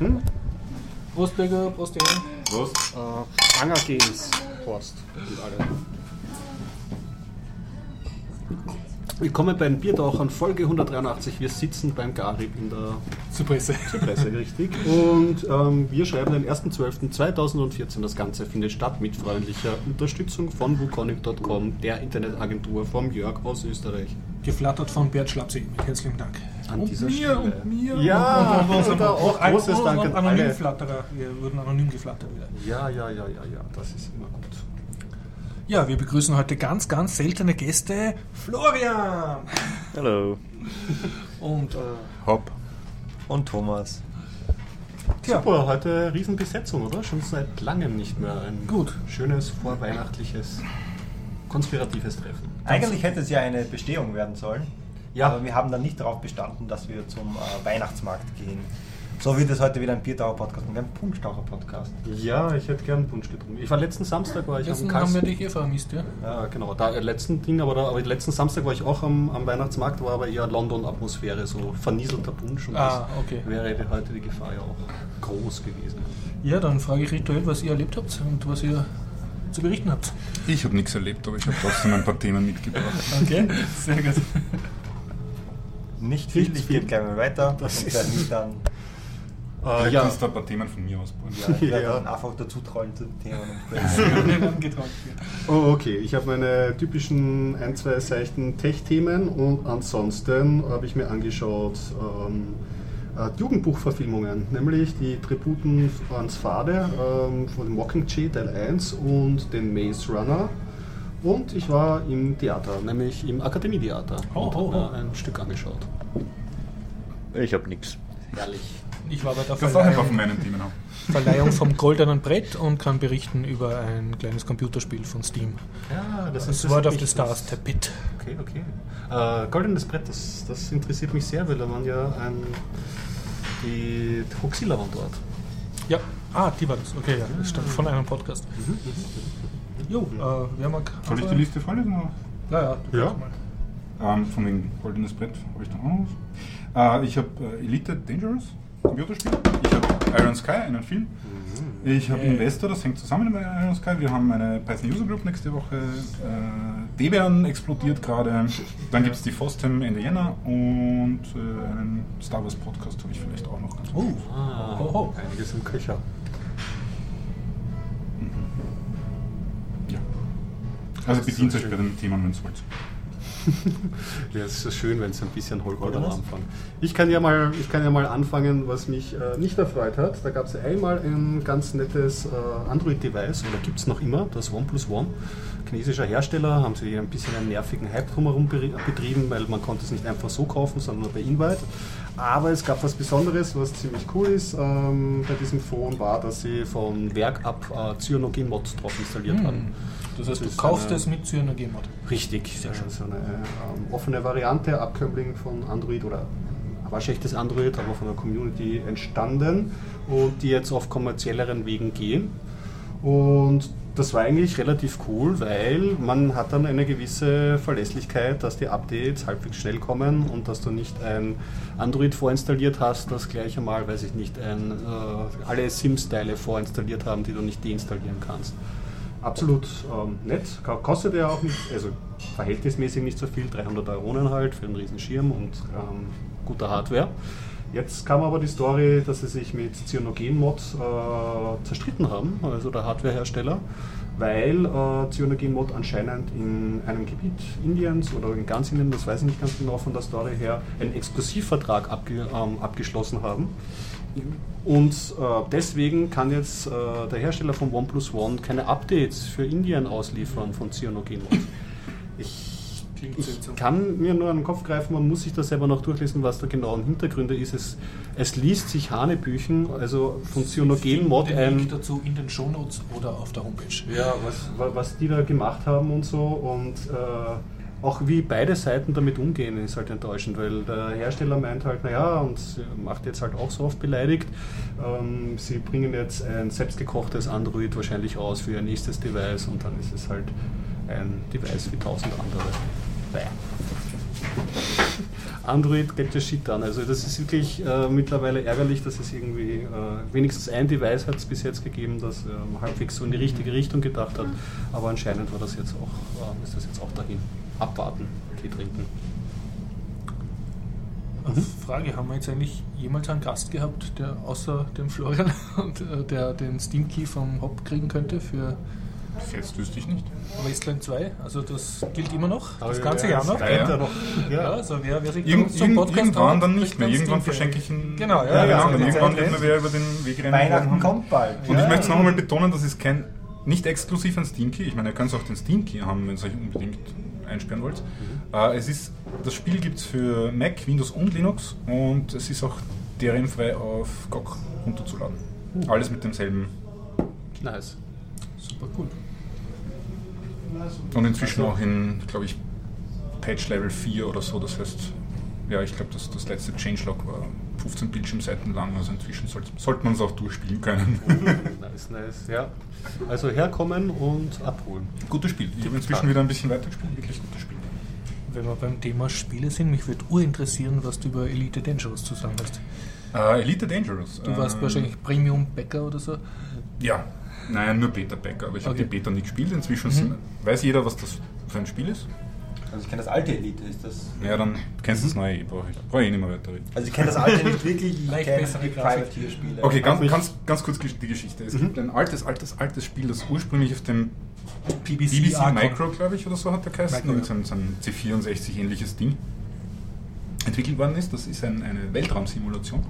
Hm? Prost, Bürger, Prost, Ehren. Los. Äh, Anger Games, Horst und alle. Willkommen bei den Biertauchern, Folge 183. Wir sitzen beim Garib in der Zypresse. Presse, richtig. Und ähm, wir schreiben den 1.12.2014. Das Ganze findet statt mit freundlicher Unterstützung von wukonic.com, der Internetagentur vom Jörg aus Österreich. Geflattert von Bert Schlapsee. Herzlichen Dank. An dieser mir, Stelle. und mir. Ja, und, und, und, und auch und, großes und, Dank an alle. Anonymflatterer. Wir wurden anonym geflattert wieder. Ja, ja, ja, ja, ja, das ist immer gut. Ja, wir begrüßen heute ganz, ganz seltene Gäste. Florian! Hallo. Und, äh, Hopp. Und Thomas. tja, Super, heute Riesenbesetzung, oder? Schon seit langem nicht mehr ein Gut. schönes, vorweihnachtliches, konspiratives Treffen. Eigentlich hätte es ja eine Bestehung werden sollen. Ja. Aber wir haben dann nicht darauf bestanden, dass wir zum äh, Weihnachtsmarkt gehen. So wird es heute wieder ein Biertaucher-Podcast und ein Punschtaucher-Podcast. Ja, ich hätte gern Punsch getrunken. Ich war letzten Samstag war ich dessen am haben wir Kasten. dich eh vermisst, ja? Ja, genau. Da äh, letzten Ding, aber, da, aber letzten Samstag war ich auch am, am Weihnachtsmarkt, war aber eher London-Atmosphäre, so vernieselter Punsch. Und Ah, okay. das wäre heute die Gefahr ja auch groß gewesen. Ja, dann frage ich rituell, was ihr erlebt habt und was ihr zu berichten habt. Ich habe nichts erlebt, aber ich habe trotzdem ein paar Themen mitgebracht. Okay, sehr gut. Nicht viel, Nicht ich viel. gebe gleich mal weiter. Das und ist- dann, Äh, Du ja, kannst da ein paar Themen von mir ausbauen. ja, ich werde Ja. dann einfach dazu trollen zu den Themen. Wir werden getraut. oh, okay. Ich habe meine typischen ein, zwei seichten Tech-Themen und ansonsten habe ich mir angeschaut ähm, äh, Jugendbuchverfilmungen, nämlich die Tributen ans Fade ähm, von dem Mockingjay Teil 1 und den Maze Runner. Und ich war im Theater, nämlich im Akademietheater Oh, und oh, habe oh. mir ein Stück angeschaut. Ich habe nichts. Herrlich. Ich war bei der Verleihung, meinen Themen haben. Verleihung vom Goldenen Brett und kann berichten über ein kleines Computerspiel von Steam. Ja, das Das interessiert Sword of mich, the Stars, das- der Pit. Okay, okay. Äh, Goldenes Brett, das, das interessiert mich sehr, weil da waren ja ein, die Hoxilla waren dort. Ja, ah, die war das. Okay, ja, das stammt von einem Podcast. Jo, äh, wer mag. Soll ich die Liste vorlesen? Oder? Ja, ja, du Ja. Ähm, von wegen Goldenes Brett habe ich da auch noch. Äh, ich habe äh, Elite Dangerous, Computerspiel. Ich habe Iron Sky, einen Film. Ich habe Yeah. Investor, das hängt zusammen mit Iron Sky. Wir haben eine Python User Group nächste Woche. Äh, Debian explodiert gerade. Dann gibt es die FOSDEM Ende Jänner und äh, einen Star Wars Podcast habe ich vielleicht auch noch. Ganz Oh, Ah, oh, oh. einiges im Köcher. Also bedient euch bei den Themen, wenn es wollt. Ja, es ist so schön, wenn es ein bisschen holpert am? Anfang. Ich kann, ja mal, ich kann ja mal anfangen, was mich äh, nicht erfreut hat. Da gab es einmal ein ganz nettes äh, Android-Device, oder gibt es noch immer, das OnePlus One. Chinesischer Hersteller, haben sie ein bisschen einen nervigen Hype drumherum betrieben, weil man konnte es nicht einfach so kaufen, sondern nur bei Invite. Aber es gab was Besonderes, was ziemlich cool ist ähm, bei diesem Phone, war, dass sie von Werk ab äh, Cyanogen-Mod drauf installiert Hm. haben. Das heißt, Das du kaufst es mit Cyanogen-Mod. Richtig, sehr schön. So eine ähm, offene Variante, Abkömmling von Android oder war schlechtes Android, aber von der Community entstanden und die jetzt auf kommerzielleren Wegen gehen. Und das war eigentlich relativ cool, weil man hat dann eine gewisse Verlässlichkeit, dass die Updates halbwegs schnell kommen und dass du nicht ein Android vorinstalliert hast, das gleich einmal, weiß ich nicht, ein, äh, alle Sims-Teile vorinstalliert haben, die du nicht deinstallieren kannst. Absolut ähm, nett, Ko- kostet ja auch nicht, also verhältnismäßig nicht so viel, 300 Euronen halt für einen riesen Schirm und ähm, guter Hardware. Jetzt kam aber die Story, dass sie sich mit Cyanogen-Mod äh, zerstritten haben, also der Hardwarehersteller, weil äh, Cyanogen-Mod anscheinend in einem Gebiet Indiens oder in ganz Indien, das weiß ich nicht ganz genau von der Story her, einen Exklusivvertrag abge ähm, abgeschlossen haben. Und äh, deswegen kann jetzt äh, der Hersteller von OnePlus One keine Updates für Indien ausliefern von Cyanogen-Mod. Ich ich kann mir nur an den Kopf greifen, man muss sich da selber noch durchlesen, was da genau ein Hintergründe ist. Es, es liest sich Hanebüchen, also von Cyanogen-Mod Den ein. Link dazu in den Shownotes oder auf der Homepage. Ja, was, wa- was die da gemacht haben und so und äh, auch wie beide Seiten damit umgehen, ist halt enttäuschend, weil der Hersteller meint halt, naja, und macht jetzt halt auch so oft beleidigt, ähm, sie bringen jetzt ein selbstgekochtes Android wahrscheinlich raus für ihr nächstes Device und dann ist es halt ein Device wie tausend andere. Bäh. Android get your shit done. Also das ist wirklich äh, mittlerweile ärgerlich, dass es irgendwie äh, wenigstens ein Device hat es bis jetzt gegeben, das ähm, halbwegs so in die richtige Richtung gedacht hat. Aber anscheinend war das jetzt auch, äh, ist das jetzt auch dahin. Abwarten, Tee trinken. Eine Frage, haben wir jetzt eigentlich jemals einen Gast gehabt, der außer dem Florian und äh, der den Steam Key vom Hop kriegen könnte für Bis jetzt wüsste ich nicht. Wasteland 2? Also das gilt immer noch, Aber das ganze ja, Jahr noch. das Ja, noch. Ja, Ja. also wer, wer sich Irgend, zum irgend, Podcast irgendwann dann nicht mehr. Irgendwann verschenke ich ihn. Genau, ja, ja, ja, genau. Irgendwann wird mir wer über den Weg rennen. Weihnachten kommt bald. Und Ja. ich möchte es noch einmal betonen, das ist kein nicht exklusiv ein Steam Key. Ich meine, ihr könnt auch den Steam Key haben, wenn ihr euch unbedingt einsperren wollt. Äh, es ist, das Spiel gibt es für Mac, Windows und Linux und es ist auch DRM-frei auf GOG runterzuladen. Alles mit demselben. Nice. Super cool. Und inzwischen auch in, glaube ich, Patch Level 4 oder so. Das heißt, ja, ich glaube, das, das letzte Changelog war 15 Bildschirmseiten lang. Also inzwischen sollte, sollte man es auch durchspielen können. nice, nice. Ja. Also herkommen und abholen. Gutes Spiel. Ich habe inzwischen wieder ein bisschen weitergespielt. Wirklich gutes Spiel. Wenn wir beim Thema Spiele sind, mich würde urinteressieren, was du über Elite Dangerous zu sagen hast. Äh, Elite Dangerous. Du warst Ähm, wahrscheinlich Premium-Bäcker oder so. Ja, nein, nur Beta-Packer. Aber ich habe Okay. die Beta nicht gespielt. Inzwischen Mhm. weiß jeder, was das für ein Spiel ist. Also ich kenne das alte Elite, ist das. Ja, dann kennst du das neue. Brauche ich, brauch ich eh nicht mehr weiterreden. Also ich kenne das alte nicht wirklich, ich Leicht kenne die. Privateer-Spiele. Okay, ganz, ganz, ganz kurz die Geschichte. Es gibt ein altes, altes, altes Spiel, das ursprünglich auf dem BBC, BBC. Micro, glaube ich, oder so hat der geheißen. So ein, so ein C64-ähnliches Ding entwickelt worden ist. Das ist ein, eine Weltraumsimulation.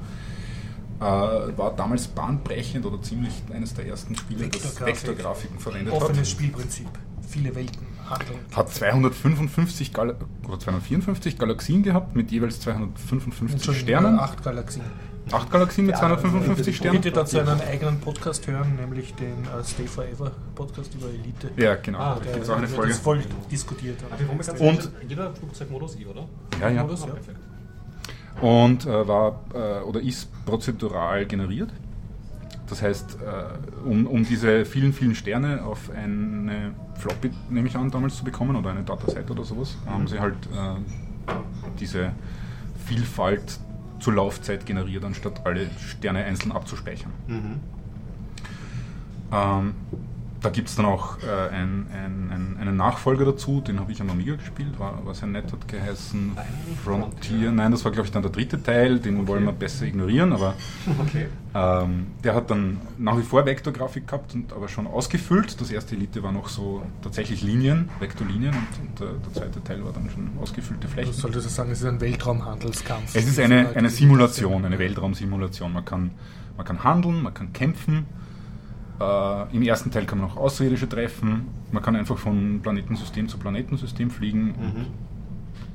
Äh, war damals bahnbrechend oder ziemlich eines der ersten Spiele, das Vektorgrafik. Vektorgrafiken verwendet Offenes hat. Spielprinzip. Viele Welten. Handeln. Hat 255 Gal oder 254 Galaxien gehabt mit jeweils 255 Entschuldigung, Sternen. Acht Galaxien. Acht Galaxien mit Ja, 255 Sternen. Bitte dazu einen eigenen Podcast hören, nämlich den äh, Stay Forever Podcast über Elite. Ja, genau. Ah, da gibt es auch eine Folge. das voll diskutiert. Und- jeder Flugzeugmodus I, oder? Ja, ja. Modus, ja. und äh, war äh, oder ist prozedural generiert. Das heißt, äh, um, um diese vielen, vielen Sterne auf eine Floppy, nehme ich an, damals zu bekommen oder eine Dataset oder sowas, haben sie halt äh, diese Vielfalt zur Laufzeit generiert, anstatt alle Sterne einzeln abzuspeichern. Mhm. Ähm, da gibt es dann auch äh, ein, ein, ein, einen Nachfolger dazu, den habe ich am Amiga gespielt, war, war sehr nett, hat geheißen Frontier. Nein, das war glaube ich dann der dritte Teil, den wollen wir besser ignorieren, aber Okay. ähm, der hat dann nach wie vor Vektorgrafik gehabt, und aber schon ausgefüllt. Das erste Elite war noch so tatsächlich Linien, Vektorlinien und, und der, der zweite Teil war dann schon ausgefüllte Du Flächen. solltest sagen, es ist ein Weltraumhandelskampf. Es ist eine, eine Simulation, eine Weltraumsimulation. Man kann, man kann handeln, man kann kämpfen. Äh, Im ersten Teil kann man auch Außerirdische treffen. Man kann einfach von Planetensystem zu Planetensystem fliegen. Mhm.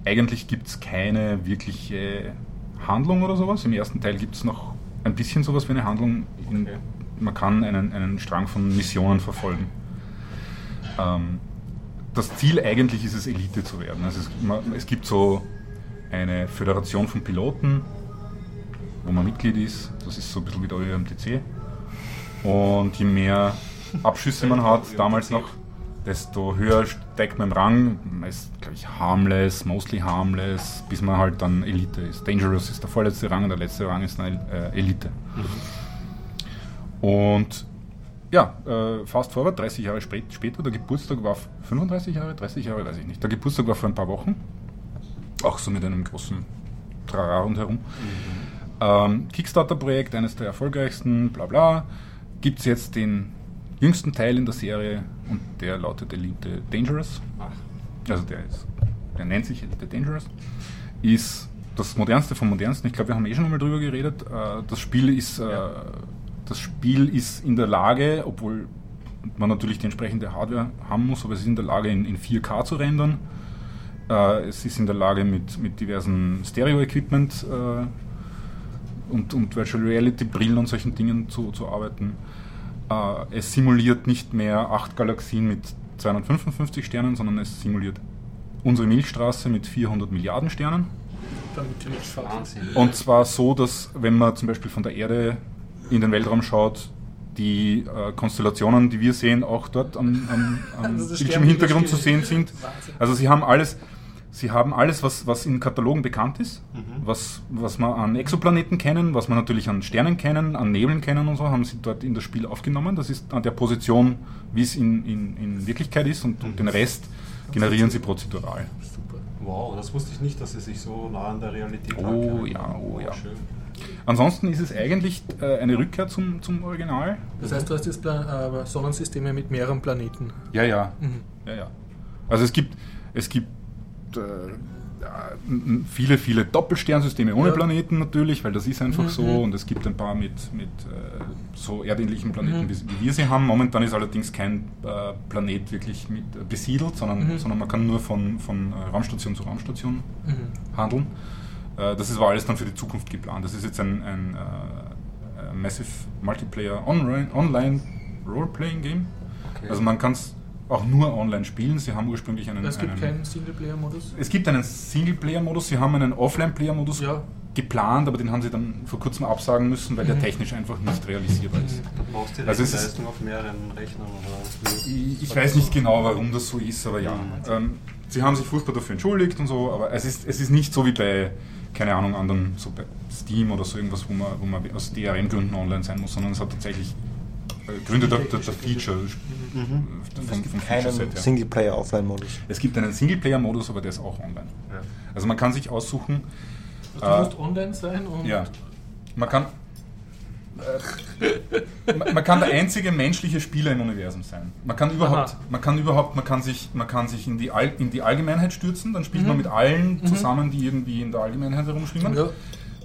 Eigentlich gibt es keine wirkliche Handlung oder sowas. Im ersten Teil gibt es noch ein bisschen sowas wie eine Handlung. Okay. Man kann einen, einen Strang von Missionen verfolgen. Ähm, das Ziel eigentlich ist es, Elite zu werden. Also es, man, es gibt so eine Föderation von Piloten, wo man Mitglied ist. Das ist so ein bisschen wie der ÖMTC. Und je mehr Abschüsse man hat, damals noch, desto höher steigt man im Rang. Man ist, glaube ich, harmless, mostly harmless, bis man halt dann Elite ist. Dangerous ist der vorletzte Rang und der letzte Rang ist eine äh, Elite. Und ja, äh, fast forward, 30 Jahre spät, später, der Geburtstag war 35 Jahre, 30 Jahre, weiß ich nicht. Der Geburtstag war vor ein paar Wochen. Auch so mit einem großen Trara rundherum. Ähm, Kickstarter-Projekt, eines der erfolgreichsten, bla bla. Gibt es jetzt den jüngsten Teil in der Serie und der lautet Elite Dangerous. Ach. Also der ist, der nennt sich Elite Dangerous. Ist das modernste vom modernsten. Ich glaube, wir haben eh schon einmal drüber geredet. Äh, das Spiel ist, äh, das Spiel ist in der Lage, obwohl man natürlich die entsprechende Hardware haben muss, aber es ist in der Lage, in, in 4K zu rendern. Äh, es ist in der Lage, mit, mit diversen Stereo-Equipment und, und Virtual Reality-Brillen und solchen Dingen zu, zu arbeiten. Äh, es simuliert nicht mehr acht Galaxien mit 255 Sternen, sondern es simuliert unsere Milchstraße mit 400 Milliarden Sternen. Damit die nicht fahren. Wahnsinn. Und zwar so, dass wenn man zum Beispiel von der Erde in den Weltraum schaut, die äh, Konstellationen, die wir sehen, auch dort am, am, am Also Bildschirmhintergrund zu sehen sind. Wahnsinn. Also sie haben alles Sie haben alles, was, was in Katalogen bekannt ist, was, was man an Exoplaneten kennen, was man natürlich an Sternen kennen, an Nebeln kennen und so, haben sie dort in das Spiel aufgenommen. Das ist an der Position, wie es in, in, in Wirklichkeit ist und, und den Rest generieren sie prozedural. Super. Wow, das wusste ich nicht, dass sie sich so nah an der Realität Oh ankern. ja, oh ja. Schön. Ansonsten ist es eigentlich äh, eine Rückkehr zum, zum Original. Das heißt, du hast jetzt äh, Sonnensysteme mit mehreren Planeten. Ja, ja. Mhm. ja, ja. Also es gibt, es gibt äh, viele, viele Doppelsternsysteme ohne Ja. Planeten natürlich, weil das ist einfach Mhm, so. Und es gibt ein paar mit, mit äh, so erdähnlichen Planeten, Mhm. wie, wie wir sie haben. Momentan ist allerdings kein äh, Planet wirklich mit, äh, besiedelt, sondern, Mhm. sondern man kann nur von, von äh, Raumstation zu Raumstation Mhm. handeln. Äh, das ist aber alles dann für die Zukunft geplant. Das ist jetzt ein, ein, äh, ein Massive Multiplayer Online, Online Role-Playing Game. Okay. Also man kann es auch nur online spielen. Sie haben ursprünglich einen. Es gibt einen keinen Singleplayer-Modus. es gibt einen Singleplayer-Modus, sie haben einen Offline-Player-Modus Ja. geplant, aber den haben sie dann vor kurzem absagen müssen, weil der Mhm. technisch einfach nicht realisierbar ist. Brauchst du die Also es ist- Rechenleistung auf mehreren Rechnern oder? Ich, ich weiß nicht genau, warum das so ist, aber ja. Mhm. Ähm, sie haben sich furchtbar dafür entschuldigt und so, aber es ist, es ist nicht so wie bei, keine Ahnung, anderen, so bei Steam oder so irgendwas, wo man, wo man aus DRM-Gründen online sein muss, sondern es hat tatsächlich Gründe der, der, der Feature, Mhm. vom, Es vom gibt keinen Feature-Set. Singleplayer-Offline-Modus. Es gibt einen Singleplayer-Modus, aber der ist auch online. Ja. Also man kann sich aussuchen, Also du Äh, musst online sein und Ja. Man kann. Äh, man- kann der einzige menschliche Spieler im Universum sein. Man kann überhaupt, Aha. man kann überhaupt, man kann sich, man kann sich in die, All, in die Allgemeinheit stürzen, dann spielt Mhm. man mit allen zusammen, die irgendwie in der Allgemeinheit herumschwimmen. Ja.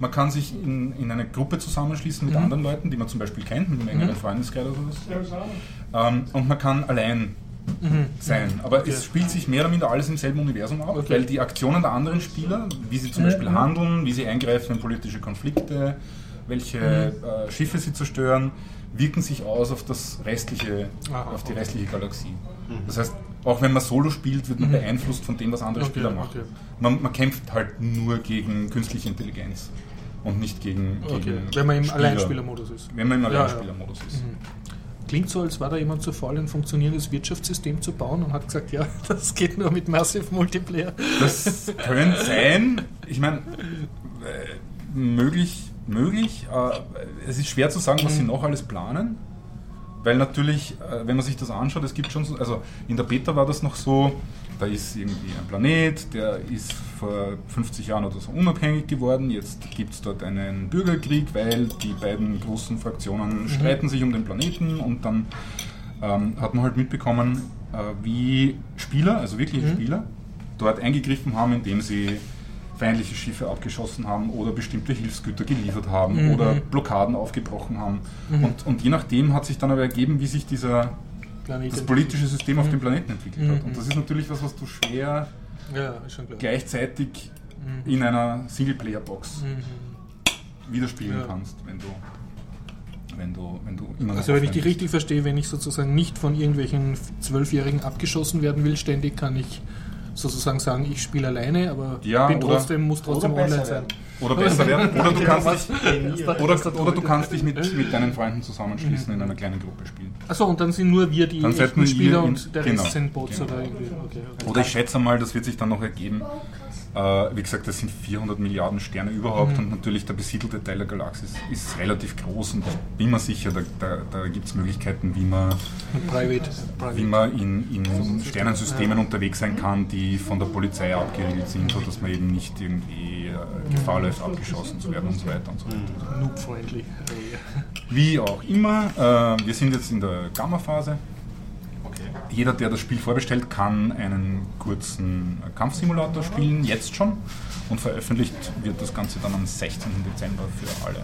Man kann sich in, in eine Gruppe zusammenschließen mit Mhm. anderen Leuten, die man zum Beispiel kennt, mit einem engeren Mhm. Freundeskreis oder sowas. Ähm, und man kann allein Mhm. sein. Aber Okay. es spielt sich mehr oder minder alles im selben Universum ab, Okay. weil die Aktionen der anderen Spieler, wie sie zum Beispiel Mhm. handeln, wie sie eingreifen in politische Konflikte, welche Mhm. äh, Schiffe sie zerstören, wirken sich aus auf das restliche, Aha, auf die okay. restliche Galaxie. Das heißt, auch wenn man Solo spielt, wird man Mhm. beeinflusst von dem, was andere Okay, Spieler machen. okay. Man, man kämpft halt nur gegen künstliche Intelligenz und nicht gegen, Okay. gegen Wenn man im Spieler. Alleinspielermodus ist. Wenn man im Ja, ja. Alleinspielermodus ist. Mhm. Klingt so, als war da jemand zu faul, ein funktionierendes Wirtschaftssystem zu bauen und hat gesagt, ja, das geht nur mit Massive Multiplayer. Das könnte sein. Ich meine, äh, möglich, möglich. Äh, es ist schwer zu sagen, was sie noch alles planen. Weil natürlich, äh, wenn man sich das anschaut, es gibt schon so, also in der Beta war das noch so, da ist irgendwie ein Planet, der ist vor 50 Jahren oder so unabhängig geworden. Jetzt gibt es dort einen Bürgerkrieg, weil die beiden großen Fraktionen streiten sich um den Planeten und dann ähm, hat man halt mitbekommen, äh, wie Spieler, also wirkliche Mhm. Spieler, dort eingegriffen haben, indem sie feindliche Schiffe abgeschossen haben oder bestimmte Hilfsgüter geliefert haben Mhm. oder Blockaden aufgebrochen haben. Mhm. Und, und je nachdem hat sich dann aber ergeben, wie sich dieser, Planet das politische System auf Mhm. dem Planeten entwickelt hat. Mhm. Und das ist natürlich was, was du schwer Ja, ist schon klar. gleichzeitig Mhm. in einer Singleplayer-Box Mhm. widerspielen Ja. kannst, wenn du, wenn du, wenn du immer Also wenn ich dich richtig verstehe, wenn ich sozusagen nicht von irgendwelchen Zwölfjährigen abgeschossen werden will, ständig kann ich sozusagen sagen, ich spiele alleine, aber Ja, bin trotzdem, muss trotzdem online sein. Oder besser werden. Oder du kannst dich, oder, oder du kannst dich mit, mit deinen Freunden zusammenschließen in einer kleinen Gruppe spielen. Achso, und dann sind nur wir die Dann echten Spieler und der genau, Rest sind Bots genau. oder irgendwie. Okay, okay. Oder ich schätze mal, das wird sich dann noch ergeben. Äh, wie gesagt, das sind 400 Milliarden Sterne überhaupt Mhm. und natürlich der besiedelte Teil der Galaxie ist, ist relativ groß und ich bin mir sicher, da, da, da gibt es Möglichkeiten, wie man, Private. Wie man in, in Sternensystemen unterwegs sein kann, die von der Polizei abgeriegelt sind, sodass man eben nicht irgendwie äh, Gefahr läuft, abgeschossen zu werden und so weiter und so weiter. Noob-friendly. Wie auch immer, äh, wir sind jetzt in der Gamma-Phase. Jeder, der das Spiel vorbestellt, kann einen kurzen Kampfsimulator spielen, jetzt schon. Und veröffentlicht wird das Ganze dann am 16. Dezember für alle.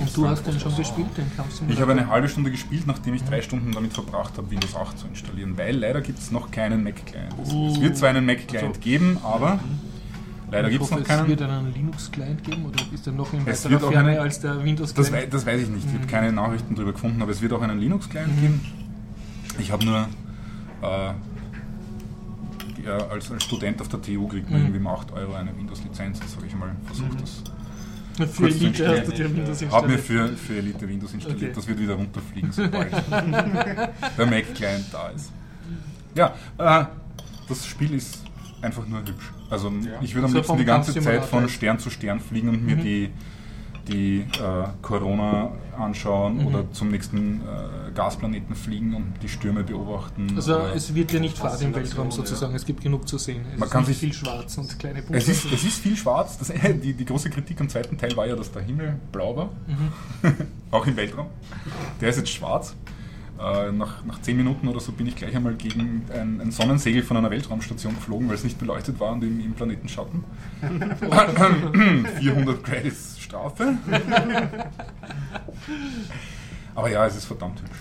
Und du hast den schon gespielt, den Kampfsimulator? Ich habe eine halbe Stunde gespielt, nachdem ich drei Stunden damit verbracht habe, Windows 8 zu installieren, weil leider gibt es noch keinen Mac-Client. Es- Es wird zwar einen Mac-Client So. geben, aber leider ich gibt es noch Es wird keinen. einen Linux-Client geben oder ist der noch in weiterer auch Ferne einen- als der Das, Windows-Client? wei das weiß ich nicht, ich habe Mhm. keine Nachrichten darüber gefunden, aber es wird auch einen Linux-Client Mhm. geben. Ich habe nur äh, ja, als, als Student auf der TU kriegt man Mhm. irgendwie mal 8 Euro eine Windows-Lizenz, das habe ich mal versucht. Mhm. Das Für kurz zu Elite installieren. hast du dir Windows habe mir installiert. für, für Elite Windows installiert, Okay. das wird wieder runterfliegen, sobald der Mac-Client da ist. Ja, äh, das Spiel ist einfach nur hübsch. Also Ja. ich würde am liebsten die ganze Zeit von jetzt. Stern zu Stern fliegen und mir Mhm. die, die äh, Corona anschauen Mhm. oder zum nächsten äh, Gasplaneten fliegen und die Stürme beobachten. Also es wird ja nicht fad im Weltraum ja. sozusagen, es gibt genug zu sehen. Es Man ist kann nicht sich- viel schwarz und kleine Punkte. es, ist, es ist viel schwarz. Das, die, die große Kritik am zweiten Teil war ja, dass der Himmel blau war. Mhm. Auch im Weltraum. Der ist jetzt schwarz. Äh, nach, nach 10 Minuten oder so bin ich gleich einmal gegen ein, ein Sonnensegel von einer Weltraumstation geflogen, weil es nicht beleuchtet war und im, im Planetenschatten. 400 Credits Strafe. Aber ja, es ist verdammt hübsch.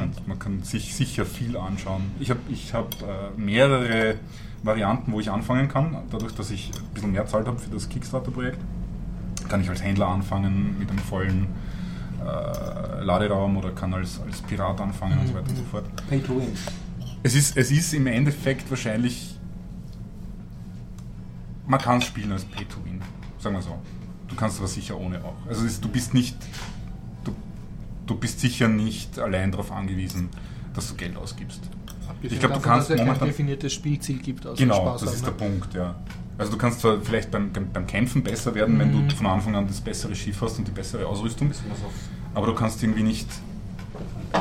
Und man kann sich sicher viel anschauen. Ich habe ich hab, äh, mehrere Varianten, wo ich anfangen kann. Dadurch, dass ich ein bisschen mehr Zeit habe für das Kickstarter-Projekt, kann ich als Händler anfangen mit einem vollen äh, Laderaum oder kann als, als Pirat anfangen und so weiter und so fort. Pay to win. Es ist, es ist im Endeffekt wahrscheinlich. Man kann es spielen als Pay to Win, sagen wir so. Du kannst aber sicher ohne auch. Also es, du bist nicht. Du, du bist sicher nicht allein darauf angewiesen, dass du Geld ausgibst. Abgesehen ich glaub, du kannst dass es kein momentan- definiertes Spielziel gibt. außer Genau, Spaß das haben, ist ne? der Punkt, ja. Also du kannst zwar vielleicht beim, beim Kämpfen besser werden, wenn Mhm. du von Anfang an das bessere Schiff hast und die bessere Ausrüstung, aber du kannst irgendwie nicht. Äh,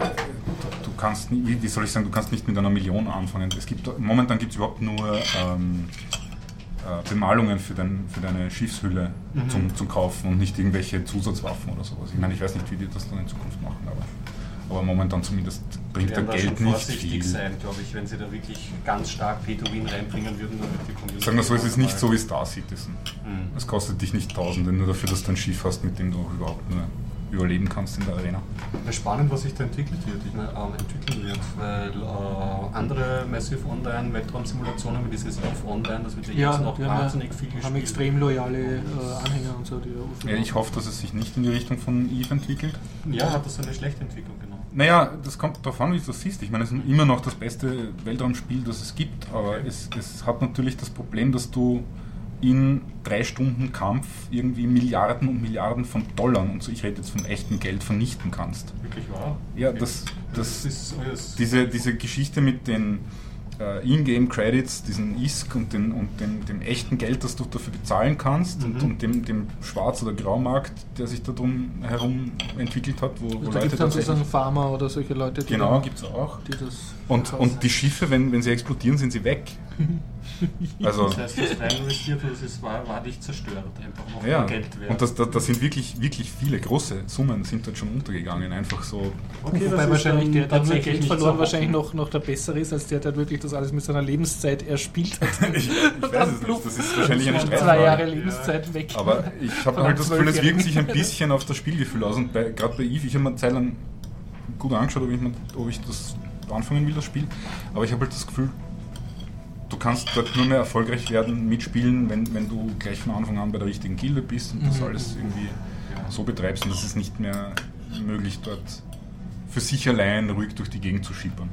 du, du kannst, wie, wie soll ich sagen, du kannst nicht mit einer Million anfangen. Es gibt, momentan gibt es überhaupt nur ähm, äh, Bemalungen für, dein, für deine Schiffshülle Mhm. zum, zum Kaufen und nicht irgendwelche Zusatzwaffen oder sowas. Ich meine, ich weiß nicht, wie die das dann in Zukunft machen, aber, aber momentan zumindest bringt der Geld schon nicht vorsichtig viel. sein, glaube ich, wenn sie da wirklich ganz stark Pay-to-Win reinbringen würden, dann wird die Community... Sagen wir so, es ist nicht so wie Star Citizen. Mhm. Es kostet dich nicht Tausende, nur dafür, dass du ein Schiff hast, mit dem du auch überhaupt nur überleben kannst in der Arena. Ja, Spannend, was sich da entwickelt wird, ich meine, ähm, entwickeln wird, weil äh, andere Massive Online Weltraumsimulationen wie dieses EVE Online, das wird ja, Ja, jetzt noch haben, wahnsinnig ja, viel gespielt. haben extrem loyale äh, Anhänger und so. Die Ja, ich hoffe, dass es sich nicht in die Richtung von Eve entwickelt. Ja, hat das so eine schlechte Entwicklung genommen. Naja, das kommt darauf an, wie du das siehst. Ich meine, es ist immer noch das beste Weltraumspiel, das es gibt, aber es, es hat natürlich das Problem, dass du in drei Stunden Kampf irgendwie Milliarden und Milliarden von Dollar, und so, ich rede jetzt von echtem Geld, vernichten kannst. Wirklich wahr? Ja, das, Das das, ist alles... diese, diese Geschichte mit den äh, Ingame-Credits, diesen ISK und, den, und dem, dem echten Geld, das du dafür bezahlen kannst und, Mhm. und dem, dem Schwarz- oder Graumarkt, der sich da drum herum entwickelt hat, wo, wo da gibt es Leute dann sozusagen Farmer oder solche Leute, die, Genau, gibt es auch. die das. Und, und die Schiffe, wenn, wenn sie explodieren, sind sie weg. Also, Das heißt, das rein investiert und es ist, war, war nicht zerstört, einfach noch ja. Geld wert. Und das, da, da sind wirklich, wirklich viele große Summen sind dort schon untergegangen. Einfach so. okay, Wobei wahrscheinlich der, der nur tatsächlich Geld verloren, so wahrscheinlich noch, noch der bessere ist, als der, der wirklich das alles mit seiner Lebenszeit erspielt hat. Ich, ich weiß es nicht. Das ist wahrscheinlich eine Zwei Streitfrage. Jahre Lebenszeit weg. Aber ich habe halt das Gefühl, es wirkt sich ein bisschen auf das Spielgefühl aus. Und bei- gerade bei Eve, ich habe mir eine Zeit lang gut angeschaut, ob ich, ob ich das anfangen will, das Spiel. Aber ich habe halt das Gefühl, du kannst dort nur mehr erfolgreich werden, mitspielen, wenn, wenn du gleich von Anfang an bei der richtigen Gilde bist und das Mhm. alles irgendwie so betreibst. Und das ist nicht mehr möglich, dort für sich allein ruhig durch die Gegend zu schippern.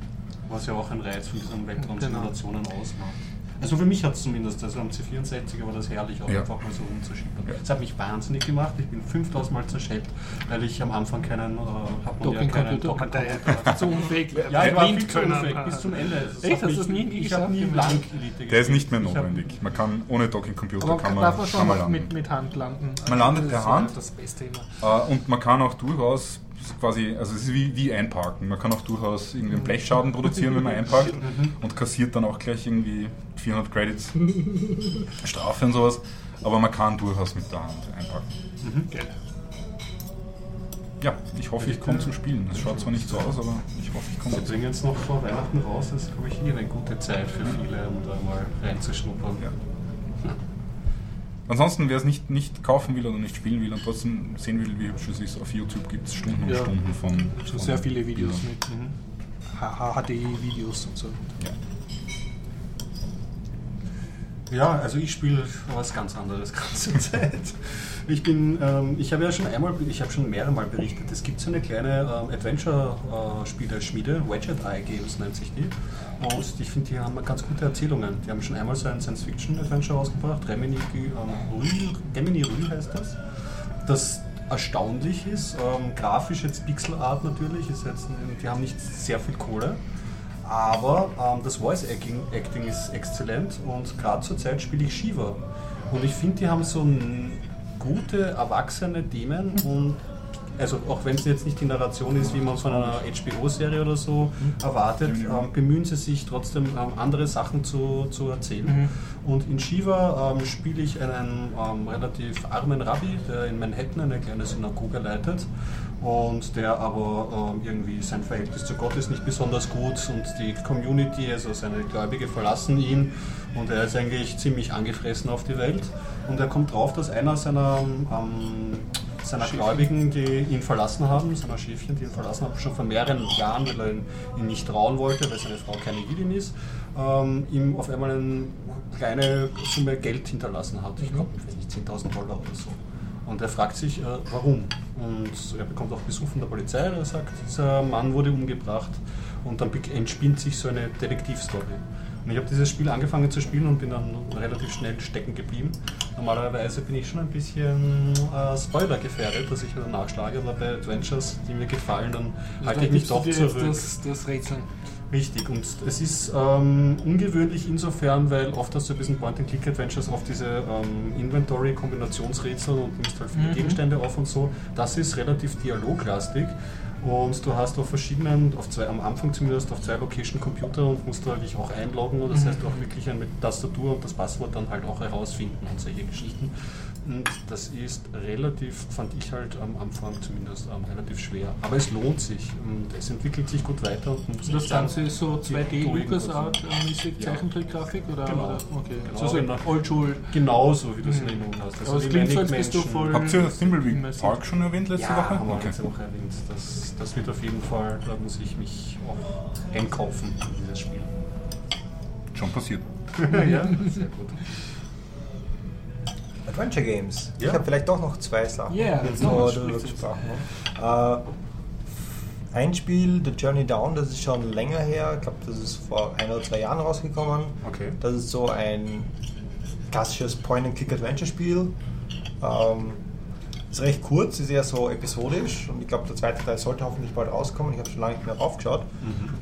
Was ja auch ein Reiz von diesen Genau. Weltraumsimulationen ausmacht. Also für mich hat es zumindest, also am C64 war das herrlich, auch Ja. einfach mal so rumzuschippern. Ja. Das hat mich wahnsinnig gemacht. Ich bin 5000 Mal zerschellt, weil ich am Anfang keinen, äh, hat man ja keinen Docking-Computer. Hatte. zu unfähig. Ja, ich war viel zu unfähig, bis zum Ende. Das Echt? Hast du das nie Ich habe nie lang Elite Der ist nicht mehr. Ich notwendig. Man kann ohne Docking-Computer kann darf man, man kann schon man noch landen. mit, mit Hand landen? Man landet per Hand. Das Beste immer. Äh, und man kann auch durchaus quasi, also es ist wie, wie einparken. Man kann auch durchaus irgendwie einen Blechschaden produzieren, wenn man einparkt und kassiert dann auch gleich irgendwie 400 Credits Strafe und sowas. Aber man kann durchaus mit der Hand einpacken. Mhm. Ja, ich hoffe, ich komme zum Spielen. Es schaut zwar nicht so aus, aber ich hoffe, ich komme Sie bringen jetzt noch vor Weihnachten raus, das ist, glaube ich, eh eine gute Zeit für viele, um da mal reinzuschnuppern. Ja. Ansonsten, wer es nicht, nicht kaufen will oder nicht spielen will und trotzdem sehen will, wie hübsch es ist, auf YouTube gibt es Stunden und Ja. Stunden von, von sehr viele Videos Bildern. mit HD-Videos und so. Ja. Ja, also ich spiele was ganz anderes ganze Zeit. Ich bin, ähm, ich habe ja schon einmal, ich habe schon mehrere Mal berichtet, es gibt so eine kleine ähm, Adventure-Spiele-Schmiede, Wedget Eye Games nennt sich die. Und ich finde, die haben ganz gute Erzählungen. Die haben schon einmal so ein Science-Fiction-Adventure rausgebracht, Remini, ähm, Remini heißt das. Das erstaunlich ist, ähm, grafisch jetzt Pixel Art natürlich, ist jetzt, die haben nicht sehr viel Kohle. Aber ähm, das Voice Acting, Acting ist exzellent und gerade zur Zeit spiele ich Shiva. Und ich finde, die haben so gute, erwachsene Themen und also auch wenn es jetzt nicht die Narration ist, wie man es von einer HBO-Serie oder so erwartet, ähm, bemühen sie sich trotzdem ähm, andere Sachen zu, zu erzählen. Und in Shiva ähm, spiele ich einen ähm, relativ armen Rabbi, der in Manhattan eine kleine Synagoge leitet und der aber ähm, irgendwie sein Verhältnis zu Gott ist nicht besonders gut und die Community, also seine Gläubige verlassen ihn und er ist eigentlich ziemlich angefressen auf die Welt und er kommt drauf, dass einer seiner ähm, seiner Gläubigen, die ihn verlassen haben, seiner Schäfchen, die ihn verlassen haben, schon vor mehreren Jahren, weil er ihn, ihn nicht trauen wollte, weil seine Frau keine Jüdin ist, ähm, ihm auf einmal eine kleine Summe Geld hinterlassen hat. Ich glaube, weiß nicht, 10.000 Dollar oder so. Und er fragt sich, äh, warum. Und er bekommt auch Besuch von der Polizei. Er sagt, dieser Mann wurde umgebracht. Und dann entspinnt sich so eine Detektivstory. Und ich habe dieses Spiel angefangen zu spielen und bin dann relativ schnell stecken geblieben. Normalerweise bin ich schon ein bisschen äh, Spoiler gefährdet, dass ich wieder nachschlage, aber bei Adventures, die mir gefallen, dann halte ich mich Also gibst du doch zurück. Das, das Rätseln. Richtig, und es ist ähm, ungewöhnlich insofern, weil oft hast du ein bisschen Point-and-Click-Adventures auf diese ähm, Inventory-Kombinationsrätsel und nimmst halt viele Mhm. Gegenstände auf und so. Das ist relativ dialoglastig und du hast auf verschiedenen, auf zwei, am Anfang zumindest auf zwei Location Computer und musst da dich auch einloggen und das Mhm. heißt auch wirklich mit Tastatur und das Passwort dann halt auch herausfinden und solche Geschichten. Und das ist relativ, fand ich halt am Anfang zumindest ähm, relativ schwer. Aber es lohnt sich und es entwickelt sich gut weiter. Und muss Das sagen, Ganze ist so die 2D Drogen- LucasArt-mäßig Ja. Zeichentrickgrafik oder? Genau. oder? Okay. Genau, Also genau. Oldschool. Genauso, wie du es in Erinnerung hast. Also Aber es klingt so, als bist du voll- Habt ihr Thimbleweed Immersiv. Park schon erwähnt letzte ja, Woche? haben wir Okay. letzte Woche erwähnt. Das, das wird auf jeden Fall, da muss ich mich auch einkaufen in dieses Spiel. Schon passiert. ja, sehr gut. Adventure Games. Ja. Ich habe vielleicht doch noch zwei Sachen. Yeah, jetzt no, noch jetzt. gesprochen. haben. Äh, ein Spiel, The Journey Down, das ist schon länger her. Ich glaube, das ist vor ein oder zwei Jahren rausgekommen. Okay. Das ist so ein klassisches Point-and-Click-Adventure-Spiel. Ähm, ist recht kurz, ist eher so episodisch und ich glaube, der zweite Teil sollte hoffentlich bald rauskommen. Ich habe schon lange nicht mehr raufgeschaut.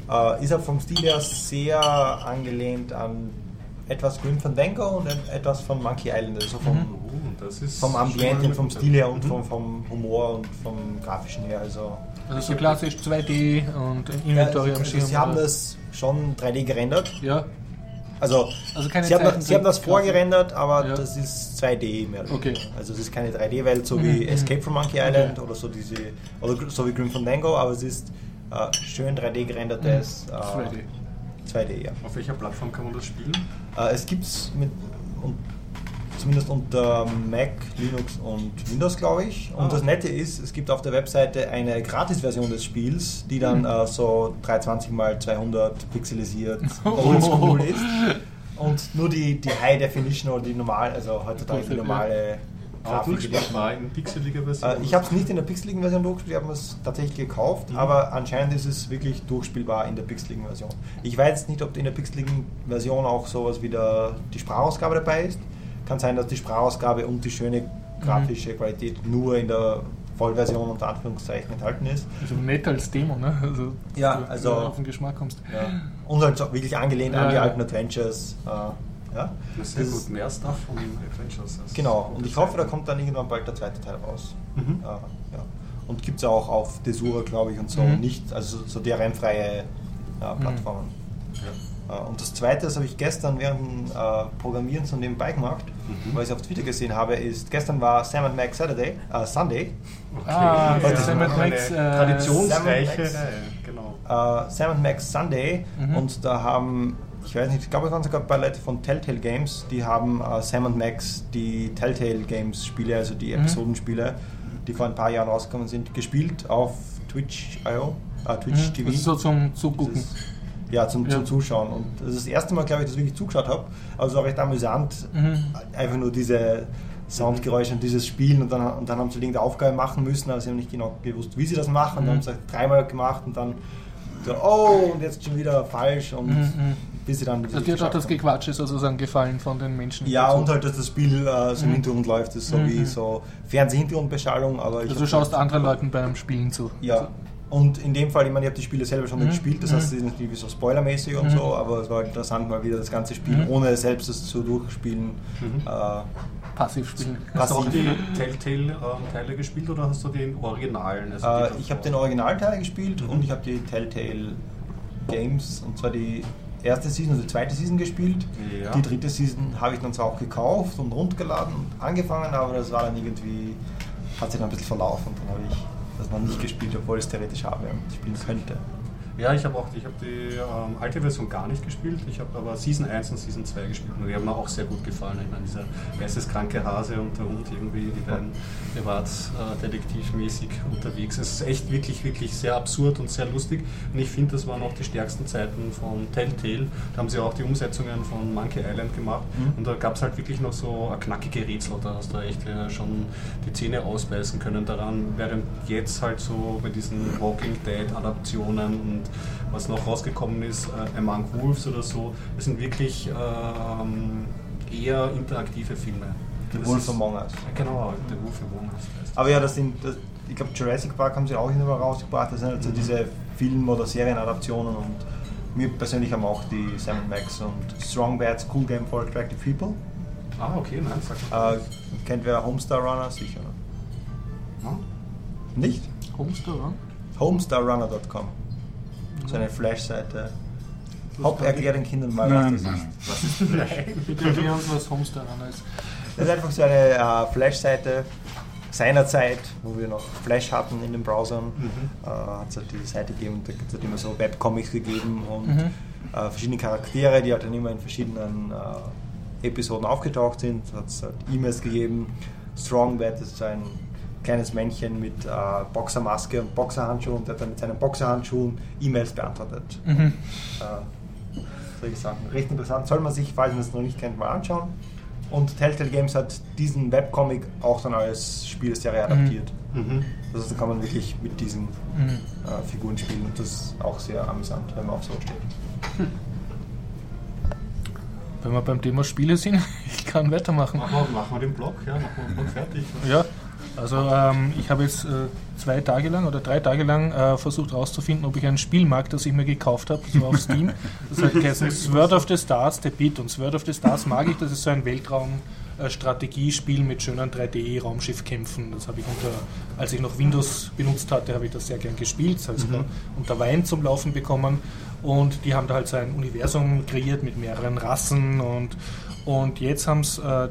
Äh, ist auch vom Stil her sehr angelehnt an etwas Grim Fandango und etwas von Monkey Island. Also vom, Oh, das ist vom Ambiente und vom Stil her und Mhm. vom, vom Humor und vom Grafischen her. Also, Also so klassisch 2D und Inventory ja, am also Schirm. Sie haben oder? das schon 3D gerendert. Ja, Also, Also keine sie, haben das, sie haben das vorgerendert, aber Ja. das ist 2D mehr. oder Okay. weniger. Also es ist keine 3D-Welt, so Mhm, wie mhm. Escape from Monkey Island Okay. oder so diese oder so wie Grim Fandango, aber es ist äh, schön 3D gerendertes Mhm. äh, 2D. 2D, ja. Auf welcher Plattform kann man das spielen? Äh, es gibt es mit zumindest unter Mac, Linux und Windows, glaube ich. Und Ah. das Nette ist, es gibt auf der Webseite eine Gratis-Version des Spiels, die dann äh, so 320 x 200 pixelisiert oldschool ist. Und nur die, die High Definition oder die normal, also heutzutage die normale Aber Grafik. durchspielbar in pixeliger Version. Äh, ich habe es nicht in der pixeligen Version durchgespielt, ich habe es tatsächlich gekauft, Mhm. aber anscheinend ist es wirklich durchspielbar in der pixeligen Version. Ich weiß jetzt nicht, ob in der pixeligen Version auch sowas wie der, die Sprachausgabe dabei ist. Kann sein, dass die Sprachausgabe und die schöne grafische Qualität nur in der Vollversion unter Anführungszeichen enthalten ist. Also netter als Demo, ne? Also, Ja, du- also- auf den Geschmack kommst. Ja. Und halt wirklich angelehnt Ja, an die ja. alten Adventures. Äh, ja. Das ist gut. Mehr Stuff von Adventures. Das Genau, und ich hoffe, da kommt dann irgendwann bald der zweite Teil raus. Mhm. Äh, ja. Und gibt es auch auf Desura, glaube ich, und so, Mhm. nicht, also so- DRM-freie äh, Plattformen. gut. Ja. Äh, und das zweite, das habe ich gestern während dem äh, Programmieren so nebenbei gemacht, Mhm. weil ich es auf Twitter gesehen habe, ist, gestern war Sam and Max Saturday, äh, Sunday. Okay. Ah, ja, Sam das and ist Max, eine äh, traditionsreiche Sam and Max. Reihe. Genau. Äh, Sam and Max Sunday Mhm. und da haben, ich weiß nicht, ich glaube, es waren sogar ein paar Leute von Telltale Games, die haben äh, Sam and Max, die Telltale Games Spiele, also die Mhm. Episodenspiele, die vor ein paar Jahren rausgekommen sind, gespielt auf Twitch.io, äh, Twitch Mhm. TV. Das ist so zum Zugucken. Ja, zum, Ja. zum Zuschauen. Und das ist das erste Mal, glaube ich, dass ich wirklich zugeschaut habe. Also es war recht amüsant, Mhm. einfach nur diese Soundgeräusche und dieses Spielen und dann, und dann haben sie irgendeine Aufgabe machen müssen, aber sie haben nicht genau gewusst, wie sie das machen. Und dann haben sie es dreimal gemacht und dann so, oh, und jetzt schon wieder falsch und Mhm, mhm. Bis sie dann. Also dir hat auch das Gequatsche sozusagen gefallen von den Menschen. Ja, dazu. und halt, dass das Spiel äh, so im Mhm. Hintergrund läuft, das ist so Mhm. wie so Fernsehhintergrundbeschallung, aber ich Also du schaust anderen Leuten beim Spielen zu. Ja, Und in dem Fall, ich meine, ich habe die Spiele selber schon Mhm. gespielt, das Mhm. heißt, es ist natürlich so spoilermäßig und Mhm. so, aber es war interessant, mal wieder das ganze Spiel, Mhm. ohne selbst es zu durchspielen. Mhm. Äh, Passiv spielen. Hast du auch die Telltale-Teile gespielt oder hast du den Originalen? Also Äh, ich habe den Originalteil gespielt Mhm. und ich habe die Telltale Games, und zwar die erste Season und die zweite Season gespielt. Ja. Die dritte Season habe ich dann zwar auch gekauft und runtergeladen und angefangen, aber das war dann irgendwie, hat sich dann ein bisschen verlaufen und dann habe ich das noch nicht gespielt, obwohl ich es theoretisch habe und spielen könnte. Ja, ich habe auch ich hab die ähm, alte Version gar nicht gespielt. Ich habe aber Season 1 und Season 2 gespielt und die haben mir auch sehr gut gefallen. Ich meine, dieser geisteskranke Hase und der Hund irgendwie, die beiden privatdetektivmäßig unterwegs. Es ist echt wirklich, wirklich sehr absurd und sehr lustig. Und ich finde, das waren auch die stärksten Zeiten von Telltale. Da haben sie auch die Umsetzungen von Monkey Island gemacht. Mhm. Und da gab es halt wirklich noch so ein knackige Rätsel. Da hast du echt äh, schon die Zähne ausbeißen können daran. Während jetzt halt so bei diesen Walking Dead Adaptionen und was noch rausgekommen ist, äh, Among Wolves oder so, das sind wirklich ähm, eher interaktive Filme. The Das Wolf ist- Among Us. Genau, The Wolf Among Us. Aber ja, das sind, das, ich glaube Jurassic Park haben sie auch immer rausgebracht, das sind halt so diese Film- oder Serienadaptionen und mir persönlich haben auch die Sam Max und Strong Bad Cool Game for Attractive People. Ah, okay, nein, sag mal. Äh, kennt wer Homestar Runner? Sicher. Ja. Nicht? Homestar, oder? Homestarrunner.com. So eine Flash-Seite. Hopp, erklär den Kindern mal, Nein, was das nein. ist. nein. Bitte erklär uns, was Homestar Runner ist. Das ist einfach so eine äh, Flash-Seite seinerzeit, wo wir noch Flash hatten in den Browsern. Äh, hat es halt diese Seite gegeben, da hat es immer so Webcomics gegeben und Mhm. äh, verschiedene Charaktere, die halt dann immer in verschiedenen äh, Episoden aufgetaucht sind. Da hat es halt E-Mails gegeben. Strong Bad ist so ein kleines Männchen mit äh, Boxermaske und Boxerhandschuhen und der hat dann mit seinen Boxerhandschuhen E-Mails beantwortet. Mhm. Äh, solche Sachen. Recht interessant. Soll man sich, falls man es noch nicht kennt, mal anschauen. Und Telltale Games hat diesen Webcomic auch dann als Spielserie adaptiert. Mhm. Also da kann man wirklich mit diesen Mhm. äh, Figuren spielen und das ist auch sehr amüsant, wenn man auf so steht. Wenn wir beim Thema Spiele sind, ich kann weitermachen. Machen, wir, machen wir den Blog, ja, machen wir den Blog fertig. Ja, also ähm, ich habe jetzt äh, zwei Tage lang oder drei Tage lang äh, versucht herauszufinden, ob ich ein Spiel mag, das ich mir gekauft habe, so auf Steam. Das hat geheißen Sword of the Stars, The Pit. Und Sword of the Stars mag ich, das ist so ein Weltraum-Strategiespiel mit schönen 3D-Raumschiffkämpfen. Das habe ich unter, als ich noch Windows benutzt hatte, habe ich das sehr gern gespielt. Das heißt, Mhm. unter Wein zum Laufen bekommen. Und die haben da halt so ein Universum kreiert mit mehreren Rassen und und jetzt haben es, äh, äh,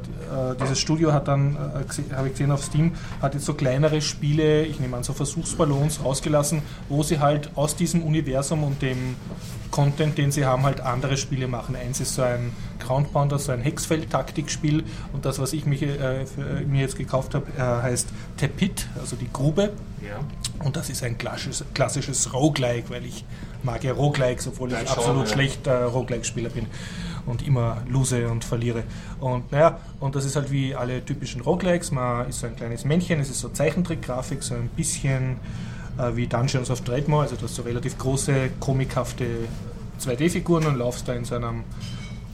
dieses Studio hat dann, äh, habe ich gesehen auf Steam, hat jetzt so kleinere Spiele, ich nehme an so Versuchsballons rausgelassen, wo sie halt aus diesem Universum und dem Content, den sie haben, halt andere Spiele machen. Eins ist so ein Ground Pounder, so ein Hexfeld-Taktikspiel und das, was ich mich, äh, für, mir jetzt gekauft habe, äh, heißt Tepit, also die Grube. Ja. Und das ist ein klassisches, klassisches Roguelike, weil ich mag ja Roguelikes, obwohl ich Dein absolut Genre, ja. schlechter Roguelike-Spieler bin und immer lose und verliere. Und naja, und das ist halt wie alle typischen Roguelikes. Man ist so ein kleines Männchen, es ist so Zeichentrick-Grafik, so ein bisschen äh, wie Dungeons of Dreadmore, also du hast so relativ große, komikhafte 2D-Figuren und laufst da in so einem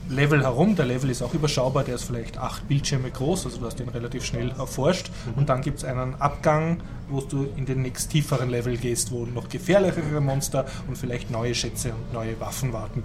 Level herum. Der Level ist auch überschaubar, der ist vielleicht acht Bildschirme groß, also du hast den relativ schnell erforscht. Und dann gibt es einen Abgang, wo du in den nächst tieferen Level gehst, wo noch gefährlichere Monster und vielleicht neue Schätze und neue Waffen warten.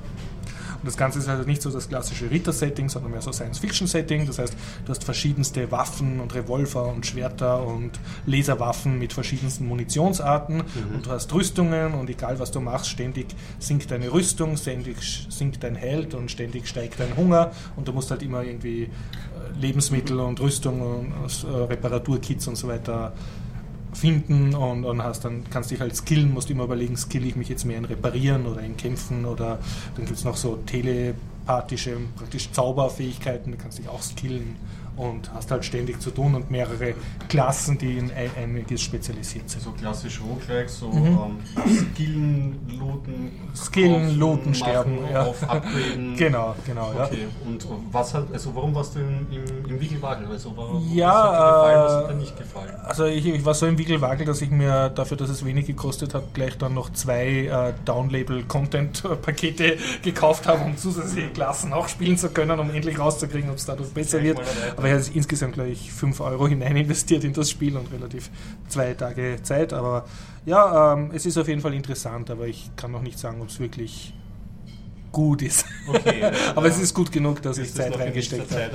Und das Ganze ist also nicht so das klassische Ritter-Setting, sondern mehr so Science-Fiction-Setting. Das heißt, du hast verschiedenste Waffen und Revolver und Schwerter und Laserwaffen mit verschiedensten Munitionsarten. Und du hast Rüstungen und egal was du machst, ständig sinkt deine Rüstung, ständig sinkt dein Held und ständig steigt dein Hunger. Und du musst halt immer irgendwie äh, Lebensmittel und Rüstung und äh, Reparaturkits und so weiter finden und, und hast dann kannst dich halt skillen, musst immer überlegen, skill ich mich jetzt mehr in Reparieren oder in Kämpfen oder dann gibt es noch so telepathische, praktisch Zauberfähigkeiten, da kannst dich auch skillen und hast halt ständig zu tun und mehrere Klassen, die in ein, einiges spezialisiert sind. So klassisch Roguelike, so Mhm. ähm, Skillen, Looten, Skillen, Looten, sterben, ja. auf Upgraden. Genau, genau, ja. Okay, und was hat, also warum warst du im, im, im Wiegelwagel? Also warum, Ja, was hat dir gefallen, was äh, hat dir nicht gefallen? Also ich, ich war so im Wickelwagel, dass ich mir dafür, dass es wenig gekostet hat, gleich dann noch zwei äh, Downlabel-Content-Pakete gekauft habe, um zusätzliche Klassen auch spielen zu können, um endlich rauszukriegen, ob es dadurch besser wird. mal Aber ich habe insgesamt, glaube ich, 5 Euro hinein investiert in das Spiel und relativ zwei Tage Zeit. Aber ja, ähm, es ist auf jeden Fall interessant, aber ich kann noch nicht sagen, ob es wirklich gut ist. Okay, aber ja. es ist gut genug, dass ich Zeit reingesteckt habe.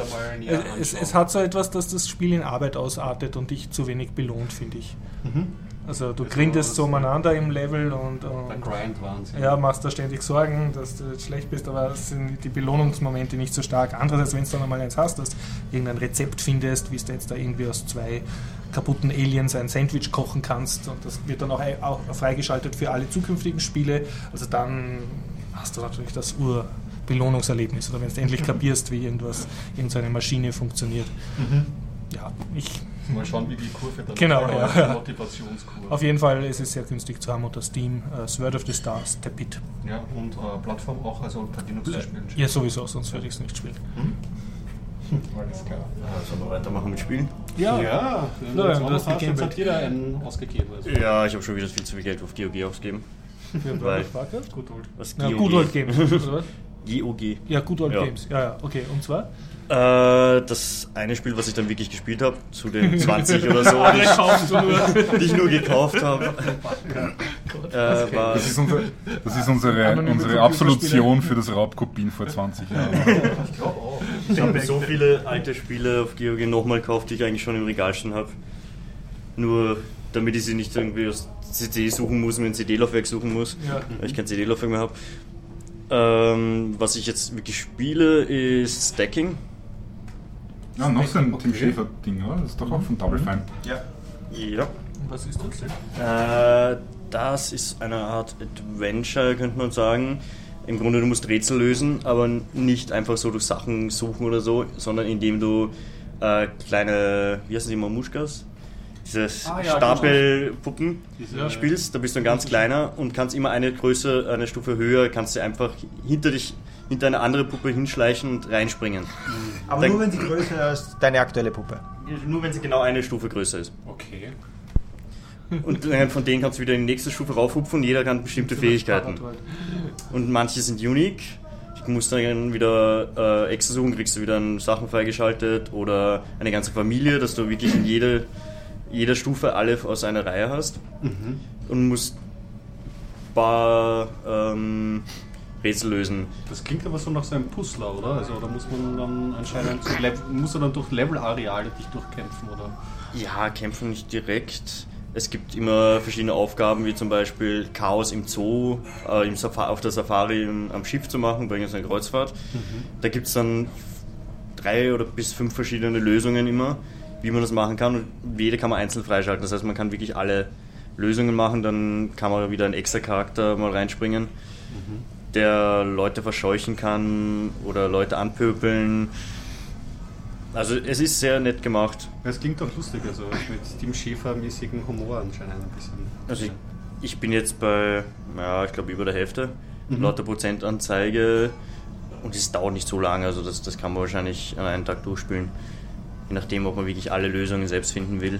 Es, es anschauen? hat so etwas, dass das Spiel in Arbeit ausartet und dich zu wenig belohnt, finde ich. Mhm. Also du grindest so umeinander im Level und, Der und Grind Wahnsinn. ja, machst da ständig Sorgen, dass du jetzt schlecht bist, aber es sind die Belohnungsmomente nicht so stark. Andererseits, wenn du dann einmal eins hast, dass du irgendein Rezept findest, wie du jetzt da irgendwie aus zwei kaputten Aliens ein Sandwich kochen kannst und das wird dann auch, auch freigeschaltet für alle zukünftigen Spiele, also dann hast du natürlich das Ur-Belohnungserlebnis oder wenn du endlich kapierst, wie irgendwas, irgendeine Maschine funktioniert. Ja, ich Mal schauen, wie die Kurve dann Genau, ja, die ja. Motivationskurve. auf jeden Fall ist es sehr günstig zu haben unter Steam. Uh, Sword of the Stars, Tepit. Ja, und äh, Plattform auch, also unter Linux zu spielen. Ja, sowieso, sonst würde ich es nicht spielen. Alles klar. Sollen wir weitermachen mit Spielen? Ja, ja. Ja, jetzt Gamepad. hat jeder einen ausgegeben. Also. Ja, ich habe schon wieder viel zu viel Geld auf GOG ausgegeben. Für Weil-? Gut, old. Was Ja, GOG? Good Old Games, oder was? GOG. Ja, Good Old Ja. Games. Ja, ja, okay. Und zwar? Äh, das eine Spiel, was ich dann wirklich gespielt habe, zu den 20 oder so, die ich, die ich nur gekauft habe, äh, war Das ist, unser, das ist unsere, unsere. Absolution für das Raubkopien vor 20 Jahren. Ich glaube auch. Ich habe so viele alte Spiele auf GOG nochmal gekauft, die ich eigentlich schon im Regal stehen habe. Nur damit ich sie nicht irgendwie aus CD suchen muss, mir ein CD-Laufwerk suchen muss, Ja. weil ich kein CD-Laufwerk mehr habe. Ähm, was ich jetzt wirklich spiele, ist Stacking. Ja, noch so ein Tim. Schäfer-Ding, oder? Das ist doch auch von Double Fine. Ja. Ja. Und was ist das? Äh, das ist eine Art Adventure, könnte man sagen. Im Grunde, du musst Rätsel lösen, aber nicht einfach so durch Sachen suchen oder so, sondern indem du äh, kleine, wie heißen die, Mamuschkas? Diese Ah, ja, Stapelpuppen Diese- spielst, da bist du ein ganz kleiner und kannst immer eine Größe, eine Stufe höher, kannst du einfach hinter dich, hinter eine andere Puppe hinschleichen und reinspringen. Aber Dann- nur wenn sie größer ist als deine aktuelle Puppe. Nur wenn sie genau eine Stufe größer ist. Okay. Und äh, von denen kannst du wieder in die nächste Stufe raufhupfen und jeder kann bestimmte Fähigkeiten. Und manche sind unique. Du musst dann wieder äh, extra suchen, kriegst du wieder Sachen freigeschaltet oder eine ganze Familie, dass du wirklich in jede, jeder Stufe alle aus einer Reihe hast. Und musst ein paar ähm, Rätsel lösen. Das klingt aber so nach so einem Puzzler, oder? Also da muss man dann anscheinend muss er dann durch Levelareale dich durchkämpfen, oder? Ja, kämpfen nicht direkt. Es gibt immer verschiedene Aufgaben, wie zum Beispiel Chaos im Zoo, äh, im auf der Safari im, am Schiff zu machen, bei einer Kreuzfahrt. Da gibt es dann drei oder bis fünf verschiedene Lösungen immer, wie man das machen kann. Und jede kann man einzeln freischalten. Das heißt, man kann wirklich alle Lösungen machen. Dann kann man wieder einen extra Charakter mal reinspringen, der Leute verscheuchen kann oder Leute anpöbeln. Also es ist sehr nett gemacht. Es klingt doch lustig, also mit Tim Schäfer-mäßigen Humor anscheinend ein bisschen. Also ich, ich bin jetzt bei, ja, ich glaube über der Hälfte, lauter Prozentanzeige und es dauert nicht so lange, also das, das kann man wahrscheinlich an einem Tag durchspielen. Je nachdem, ob man wirklich alle Lösungen selbst finden will.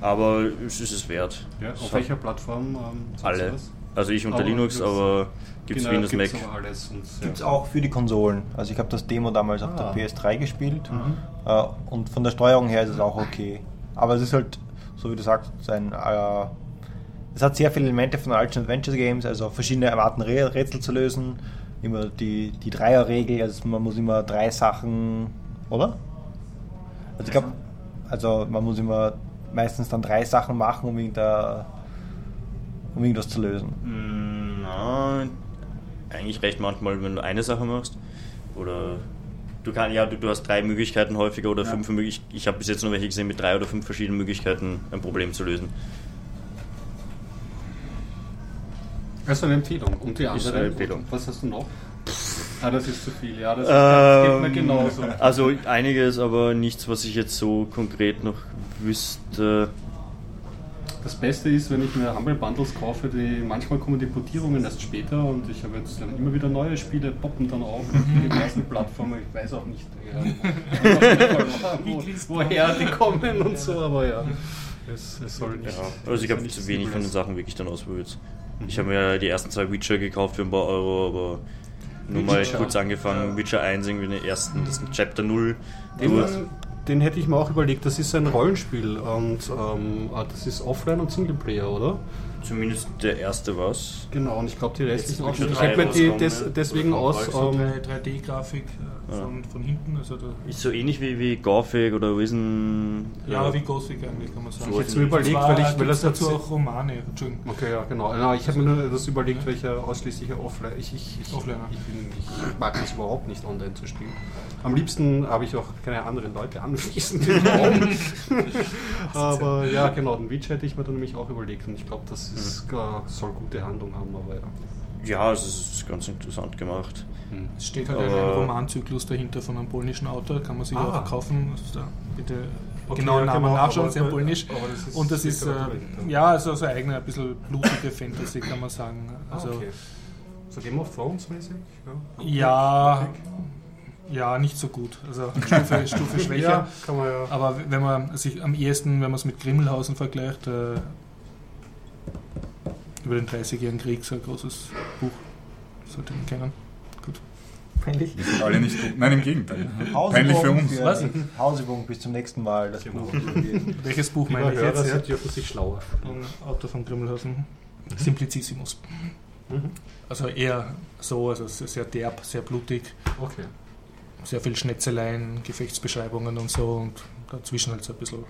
Aber es ist es wert. Ja, Es auf hat welcher Plattform? Ähm, alle. Also ich unter Linux, gibt's- aber gibt es Genau, Windows gibt's Mac. aber alles. Und, ja. Gibt es auch für die Konsolen. Also ich habe das Demo damals auf Ah. der PS3 gespielt äh, und von der Steuerung her ist es auch okay. Aber es ist halt, so wie du sagst, ein, äh, es hat sehr viele Elemente von Action Adventure Games, also verschiedene Arten Rä- Rätsel zu lösen. Immer die, die Dreierregel, also man muss immer drei Sachen, oder? Also ich glaube, also man muss immer meistens dann drei Sachen machen, um, irgendein, um irgendwas zu lösen. Mm, Na, eigentlich recht manchmal, wenn du eine Sache machst. Oder du kannst ja, du, du hast drei Möglichkeiten häufiger oder fünf Möglichkeiten. Ich habe bis jetzt nur welche gesehen mit drei oder fünf verschiedenen Möglichkeiten, ein Problem zu lösen. Also eine Empfehlung. Und die Ist andere? eine Empfehlung. Was hast du noch? Ah, das ist zu viel, ja. Das, das geht mir Ähm, genauso. Also einiges, aber nichts, was ich jetzt so konkret noch wüsste. Das Beste ist, wenn ich mir Humble Bundles kaufe, die manchmal kommen die Portierungen erst später und ich habe jetzt dann immer wieder neue Spiele, poppen dann auf auf diversen Plattformen. Ich weiß auch nicht, ja, wo, woher die kommen und so, aber ja. Es, es soll nicht. Ja, also ich habe nicht zu wenig von den. Sachen wirklich dann ausprobiert. Ich habe mir die ersten zwei Witcher gekauft für ein paar Euro, aber nur mal kurz angefangen. Witcher 1, irgendwie den ersten, das ist Chapter 0. Den, durch. Den hätte ich mir auch überlegt, das ist ein Rollenspiel und ähm, ah, das ist Offline und Singleplayer, oder? Zumindest der erste was. Genau, und ich glaube die restlichen auch schon. Ich 3 hätte mir die des, deswegen aus. Ähm, 3D-Grafik äh, von, von hinten. Also da, Ist so ähnlich wie, wie Gothic oder Risen. ja, wie Gothic eigentlich, kann man sagen. So ich hätte mir überlegt, weil ich, weil das dazu auch Romane. Entschuldigung. Okay, ja, genau. Ja, ich habe mir nur das überlegt, welcher ausschließliche Offline. Ich, ich, ich, Offliner. ich, bin, ich mag das überhaupt nicht, online zu spielen. Am liebsten habe ich auch keine anderen Leute im Raum. aber ja, genau, den Witch hätte ich mir dann nämlich auch überlegt und ich glaube, das ist, äh, soll gute Handlung haben, aber ja. Ja, es ist ganz interessant gemacht. Es steht halt ein, ein Aber- Romanzyklus dahinter von einem polnischen Autor, kann man sich Ah. auch kaufen. Also da bitte Okay, genauen ja, Namen genau, nachschauen, aber- sehr polnisch. aber das ist- Und das ist, äh, ja, also so eigene, ein bisschen blutige Fantasy, kann man sagen. Also, Ah, okay. So Game of Thrones mäßig? Ja, Ja, ja, nicht so gut. Also Stufe, Stufe schwächer. ja kann man ja. Aber wenn man sich am ehesten, wenn man es mit Grimmelhausen vergleicht, äh, über den 30-jährigen Krieg, so ein großes Buch, sollte man kennen. Gut. Peinlich. Wir sind alle nicht gut. Nein, im Gegenteil. Peinlich für uns. Was? Hausübung bis zum nächsten Mal. Das Genau. Buch. Welches Buch meine ich jetzt? Ja? Sie dürfen sich schlauer. Von Autor von Grimmelhausen. Simplicissimus. Mhm. Also eher so, also sehr derb, sehr blutig, Okay. sehr viel Schnetzeleien, Gefechtsbeschreibungen und so und dazwischen halt so ein bisschen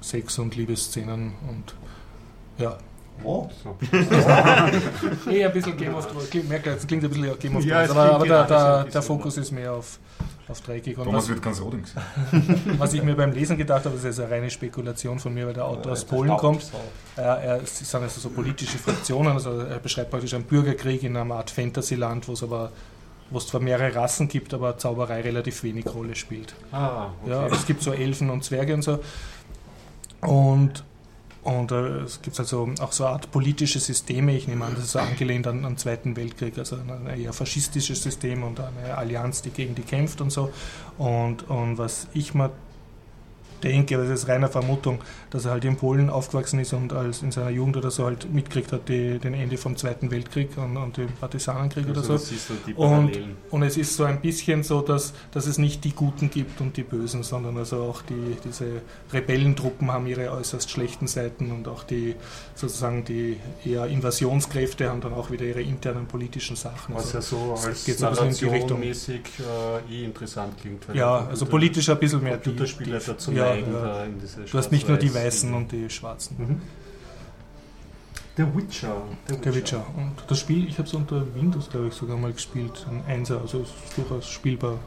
Sex und Liebesszenen und ja. Oh, So. Eh ein bisschen Game of Thrones, klingt, merkt, es klingt ein bisschen Game of Ja, Thrones, es aber, aber der, ein der, der Fokus ist mehr auf, auf dreckig. Und Thomas was, wird ganz Gesicht. was ich mir beim Lesen gedacht habe, das ist eine reine Spekulation von mir, weil der Autor aus Polen kommt. Er, er, es sind also so politische Fraktionen, also er beschreibt praktisch einen Bürgerkrieg in einer Art Fantasyland, wo es aber wo es zwar mehrere Rassen gibt, aber Zauberei relativ wenig Rolle spielt. Ah, okay. Ja, es gibt so Elfen und Zwerge und so. Und, und äh, es gibt also auch so eine Art politische Systeme. Ich nehme an, das ist so angelehnt an, an den Zweiten Weltkrieg, also ein eher faschistisches System und eine Allianz, die gegen die kämpft und so. Und, und was ich mir denke, das ist reiner Vermutung, dass er halt in Polen aufgewachsen ist und als in seiner Jugend oder so halt mitgekriegt hat, die, den Ende vom Zweiten Weltkrieg und, und den Partisanenkrieg oder also, so. das du die Und, und es ist so ein bisschen so, dass, dass es nicht die Guten gibt und die Bösen, sondern also auch die, diese Rebellentruppen haben ihre äußerst schlechten Seiten und auch die sozusagen die eher Invasionskräfte haben dann auch wieder ihre internen politischen Sachen. Was Also, ja so als geht so in die Richtung. Narrationmäßig äh, eh interessant klingt. ja, also politisch ein bisschen mehr die, Computerspiele die, dazu ja, ja. Du hast nicht nur die Weißen und die Schwarzen. Mhm. The Witcher. Der Witcher. Und das Spiel, ich habe es unter Windows, glaube ich, sogar mal gespielt, ein Einser, also es ist durchaus spielbar.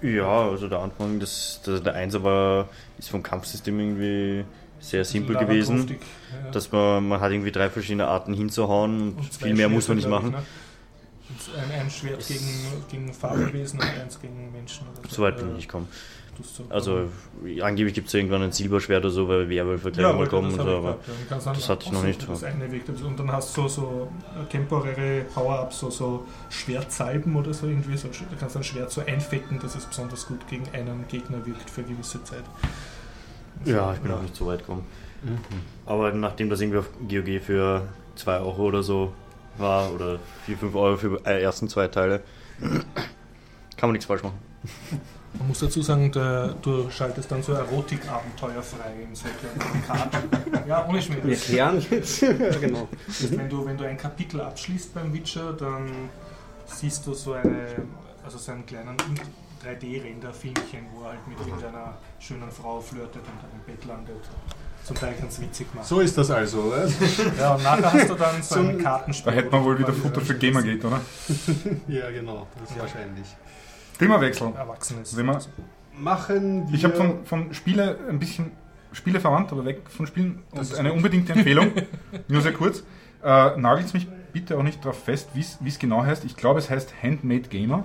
Ja, also der Anfang, des, der, der Einser war, ist vom Kampfsystem irgendwie sehr simpel Lara gewesen. Ja. Dass man, man hat irgendwie drei verschiedene Arten hinzuhauen und, Und viel mehr muss man nicht machen. ich, ne? Ein, ein Schwert gegen, gegen Fabelwesen und eins gegen Menschen. Oder So weit bin ich nicht gekommen. Also angeblich gibt es irgendwann ein Silberschwert oder so, weil Werwölfe gleich ja, mal kommen das, und so, aber ja. Dann das hatte ich noch nicht. Das eine bisschen- und dann hast du so, so temporäre Power-Ups, so, so Schwertsalben oder so irgendwie. So, du kannst ein Schwert so einfetten, dass es besonders gut gegen einen Gegner wirkt für eine gewisse Zeit. ja, ich bin auch nicht so weit gekommen. Aber nachdem das irgendwie auf GOG für 2 Euro oder so war, oder 4, 5 Euro für die ersten zwei Teile, kann man nichts falsch machen. Man muss dazu sagen, der, du schaltest dann so Erotikabenteuer frei in so kleinen Karten. ja, ohne Schmerz. Wir klären jetzt. ja, genau. Wenn du, wenn du ein Kapitel abschließt beim Witcher, dann siehst du so, eine, also so einen kleinen 3D-Render-Filmchen, wo er halt mit irgendeiner schönen Frau flirtet und dann im Bett landet. Zum Teil ganz witzig machen. So ist das also, oder? Ja, und nachher hast du dann so So ein Kartenspiel. Da hätte man wohl wieder Futter für das Gamergate, oder? ja, genau. Das ist wahrscheinlich. Themawechsel. Erwachsenes. Wenn man- Machen wir. Ich habe von, von Spiele ein bisschen Spiele verwandt, aber weg von Spielen. Das Und ist eine gut. unbedingte Empfehlung, nur sehr kurz. Äh, Nagelt mich bitte auch nicht darauf fest, wie es genau heißt. Ich glaube, es heißt Handmade Gamer.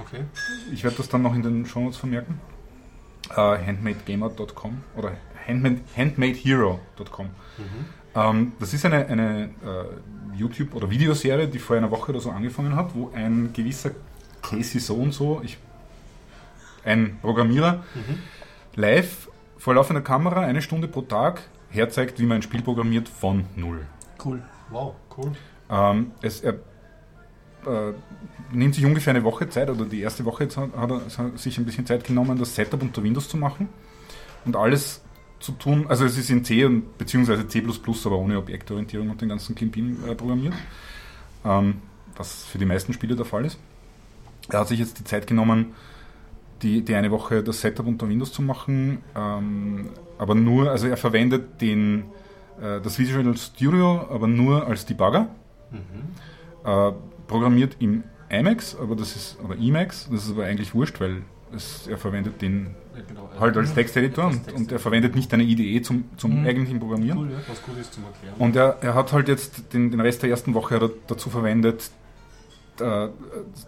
Okay. Ich werde das dann noch in den Shownotes vermerken. Äh, handmadegamer.com oder handmade, handmadehero.com. Ähm, das ist eine, eine äh, YouTube- oder Videoserie, die vor einer Woche oder so angefangen hat, wo ein gewisser Casey so und so, ich, ein Programmierer, live vor laufender Kamera eine Stunde pro Tag herzeigt, wie man ein Spiel programmiert von null. Cool. Wow, cool. Ähm, es, er äh, nimmt sich ungefähr eine Woche Zeit, oder die erste Woche hat, hat er sich ein bisschen Zeit genommen, das Setup unter Windows zu machen und alles zu tun. Also es ist in C und beziehungsweise C, aber ohne Objektorientierung und den ganzen Klimbim äh, programmiert, ähm, was für die meisten Spiele der Fall ist. Er hat sich jetzt die Zeit genommen, die, die eine Woche das Setup unter Windows zu machen, ähm, aber nur, also er verwendet den, äh, das Visual Studio, aber nur als Debugger. Mhm. Äh, programmiert im Emacs, aber das ist, oder Emacs, das ist aber eigentlich wurscht, weil es, er verwendet den ja, genau. halt als Texteditor und, Text und, er verwendet nicht eine IDE zum, zum mhm. eigentlichen Programmieren. Cool, ja, was gut ist zum Erklären. Und er, er hat halt jetzt den, den Rest der ersten Woche dazu verwendet, äh,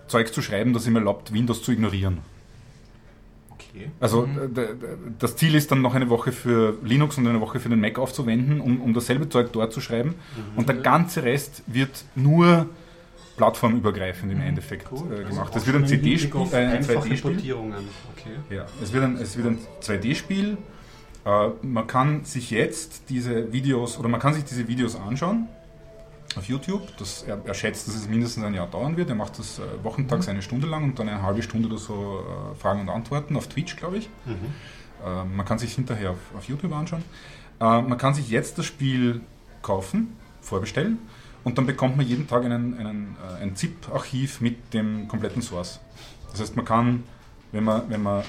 Zeug zu schreiben, das ihm erlaubt, Windows zu ignorieren. Okay. Also mhm. das Ziel ist dann noch eine Woche für Linux und eine Woche für den Mac aufzuwenden, um, um dasselbe Zeug dort zu schreiben. Mhm. Und der ganze Rest wird nur plattformübergreifend im mhm. Endeffekt cool. äh, gemacht. Also es wird ein CD-Spiel, äh, ein 2D-Spiel. Okay. Ja, es wird ein, es wird ein 2D-Spiel. Äh, man kann sich jetzt diese Videos oder man kann sich diese Videos anschauen auf YouTube. Das, er, er, schätzt, dass es mindestens ein Jahr dauern wird. Er macht das äh, wochentags mhm. eine Stunde lang und dann eine halbe Stunde oder so äh, Fragen und Antworten auf Twitch, glaube ich. Mhm. Äh, man kann sich hinterher auf, auf YouTube anschauen. Äh, man kann sich jetzt das Spiel kaufen, vorbestellen und dann bekommt man jeden Tag einen, einen, äh, ein ZIP-Archiv mit dem kompletten Source. Das heißt, man kann, wenn man, wenn man äh,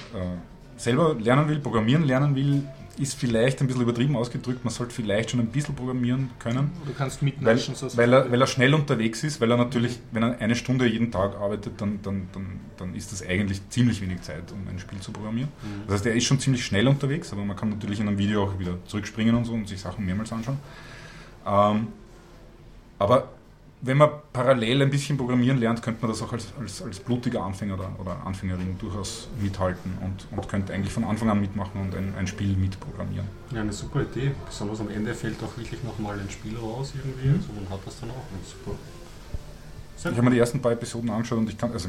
selber lernen will, programmieren lernen will, ist vielleicht ein bisschen übertrieben ausgedrückt, man sollte vielleicht schon ein bisschen programmieren können. Du kannst mitnaschen. Weil, weil, er, weil er schnell unterwegs ist, weil er natürlich, wenn er eine Stunde jeden Tag arbeitet, dann, dann, dann, dann ist das eigentlich ziemlich wenig Zeit, um ein Spiel zu programmieren. Mhm. Das heißt, er ist schon ziemlich schnell unterwegs, aber man kann natürlich in einem Video auch wieder zurückspringen und so und sich Sachen mehrmals anschauen. Ähm, aber wenn man parallel ein bisschen programmieren lernt, könnte man das auch als, als, als blutiger Anfänger oder, Anfängerin durchaus mithalten und, und könnte eigentlich von Anfang an mitmachen und ein, ein Spiel mitprogrammieren. Ja, eine super Idee. Besonders am Ende fällt auch wirklich nochmal ein Spiel raus irgendwie. Mhm. Also man hat das dann auch. Super. Sehr ich habe mir die ersten paar Episoden angeschaut und ich kann, also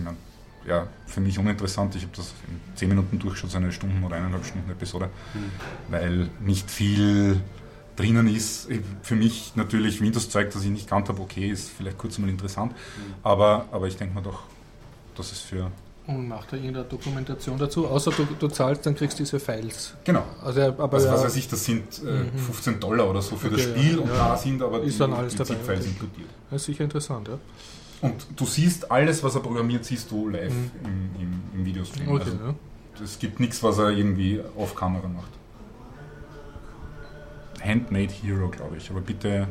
ja, für mich uninteressant. Ich habe das in 10 Minuten durchgeschaut, so eine Stunde oder eineinhalb Stunden Episode, mhm. weil nicht viel drinnen ist. Für mich natürlich Windows-Zeug, das ich nicht kannt habe, okay, ist vielleicht kurz mal interessant. Mhm. Aber, aber ich denke mir doch, das ist für. Und macht er irgendeine Dokumentation dazu? Außer du, du, zahlst, dann kriegst du diese Files. Genau. Also, aber also was weiß ich, das sind äh, 15 mhm. Dollar oder so für okay, das Spiel ja, und ja. da sind aber ist die, dann alles die ZIP-Files inkludiert. Das ist sicher interessant, ja. Und du siehst alles, was er programmiert, siehst du live mhm. im, im, im Videostream. Okay, also, ja. Es gibt nichts, was er irgendwie auf Kamera macht. Handmade Hero, glaube ich. Aber bitte,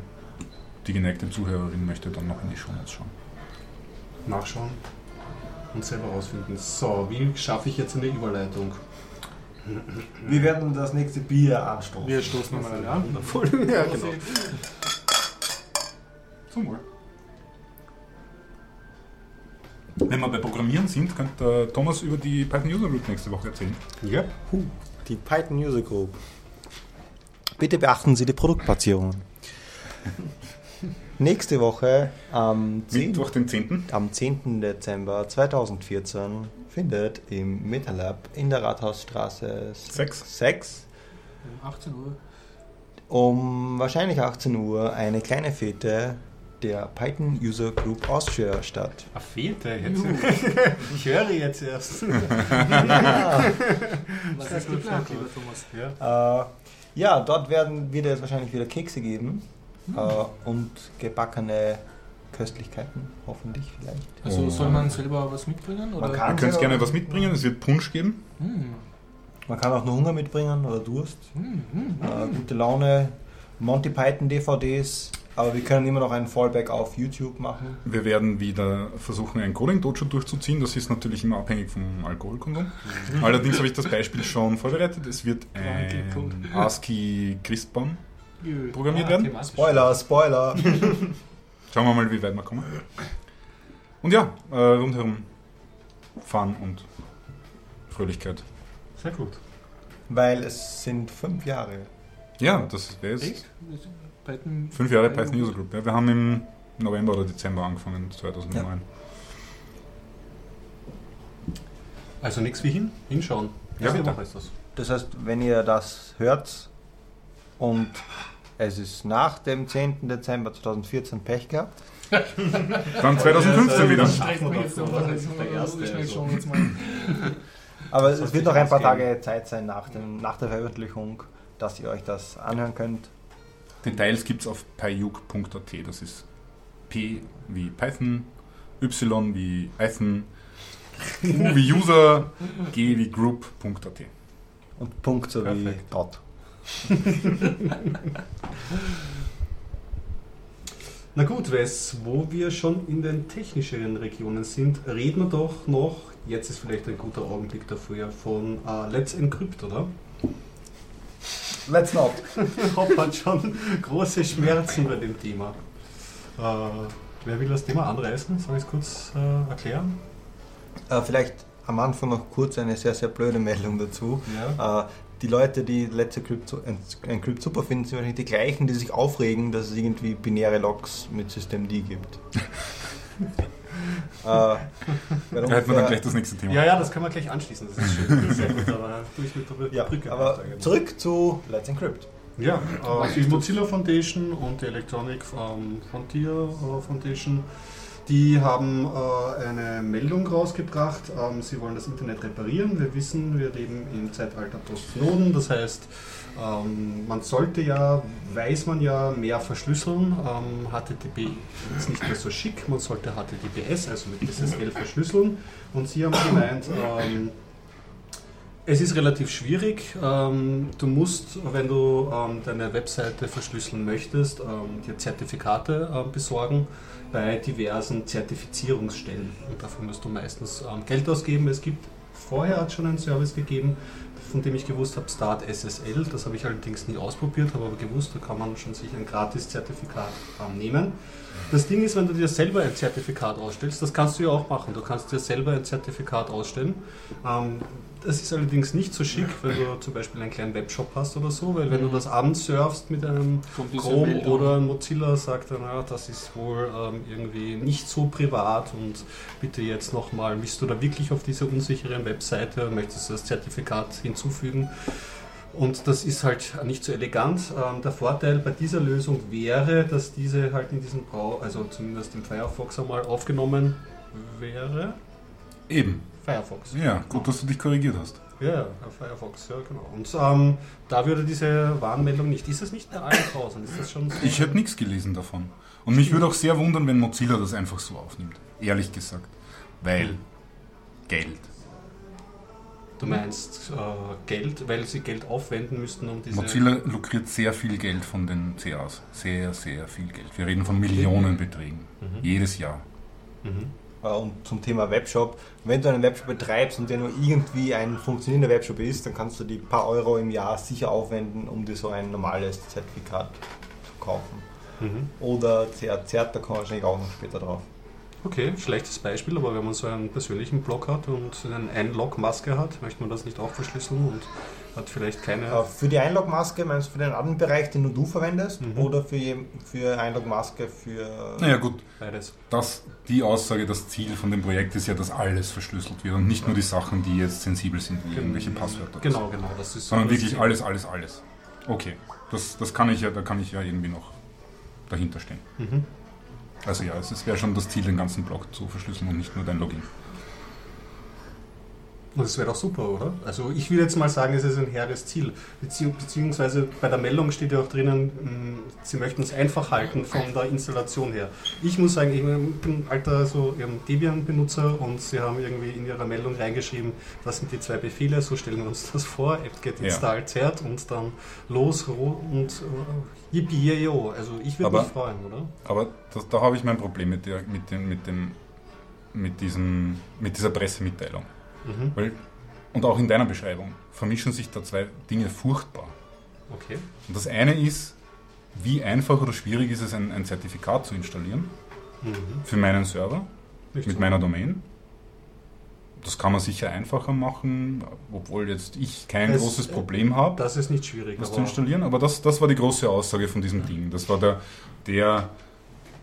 die geneigte Zuhörerin möchte dann noch in die Show schauen. Nachschauen und selber rausfinden. So, wie schaffe ich jetzt eine Überleitung? Wir werden das nächste Bier anstoßen. Wir stoßen nochmal an. Wundervoll. ja, genau. Zum Wohl. Wenn wir bei Programmieren sind, könnte Thomas über die Python User Group nächste Woche erzählen. Ja. Die Python User Group. Bitte beachten Sie die Produktplatzierungen. Nächste Woche am 10. Mittwoch, den 10. am 10. Dezember 2014 findet im MetaLab in der Rathausstraße 6, 6 um 18 Uhr um wahrscheinlich 18 Uhr eine kleine Fete der Python User Group Austria statt. Eine Fete? Jetzt? ich höre jetzt erst. ja. Was ist geplant, lieber Thomas? Ja. Äh, ja, dort werden wird es wahrscheinlich wieder Kekse geben mhm. äh, und gebackene Köstlichkeiten, hoffentlich vielleicht. Also oh. soll man selber was mitbringen? Oder? Man kann Ihr gerne was mitbringen, es wird Punsch geben. Mhm. Man kann auch nur Hunger mitbringen oder Durst. Mhm. Äh, gute Laune, Monty Python DVDs, aber wir können immer noch einen Fallback auf YouTube machen. Wir werden wieder versuchen, ein Coding-Dojo durchzuziehen. Das ist natürlich immer abhängig vom Alkoholkonsum. Mhm. Allerdings habe ich das Beispiel schon vorbereitet. Es wird ein ASCII Christbaum programmiert werden. Spoiler, Spoiler. Schauen wir mal, wie weit wir kommen. Und ja, äh, rundherum Fun und Fröhlichkeit. Sehr gut. Weil es sind fünf Jahre. Ja, das wäre jetzt. Python. Fünf Jahre Python User Group. Ja, wir haben im November oder Dezember angefangen, 2009. Ja. Also nichts wie hin, hinschauen. Ja, bitte. Ist das. das heißt, wenn ihr das hört und Es ist nach dem 10. Dezember 2014 Pech gehabt. Dann 2015 wieder. Also. Aber es wird noch ein paar. Tage Zeit sein nach, dem, nach der Veröffentlichung, dass ihr euch das anhören könnt. Details gibt es auf pyuke.at. Das ist P wie Python, Y wie Python, U wie User, G wie Group.at. Und Punkt so wie Perfekt. dort. Na gut, Wes, wo wir schon in den technischeren Regionen sind, reden wir doch noch, jetzt ist vielleicht ein guter Augenblick dafür, von äh, Let's Encrypt, oder? Let's not. Hopp hat schon große Schmerzen bei dem Thema. Äh, wer will das Thema anreißen? Soll ich es kurz äh, erklären? Äh, vielleicht am Anfang noch kurz eine sehr, sehr blöde Meldung dazu. Ja. Äh, die Leute, die Let's Encrypt, super finden, sind wahrscheinlich die gleichen, die sich aufregen, dass es irgendwie binäre Logs mit System D gibt. äh, Da hätten wir dann gleich das nächste Thema. ja, ja, das können wir gleich anschließen, das ist schön. Sehr gut, aber durch mit der ja, Brücke aber zurück zu Let's Encrypt. Ja, äh, die Mozilla Foundation und die Electronic ähm, Frontier äh, Foundation, die haben äh, eine Meldung rausgebracht. Ähm, sie wollen das Internet reparieren. Wir wissen, wir leben im Zeitalter Postnoden. Das heißt, ähm, man sollte ja, weiß man ja, mehr verschlüsseln. Ähm, HTTP ist nicht mehr so schick. Man sollte HTTPS, also mit SSL, verschlüsseln. Und sie haben gemeint, ähm, es ist relativ schwierig. Ähm, du musst, wenn du ähm, deine Webseite verschlüsseln möchtest, ähm, dir Zertifikate besorgen bei diversen Zertifizierungsstellen. Und dafür musst du meistens Geld ausgeben. Es gibt vorher hat schon einen Service gegeben, von dem ich gewusst habe, Start SSL. Das habe ich allerdings nie ausprobiert, habe aber gewusst, da kann man schon sich ein Gratis-Zertifikat ähm, nehmen. Das Ding ist, wenn du dir selber ein Zertifikat ausstellst, das kannst du ja auch machen. Du kannst dir selber ein Zertifikat ausstellen. Ähm, das ist allerdings nicht so schick, wenn du zum Beispiel einen kleinen Webshop hast oder so, weil wenn du das ansurfst mit einem Chrome Meldung. oder Mozilla, sagt er, na, das ist wohl ähm, irgendwie nicht so privat und bitte jetzt nochmal, bist du da wirklich auf dieser unsicheren Webseite und möchtest das Zertifikat hinzufügen? Und das ist halt nicht so elegant. Ähm, der Vorteil bei dieser Lösung wäre, dass diese halt in diesem Brau, also zumindest im Firefox einmal aufgenommen wäre. Eben. Firefox. Ja, gut, dass du dich korrigiert hast. Ja, ja, Firefox, ja genau. Und ähm, da würde diese Warnmeldung nicht. Ist das nicht bei allen draußen? Ist das schon so? Ich hätte nichts gelesen davon. Und mich würde auch sehr wundern, wenn Mozilla das einfach so aufnimmt. Ehrlich gesagt. Weil Geld. Du meinst äh, Geld, weil sie Geld aufwenden müssten, um diese. Mozilla lukriert sehr viel Geld von den CAs. Sehr, sehr viel Geld. Wir reden von Millionenbeträgen. Mhm. Jedes Jahr. Mhm. Und zum Thema Webshop, wenn du einen Webshop betreibst und der nur irgendwie ein funktionierender Webshop ist, dann kannst du die paar Euro im Jahr sicher aufwenden, um dir so ein normales Zertifikat zu kaufen. Mhm. Oder CRZ, da kommen wir wahrscheinlich auch noch später drauf. Okay, schlechtes Beispiel, aber wenn man so einen persönlichen Blog hat und eine Einlog-Maske hat, möchte man das nicht auch verschlüsseln und hat vielleicht keine. Äh, Für die Einlogmaske meinst du für den Admin-Bereich, den nur du verwendest, Mhm. oder für, für Einlogmaske für... Naja gut, Beides. das, die Aussage, das Ziel von dem Projekt ist ja, dass alles verschlüsselt wird und nicht nur die Sachen, die jetzt sensibel sind, wie irgendwelche Passwörter. Genau, genau. Das ist so Sondern wirklich Ziel. alles, alles, alles. Okay, das, das kann ich ja, da kann ich ja irgendwie noch dahinter stehen. Mhm. Also ja, es wäre schon das Ziel, den ganzen Blog zu verschlüsseln und nicht nur dein Login. Und das wäre doch super, oder? Also ich will jetzt mal sagen, es ist ein hehres Ziel. Beziehung, beziehungsweise bei der Meldung steht ja auch drinnen, mh, sie möchten es einfach halten von der Installation her. Ich muss sagen, ich bin alter so Debian-Benutzer und sie haben irgendwie in ihrer Meldung reingeschrieben, was sind die zwei Befehle, so stellen wir uns das vor, apt-get Ja. install zert und dann los und äh, yippie yo. Also ich würde mich freuen, oder? Aber das, da habe ich mein Problem mit, der, mit, dem, mit, dem, mit, diesem, mit dieser Pressemitteilung. Mhm. Weil, und auch in deiner Beschreibung vermischen sich da zwei Dinge furchtbar. Okay. Und das eine ist, wie einfach oder schwierig ist es, ein, ein Zertifikat zu installieren Mhm. für meinen Server Nicht mit so. meiner Domain. Das kann man sicher einfacher machen, obwohl jetzt ich kein Es- großes Problem habe, Das ist nicht schwierig. das zu installieren. Aber das, das war die große Aussage von diesem Ding. Das war der, der,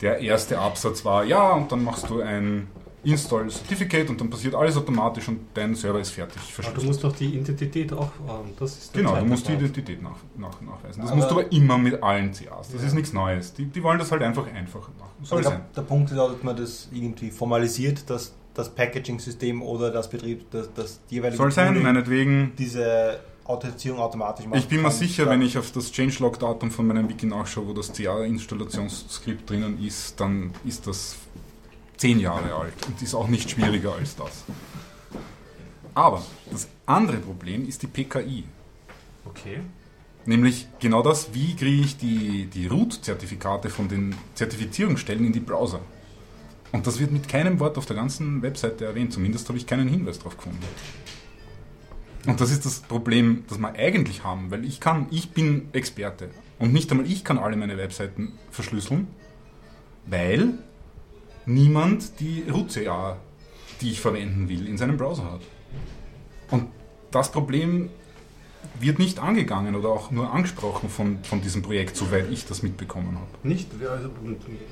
der erste Absatz war, ja, und dann machst du ein Install Certificate und dann passiert alles automatisch und dein Server ist fertig. Aber du musst doch die Identität auch. ähm, Das ist Genau, du musst die. Identität nach, nach, nachweisen. Das Aber- musst du aber immer mit allen CAs. Das Ja. ist nichts Neues. Die, die wollen das halt einfach einfacher machen. Soll sein. der Punkt ist auch, dass man das irgendwie formalisiert, dass das Packaging-System oder das Betrieb, das, das jeweilige Soll sein, Tooling meinetwegen. diese Authentifizierung automatisch macht. Ich bin mir sicher, wenn ich auf das Changelog-Datum von meinem Wiki nachschaue, wo das CA-Installationsskript drinnen ist, dann ist das zehn Jahre alt und ist auch nicht schwieriger als das. Aber das andere Problem ist die PKI. Okay. Nämlich genau das, wie kriege ich die, die Root-Zertifikate von den Zertifizierungsstellen in die Browser. Und das wird mit keinem Wort auf der ganzen Webseite erwähnt, zumindest habe ich keinen Hinweis darauf gefunden. Und das ist das Problem, das wir eigentlich haben, weil ich kann, ich bin Experte und nicht einmal ich kann alle meine Webseiten verschlüsseln, weil niemand die Root-CA, die ich verwenden will, in seinem Browser hat. Und das Problem wird nicht angegangen oder auch nur angesprochen von, von diesem Projekt, soweit ich das mitbekommen habe. Nicht? Wäre also,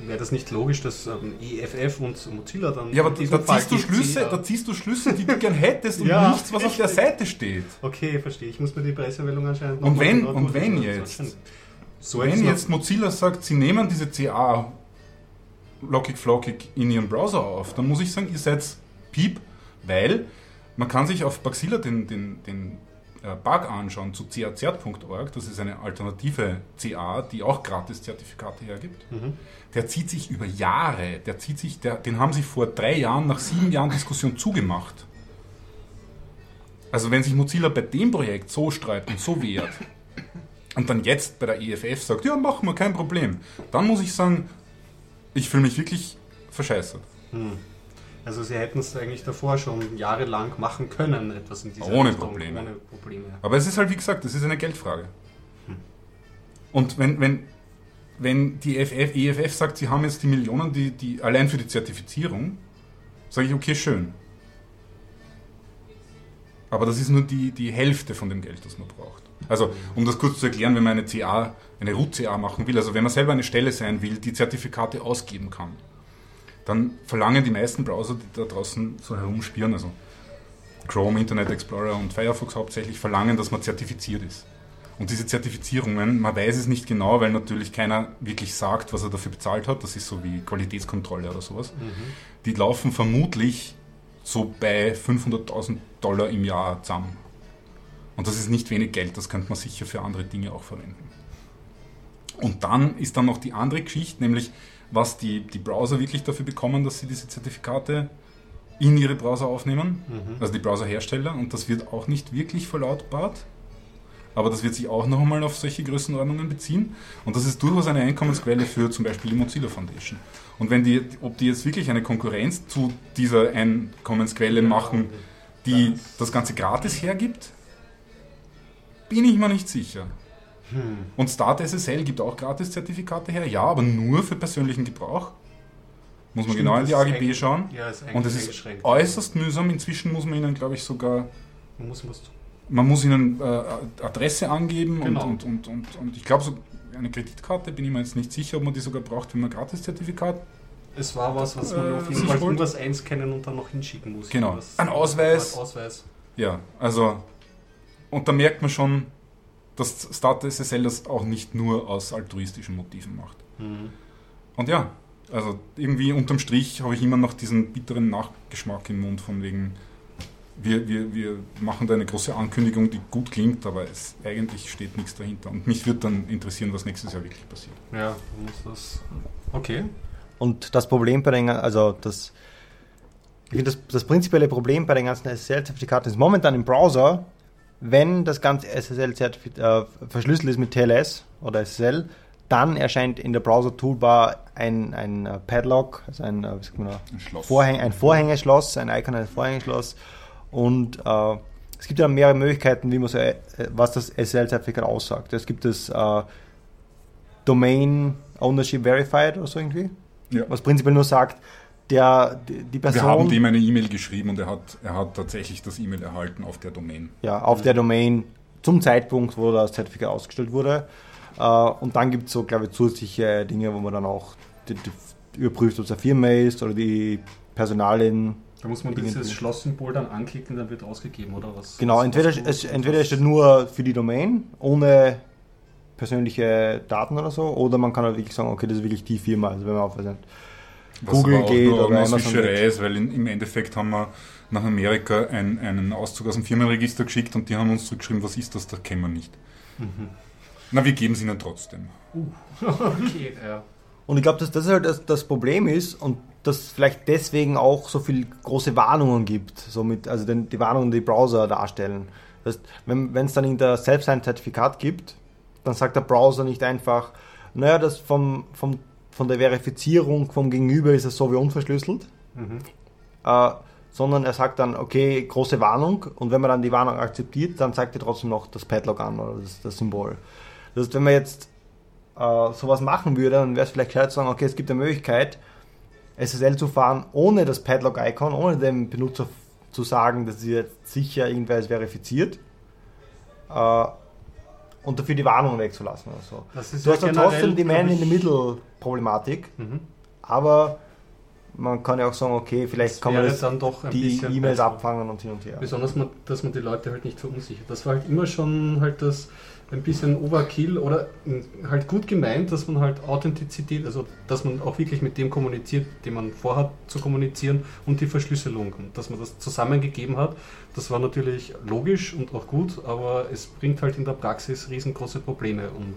wäre das nicht logisch, dass ähm, EFF und Mozilla dann. Ja, aber da ziehst, du Schlüsse, da ziehst du Schlüsse, die du gern hättest und Ja, nichts, was auf der. Seite steht. Okay, verstehe. Ich muss mir die Pressemeldung anscheinend noch Und wenn- und wenn jetzt- So Wenn jetzt Mozilla sagt, sie nehmen diese CA lockig flockig in ihren Browser auf, dann muss ich sagen, ihr seid piep, weil man kann sich auf Baxilla den, den, den äh, Bug anschauen zu caz.org, das ist eine alternative CA, die auch Gratis-Zertifikate hergibt. Mhm. Der zieht sich über Jahre, der zieht sich, der, den haben sie vor drei Jahren, nach sieben Jahren Diskussion zugemacht. Also wenn sich Mozilla bei dem Projekt so sträubt und so wehrt und dann jetzt bei der EFF sagt, ja, machen wir, kein Problem, dann muss ich sagen, ich fühle mich wirklich verscheißert. Hm. Also sie hätten es eigentlich davor schon jahrelang machen können, etwas in dieser Ohne Richtung, Probleme. Ohne Probleme. Aber es ist halt, wie gesagt, das ist eine Geldfrage. Und wenn, wenn, wenn die FF, EFF sagt, sie haben jetzt die Millionen, die, die allein für die Zertifizierung, sage ich, okay, schön. Aber das ist nur die, die Hälfte von dem Geld, das man braucht. Also, um das kurz zu erklären, wenn man eine CA, eine Root-CA machen will, also wenn man selber eine Stelle sein will, die Zertifikate ausgeben kann, dann verlangen die meisten Browser, die da draußen so herumspielen, also Chrome, Internet Explorer und Firefox hauptsächlich, verlangen, dass man zertifiziert ist. Und diese Zertifizierungen, man weiß es nicht genau, weil natürlich keiner wirklich sagt, was er dafür bezahlt hat. Das ist so wie Qualitätskontrolle oder sowas. Die laufen vermutlich so bei 500.000 Dollar im Jahr zusammen. Und das ist nicht wenig Geld, das könnte man sicher für andere Dinge auch verwenden. Und dann ist dann noch die andere Geschichte, nämlich was die, die Browser wirklich dafür bekommen, dass sie diese Zertifikate in ihre Browser aufnehmen, also die Browserhersteller, und das wird auch nicht wirklich verlautbart, aber das wird sich auch noch einmal auf solche Größenordnungen beziehen und das ist durchaus eine Einkommensquelle für zum Beispiel die Mozilla Foundation. Und wenn die, ob die jetzt wirklich eine Konkurrenz zu dieser Einkommensquelle machen, die das Ganze gratis hergibt, bin ich mir nicht sicher. Und Start SSL gibt auch Gratis-Zertifikate her, ja, aber nur für persönlichen Gebrauch. Muss man Stimmt, genau in die AGB eigentlich- schauen. Ja, ist Und es ist äußerst mühsam. Inzwischen muss man ihnen, glaube ich, sogar, Man muss, man muss ihnen äh, Adresse angeben Genau. und, und, und, und, und ich glaube, so eine Kreditkarte bin ich mir jetzt nicht sicher, ob man die sogar braucht, wenn man Gratis-Zertifikat. Es war was, was man Äh, auf jeden Fall irgendwas einscannen und dann noch hinschicken muss. Genau. Ein Ausweis. Ein Ausweis. Ja, also, und da merkt man schon, dass Start SSL das auch nicht nur aus altruistischen Motiven macht. Mhm. Und ja, also irgendwie unterm Strich habe ich immer noch diesen bitteren Nachgeschmack im Mund von wegen, wir, wir, wir machen da eine große Ankündigung, die gut klingt, aber es eigentlich steht nichts dahinter. Und mich würde dann interessieren, was nächstes Jahr wirklich passiert. Ja, muss das. Okay. Und das Problem bei den, also das, ich finde das, das prinzipielle Problem bei den ganzen SSL-Zertifikaten ist momentan im Browser, wenn das ganze SSL-Zertifikat äh, verschlüsselt ist mit TLS oder SSL, dann erscheint in der Browser-Toolbar ein, ein äh, Padlock, also ein, sagt man Ein. Vorhäng, ein Vorhängeschloss, ein Icon eines Vorhängeschloss. Und äh, es gibt ja mehrere Möglichkeiten, wie man so, was das SSL-Zertifikat aussagt. Es gibt das Domain Ownership Verified oder so irgendwie, Ja. was prinzipiell nur sagt, der, die, die Wir haben Person dem eine E-Mail geschrieben und er hat, er hat tatsächlich das E-Mail erhalten auf der Domain. ja, auf der Domain zum Zeitpunkt, wo das Zertifikat ausgestellt wurde. Äh, und dann gibt es so, glaube ich, zusätzliche Dinge, wo man dann auch die, die überprüft, ob es eine Firma ist oder die Personalien. Da muss man dieses Schlosssymbol dann anklicken, dann wird ausgegeben, oder was? Genau, was- entweder, es, entweder ist es nur für die Domain, ohne persönliche Daten oder so, oder man kann halt wirklich sagen, okay, das ist wirklich die Firma. Also wenn man auf weiß nicht, Was Google aber auch geht nur oder Amazon Augenmauswischerei geht. ist, weil in, im Endeffekt haben wir nach Amerika ein, einen Auszug aus dem Firmenregister geschickt und die haben uns zurückgeschrieben, was ist das, das kennen wir nicht. Mhm. Na, wir geben es ihnen trotzdem. okay, ja. Und ich glaube, dass das halt das, das Problem ist und dass vielleicht deswegen auch so viel große Warnungen gibt, somit, also den, die Warnungen, die Browser darstellen. Das heißt, wenn es dann in der Selbst-Sein-Zertifikat gibt, dann sagt der Browser nicht einfach, naja, das vom, vom, von der Verifizierung vom Gegenüber ist es so wie unverschlüsselt, Mhm. äh, sondern er sagt dann, okay, große Warnung und wenn man dann die Warnung akzeptiert, dann zeigt er trotzdem noch das Padlock an oder das, das Symbol. Das heißt, wenn man jetzt äh, sowas machen würde, dann wäre es vielleicht gescheit zu sagen, okay, es gibt eine Möglichkeit, SSL zu fahren ohne das Padlock-Icon, ohne dem Benutzer zu sagen, dass sie jetzt sicher irgendwer ist verifiziert äh, und dafür die Warnung wegzulassen oder so. Das ist Du ja hast dann trotzdem die Man in the Middle-Problematik, Mhm. aber man kann ja auch sagen, okay, vielleicht Das kann man das, dann doch ein die E-Mails abfangen und hin und her. Besonders, man, dass man die Leute halt nicht verunsichert. Das war halt immer schon halt das ein bisschen Overkill oder halt gut gemeint, dass man halt Authentizität, also dass man auch wirklich mit dem kommuniziert, den man vorhat zu kommunizieren und die Verschlüsselung und dass man das zusammengegeben hat. Das war natürlich logisch und auch gut, aber es bringt halt in der Praxis riesengroße Probleme und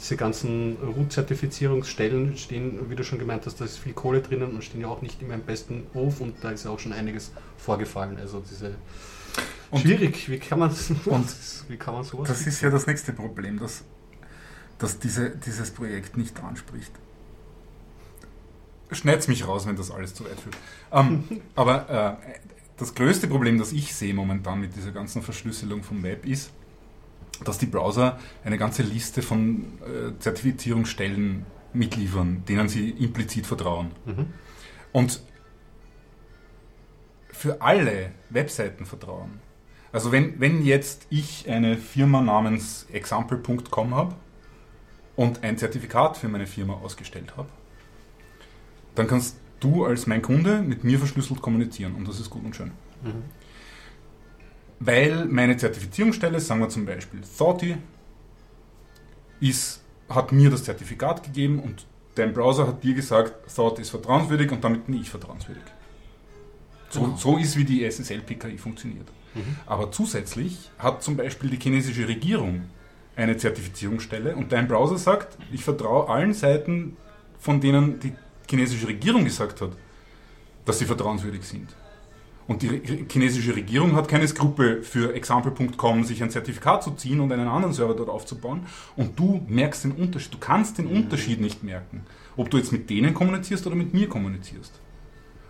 diese ganzen Root-Zertifizierungsstellen stehen, wie du schon gemeint hast, da ist viel Kohle drinnen und stehen ja auch nicht immer im besten Ruf und da ist ja auch schon einiges vorgefallen. Also diese Und- schwierig, wie kann man wie kann man sowas? Das ist ja das nächste Problem, dass, dass diese, dieses Projekt nicht anspricht. Schneid's mich raus, wenn das alles zu weit führt. Ähm, aber äh, das größte Problem, das ich sehe momentan mit dieser ganzen Verschlüsselung vom Web ist, dass die Browser eine ganze Liste von äh, Zertifizierungsstellen mitliefern, denen sie implizit vertrauen. Mhm. Und für alle Webseiten vertrauen. Also wenn, wenn jetzt ich eine Firma namens example.com habe und ein Zertifikat für meine Firma ausgestellt habe, dann kannst du als mein Kunde mit mir verschlüsselt kommunizieren und das ist gut und schön. Mhm. Weil meine Zertifizierungsstelle, sagen wir zum Beispiel Thoughty, ist, hat mir das Zertifikat gegeben und dein Browser hat dir gesagt, Thought ist vertrauenswürdig und damit bin ich vertrauenswürdig. So, Genau. so ist, wie die SSL-PKI funktioniert. Mhm. Aber zusätzlich hat zum Beispiel die chinesische Regierung eine Zertifizierungsstelle und dein Browser sagt, ich vertraue allen Seiten, von denen die chinesische Regierung gesagt hat, dass sie vertrauenswürdig sind. Und die chinesische Regierung hat keine Skrupel für example.com sich ein Zertifikat zu ziehen und einen anderen Server dort aufzubauen. Und du merkst den Unterschied. Du kannst den Unterschied nicht merken, ob du jetzt mit denen kommunizierst oder mit mir kommunizierst.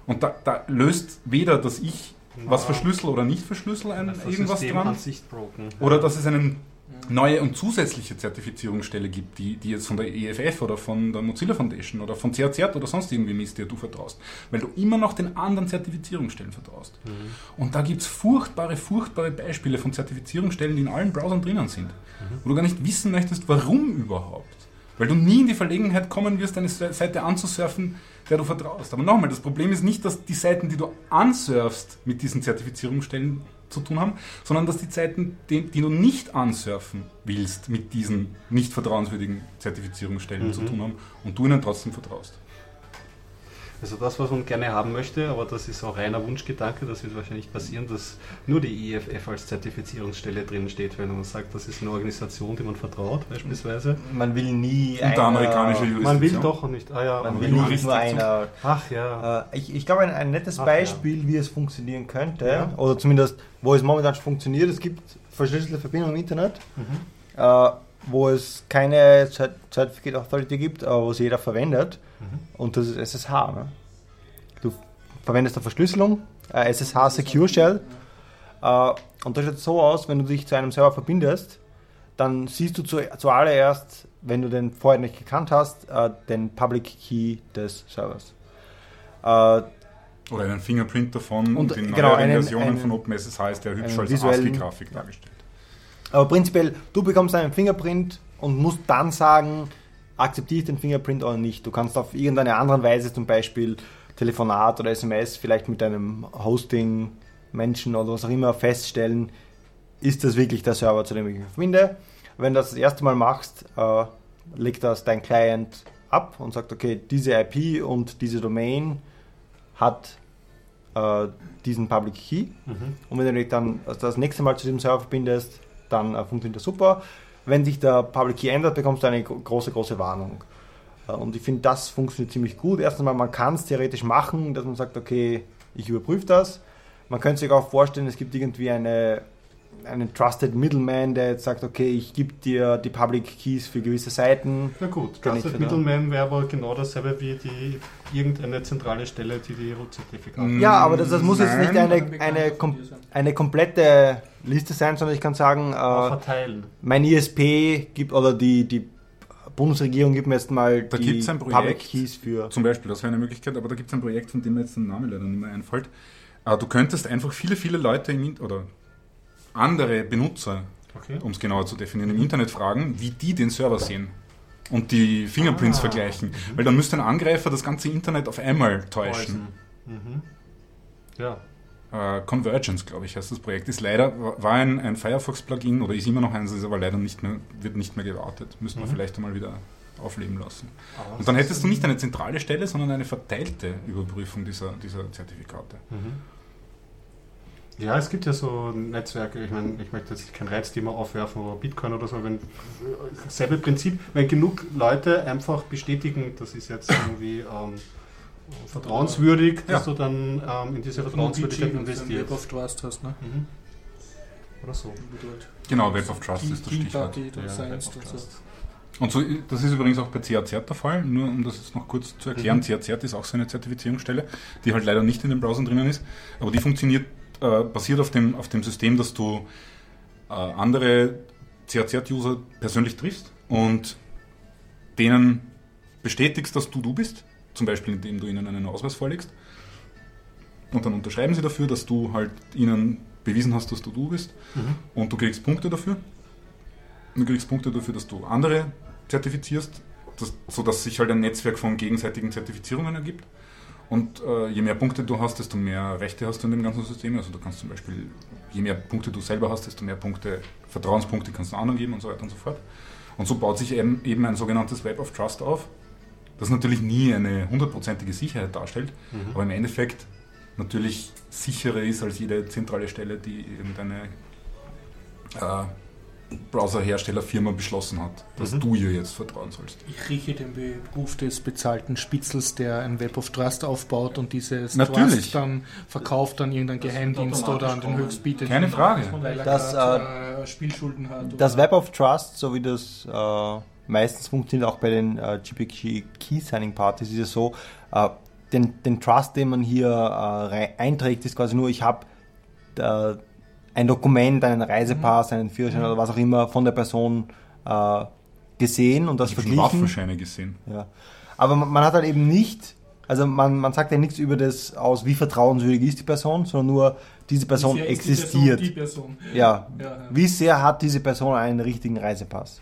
Und da, da löst weder, dass ich was verschlüssel oder nicht verschlüssel, ein, irgendwas System dran. Oder dass es eine neue und zusätzliche Zertifizierungsstelle gibt, die, die jetzt von der EFF oder von der Mozilla Foundation oder von CRZ oder sonst irgendwie misst, der du vertraust. Weil du immer noch den anderen Zertifizierungsstellen vertraust. Und da gibt es furchtbare, furchtbare Beispiele von Zertifizierungsstellen, die in allen Browsern drinnen sind. Wo du gar nicht wissen möchtest, warum überhaupt. Weil du nie in die Verlegenheit kommen wirst, eine Seite anzusurfen, der du vertraust. Aber nochmal, das Problem ist nicht, dass die Seiten, die du ansurfst, mit diesen Zertifizierungsstellen zu tun haben, sondern dass die Seiten, die, die du nicht ansurfen willst, mit diesen nicht vertrauenswürdigen Zertifizierungsstellen Mhm. zu tun haben und du ihnen trotzdem vertraust. Also das, was man gerne haben möchte, aber das ist auch reiner Wunschgedanke, das wird wahrscheinlich nicht passieren, dass nur die EFF als Zertifizierungsstelle drin steht, wenn man sagt, das ist eine Organisation, die man vertraut, beispielsweise. Man will nie Und amerikanische Man will Jurisdiktion. doch nicht. Ah ja, Man will nicht nur einer. Ach ja. Äh, ich, ich glaube, ein, ein nettes Ach, Beispiel, wie es funktionieren könnte, Ja. oder zumindest wo es momentan schon funktioniert, es gibt verschlüsselte Verbindungen im Internet, Mhm. äh, wo es keine Cert- Certificate Authority gibt, aber wo es jeder verwendet. Mhm. Und das ist SSH. Ne? Du verwendest eine Verschlüsselung, äh, SSH Secure Shell. Äh, und das schaut so aus, wenn du dich zu einem Server verbindest, dann siehst du zu, zuallererst, wenn du den vorher nicht gekannt hast, äh, den Public Key des Servers. Äh, Oder einen Fingerprint davon Und, in genau, neueren einen- Versionen einen- von OpenSSH ist der hübsch als ASCII-Grafik dargestellt. Aber prinzipiell, du bekommst einen Fingerprint und musst dann sagen, akzeptiere ich den Fingerprint oder nicht. Du kannst auf irgendeine andere Weise zum Beispiel Telefonat oder SMS vielleicht mit einem Hosting-Menschen oder was auch immer feststellen, ist das wirklich der Server, zu dem ich mich verbinde. Wenn du das das erste Mal machst, äh, legt das dein Client ab und sagt, okay, diese IP und diese Domain hat äh, diesen Public Key. Und wenn du dich dann das nächste Mal zu diesem Server verbindest, dann äh, funktioniert das super. Wenn sich der Public Key ändert, bekommst du eine gro- große, große Warnung. Äh, Und ich finde, das funktioniert ziemlich gut. Erstens mal, man kann es theoretisch machen, dass man sagt, okay, ich überprüfe das. Man könnte sich auch vorstellen, es gibt irgendwie eine, einen Trusted Middleman, der jetzt sagt, okay, ich gebe dir die Public Keys für gewisse Seiten. Na gut, Trusted Middleman wäre aber genau dasselbe wie die irgendeine zentrale Stelle, die die Root-Zertifikate. Ja, aber das, das muss jetzt nicht Nein. eine, eine, kom eine komplette Liste sein, sondern ich kann sagen, äh, verteilen. mein ISP gibt oder die, die Bundesregierung gibt mir jetzt mal Da die gibt's ein Public Projekt. Keys für. Zum Beispiel, das wäre eine Möglichkeit, aber da gibt es ein Projekt, von dem mir jetzt der Name leider nicht mehr einfällt. Äh, Du könntest einfach viele, viele Leute im oder andere Benutzer, Okay. um es genauer zu definieren, im Internet fragen, wie die den Server sehen und die Fingerprints Ah. vergleichen. Weil dann müsste ein Angreifer das ganze Internet auf einmal täuschen. Mhm. Ja. Äh, Convergence, glaube ich, heißt das Projekt. Ist leider, war ein, ein Firefox-Plugin oder ist immer noch eins, ist aber leider nicht mehr, wird nicht mehr gewartet. Müssten wir Mhm. vielleicht einmal wieder aufleben lassen. Aber Und dann hättest du nicht eine zentrale Stelle, sondern eine verteilte Überprüfung dieser, dieser Zertifikate. Mhm. Ja, es gibt ja so Netzwerke, ich meine, ich möchte jetzt kein Reizthema aufwerfen, aber Bitcoin oder so, wenn selbe Prinzip, wenn genug Leute einfach bestätigen, das ist jetzt irgendwie ähm, vertrauenswürdig, dass Ja. du dann ähm, in diese Vertrauenswürdigkeit investierst. Web of Trust hast, ne? Mhm. Oder so. Genau, Web of Trust ist das Stichwort. Party, Ja, das Web Science of und so. Trust. Und so, das ist übrigens auch bei CAZ der Fall, nur um das jetzt noch kurz zu erklären. Mhm. CAZ ist auch so eine Zertifizierungsstelle, die halt leider nicht in den Browsern drinnen ist, aber die funktioniert, äh, basiert auf dem, auf dem System, dass du äh, andere CAZ-User persönlich triffst und denen bestätigst, dass du du bist, zum Beispiel indem du ihnen einen Ausweis vorlegst. Und dann unterschreiben sie dafür, dass du halt ihnen bewiesen hast, dass du du bist. Mhm. Und du kriegst Punkte dafür. Du kriegst Punkte dafür, dass du andere zertifizierst, das, sodass sich halt ein Netzwerk von gegenseitigen Zertifizierungen ergibt. Und äh, je mehr Punkte du hast, desto mehr Rechte hast du in dem ganzen System. Also du kannst zum Beispiel, je mehr Punkte du selber hast, desto mehr Punkte, Vertrauenspunkte kannst du anderen geben und so weiter und so fort. Und so baut sich eben, eben ein sogenanntes Web of Trust auf, das natürlich nie eine hundertprozentige Sicherheit darstellt, Mhm. aber im Endeffekt natürlich sicherer ist als jede zentrale Stelle, die irgendeine äh, Browserherstellerfirma beschlossen hat, dass Mhm. du ihr jetzt vertrauen sollst. Ich rieche den Beruf des bezahlten Spitzels, der ein Web of Trust aufbaut und dieses Natürlich. Trust dann verkauft an irgendeinen Geheimdienst oder an den Höchstbietenden. Keine Frage. Das, grad, äh, Spielschulden hat. Das Web of Trust, so wie das äh, meistens funktioniert, auch bei den äh, GPG Key Signing Partys, ist es so, äh, den, den Trust, den man hier äh, einträgt, ist quasi nur, ich habe äh, ein Dokument, einen Reisepass, einen Führerschein oder was auch immer von der Person äh, gesehen und das Ich verglichen. Waffenscheine gesehen. Ja. Aber man, man hat halt eben nicht, also man, man sagt ja nichts über das aus, wie vertrauenswürdig ist die Person, sondern nur, diese Person Wie sehr ist existiert. Die Person, die Person. Ja. Ja, ja. Wie sehr hat diese Person einen richtigen Reisepass?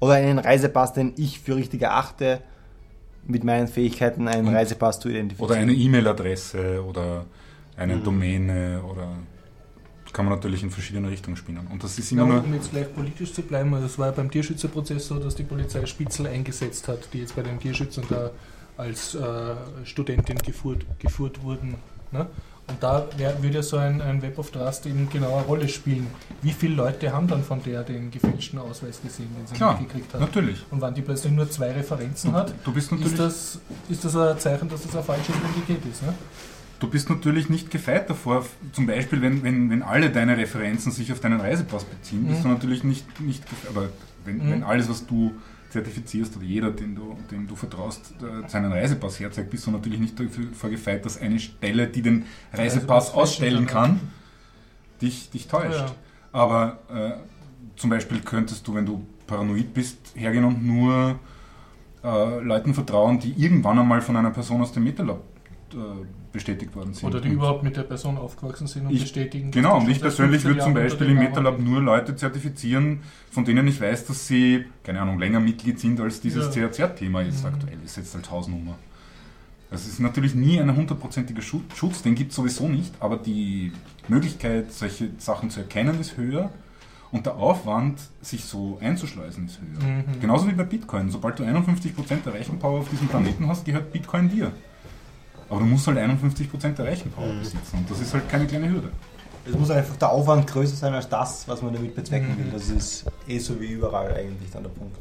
Oder einen Reisepass, den ich für richtig erachte, mit meinen Fähigkeiten einen Und- Reisepass zu identifizieren? Oder eine E-Mail-Adresse oder eine Mhm. Domäne oder kann man natürlich in verschiedene Richtungen spinnen. Und das ist immer Ja, um jetzt gleich politisch zu bleiben, also es war ja beim Tierschützerprozess so, dass die Polizei Spitzel eingesetzt hat, die jetzt bei den Tierschützern da als äh, Studentin geführt, geführt wurden. Ne? Und da wär, würde ja so ein, ein Web of Trust eben genau eine Rolle spielen. Wie viele Leute haben dann von der den gefälschten Ausweis gesehen, den sie Klar, mitgekriegt hat? Natürlich. Und wenn die plötzlich nur zwei Referenzen hat, Du bist ist natürlich, das, ist das ein Zeichen, dass das eine falsche Identität ist. Ne? Du bist natürlich nicht gefeit davor. Zum Beispiel, wenn, wenn, wenn alle deine Referenzen sich auf deinen Reisepass beziehen, bist Mhm. du natürlich nicht, nicht gefeit. Aber wenn, Mhm. wenn alles, was du zertifizierst oder jeder, dem du, dem du vertraust, äh, seinen Reisepass herzeigt, bist du natürlich nicht davor gefeit, dass eine Stelle, die den Reisepass ausstellen kann, dich, dich täuscht. Ja. Aber äh, zum Beispiel könntest du, wenn du paranoid bist, hergehen und nur äh, Leuten vertrauen, die irgendwann einmal von einer Person aus dem MetaLab äh, bestätigt worden sind. Oder die überhaupt mit der Person aufgewachsen sind und Ich- bestätigen. Genau, und ich persönlich 15 würde zum Beispiel im MetaLab nur Leute zertifizieren, von denen ich weiß, dass sie, keine Ahnung, länger Mitglied sind, als dieses Ja. CRZ-Thema jetzt Mhm. aktuell ist, jetzt als Hausnummer. Es ist natürlich nie ein hundertprozentiger Schu- Schutz, den gibt es sowieso nicht, aber die Möglichkeit, solche Sachen zu erkennen, ist höher und der Aufwand, sich so einzuschleusen, ist höher. Mhm. Genauso wie bei Bitcoin. Sobald du 51% der Rechenpower auf diesem Planeten hast, gehört Bitcoin dir. Aber du musst halt 51% der Rechenpower besitzen und das ist halt keine kleine Hürde. Es muss einfach der Aufwand größer sein als das, was man damit bezwecken Mhm. will. Das ist eh so wie überall eigentlich dann der Punkt.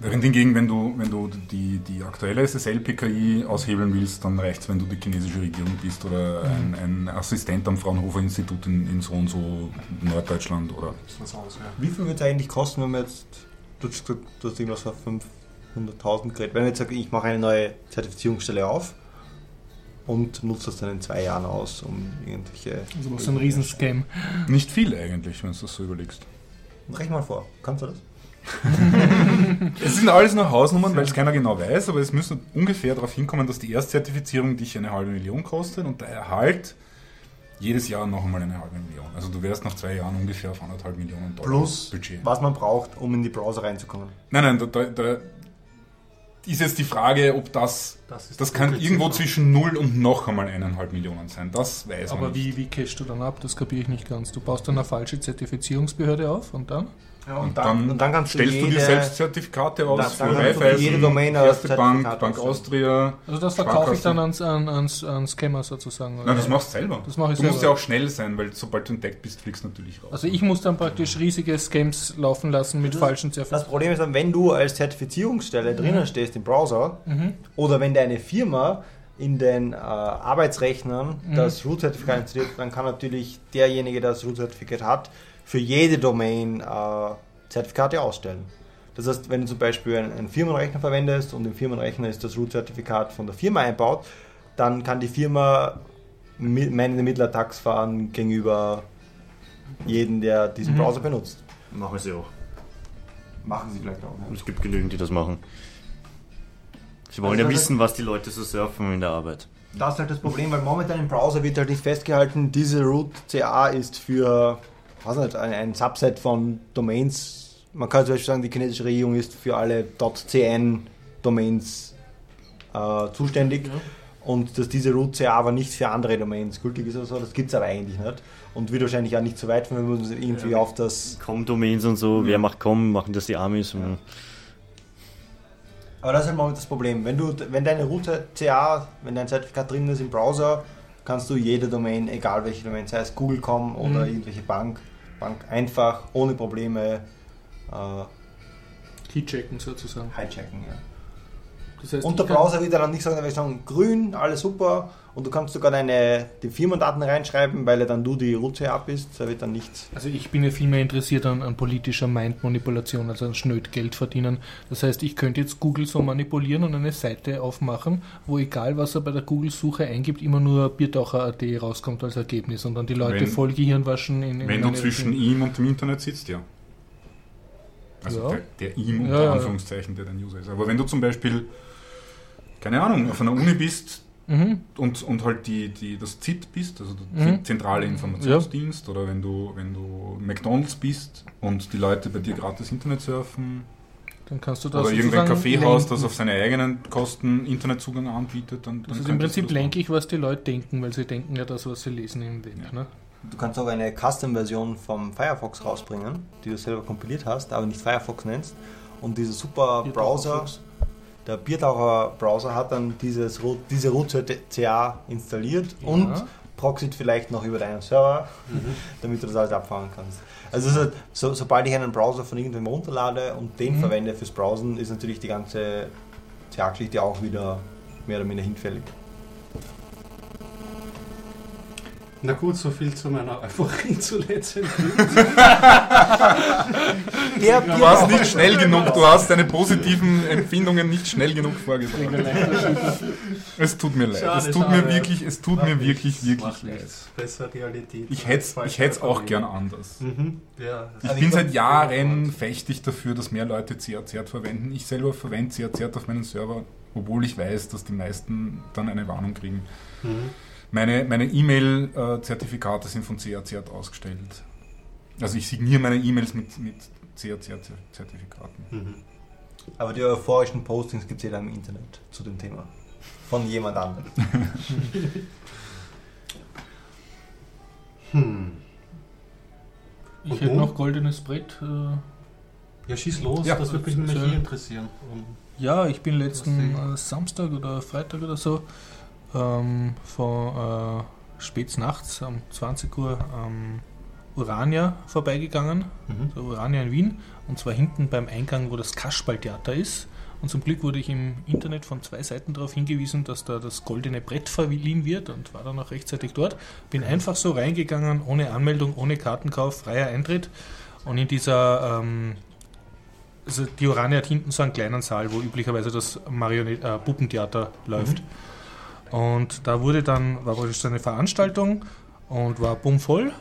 Während hingegen, wenn du, wenn du die, die aktuelle SSL-PKI aushebeln willst, dann reicht es, wenn du die chinesische Regierung bist oder ein, ein Assistent am Fraunhofer-Institut in, in so und so Norddeutschland oder aus, ja. Wie viel wird es eigentlich kosten, wenn man jetzt, du hast irgendwas für 500.000 geredet, wenn man jetzt sagt, ich mache eine neue Zertifizierungsstelle auf und nutze das dann in zwei Jahren aus, um irgendwelche... Also was so ein Riesenscam. nicht viel eigentlich, wenn du das so überlegst. Rechne mal vor, kannst du das? Es sind alles nur Hausnummern, weil es keiner genau weiß, aber es müsste ungefähr darauf hinkommen, dass die Erstzertifizierung dich eine halbe Million kostet und der Erhalt jedes Jahr noch einmal eine halbe Million. Also du wärst nach zwei Jahren ungefähr auf anderthalb Millionen Dollar Plus, Budget. was man braucht, um in die Browser reinzukommen. Nein, nein, da, da ist jetzt die Frage, ob das, Das das kann irgendwo Ziffer. zwischen 0 und noch einmal eineinhalb Millionen sein. Das weiß man Aber wie, wie cashst du dann ab? Das kapiere ich nicht ganz. Du baust dann eine falsche Zertifizierungsbehörde auf und dann? Ja, Und dann, und dann kannst du stellst du dir jede- selbst Zertifikate aus Dann- für dann Raiffeisen, jede Domain Erste Bank, Bank ausstellen. Austria. Also das verkaufe ich dann ans, an, ans, ans Scammer sozusagen. oder? Nein, das machst du selber. Das mache ich du musst selber. ja auch schnell sein, weil sobald du entdeckt bist, fliegst du natürlich raus. Also ich muss dann praktisch riesige Scams laufen lassen mit Das- falschen Das Zertifikaten. Problem ist dann, wenn du als Zertifizierungsstelle drinnen stehst im Browser Mhm. oder wenn deine Firma in den äh, Arbeitsrechnern das Root-Zertifikat installiert, dann kann natürlich derjenige, der das Root-Zertifikat hat, für jede Domain äh, Zertifikate ausstellen. Das heißt, wenn du zum Beispiel einen, einen Firmenrechner verwendest und im Firmenrechner ist das Root-Zertifikat von der Firma einbaut, dann kann die Firma mi- Man in the Middle Attacks fahren gegenüber jedem, der diesen Mhm. Browser benutzt. Machen sie auch. Machen sie vielleicht auch. Es gibt genügend, die das machen. Sie wollen Also ja wissen, was die Leute so surfen in der Arbeit. Das ist halt das Problem, weil momentan im Browser wird halt nicht festgehalten, diese Root CA ist für, weiß nicht, ein, ein Subset von Domains. Man kann zum Beispiel sagen, die chinesische Regierung ist für alle .cn Domains äh, zuständig und dass diese Root CA aber nicht für andere Domains gültig ist oder so, das gibt es aber eigentlich nicht. Und wird wahrscheinlich auch nicht so weit, wenn wir uns irgendwie Ja. auf das. Com-Domains und so, wer macht Com, machen das die Amis. Aber das ist halt momentan das Problem. Wenn du, wenn deine Root CA, wenn dein Zertifikat drin ist im Browser, kannst du jede Domain, egal welche Domain, sei es Google.com oder Mhm. irgendwelche Bank, Bank einfach ohne Probleme äh, Keychecken sozusagen. hijacken. Ja. Das heißt, Und der Browser wird dann nicht sagen, wird sagen, grün, alles super und du kannst sogar deine die Firmendaten reinschreiben, weil er dann du die Root CA bist, da wird dann nichts. Also ich bin ja viel mehr interessiert an, an politischer Mindmanipulation, also an schnöd Geld verdienen. Das heißt, ich könnte jetzt Google so manipulieren und eine Seite aufmachen, wo egal was er bei der Google-Suche eingibt, immer nur Biertaucher.at rauskommt als Ergebnis und dann die Leute Wenn- voll Gehirn waschen in, in Wenn du zwischen Richtung. ihm und dem Internet sitzt, ja. Also Ja. der, der ihm unter ja. Anführungszeichen, der dein User ist. Aber wenn du zum Beispiel, keine Ahnung, auf einer Uni bist Mhm. und, und halt die, die, das ZIT bist, also der Mhm. zentrale Informationsdienst, oder wenn du, wenn du McDonalds bist und die Leute bei dir gratis Internet surfen, Dann kannst du das oder irgendein Kaffeehaus, lenken. das auf seine eigenen Kosten Internetzugang anbietet, dann, dann Das ist im Prinzip lenke ich, was die Leute denken, weil sie denken ja das, was sie lesen im Web. Ne? Du kannst auch eine Custom-Version vom Firefox rausbringen, die du selber kompiliert hast, aber nicht Firefox nennst. Und dieser super Browser, der Biertaucher-Browser hat dann dieses, diese Root-CA installiert Ja. und proxiet vielleicht noch über deinen Server, damit du das alles abfahren kannst. Also halt, so, sobald ich einen Browser von irgendwem runterlade und den Mhm. verwende fürs Browsen, ist natürlich die ganze CA-Geschichte auch wieder mehr oder minder hinfällig. Na gut, so viel zu meiner Euphorie zuletzt. Der Du warst nicht schnell genug, du hast deine positiven Empfindungen nicht schnell genug vorgetragen. Es tut mir leid. Schade, es tut mir wirklich, es tut mir wirklich, wirklich leid. Besser Realität. Ich hätte es ich hätt's auch gern anders. Mhm. Ja, Ich bin seit Jahren fechtig dafür, dass mehr Leute CAZ verwenden. Ich selber verwende CAZ auf meinen Server, obwohl ich weiß, dass die meisten dann eine Warnung kriegen. Mhm. Meine meine E-Mail-Zertifikate sind von CAZ ausgestellt. Also ich signiere meine E-Mails mit, mit CAZ-Zertifikaten. Mhm. Aber die euphorischen Postings gibt es ja dann im Internet zu dem Thema. Von jemand anderem. Hm. Ich Und hätte noch goldenes Brett. Äh, Ja, schieß los, Ja. das würde mich nämlich interessieren. Ja, ich bin letzten Was äh, Samstag oder Freitag oder so ähm, von äh, spät nachts um 20 Uhr am Urania vorbeigegangen, Mhm. so Urania in Wien, und zwar hinten beim Eingang, wo das Kasperltheater ist. Und zum Glück wurde ich im Internet von zwei Seiten darauf hingewiesen, dass da das goldene Brett verliehen wird und war dann auch rechtzeitig dort. Bin einfach so reingegangen, ohne Anmeldung, ohne Kartenkauf, freier Eintritt. Und in dieser ähm, also die Urania hat hinten so einen kleinen Saal, wo üblicherweise das Marionet äh, Puppentheater läuft. Und da wurde dann, war praktisch so eine Veranstaltung und war bummvoll.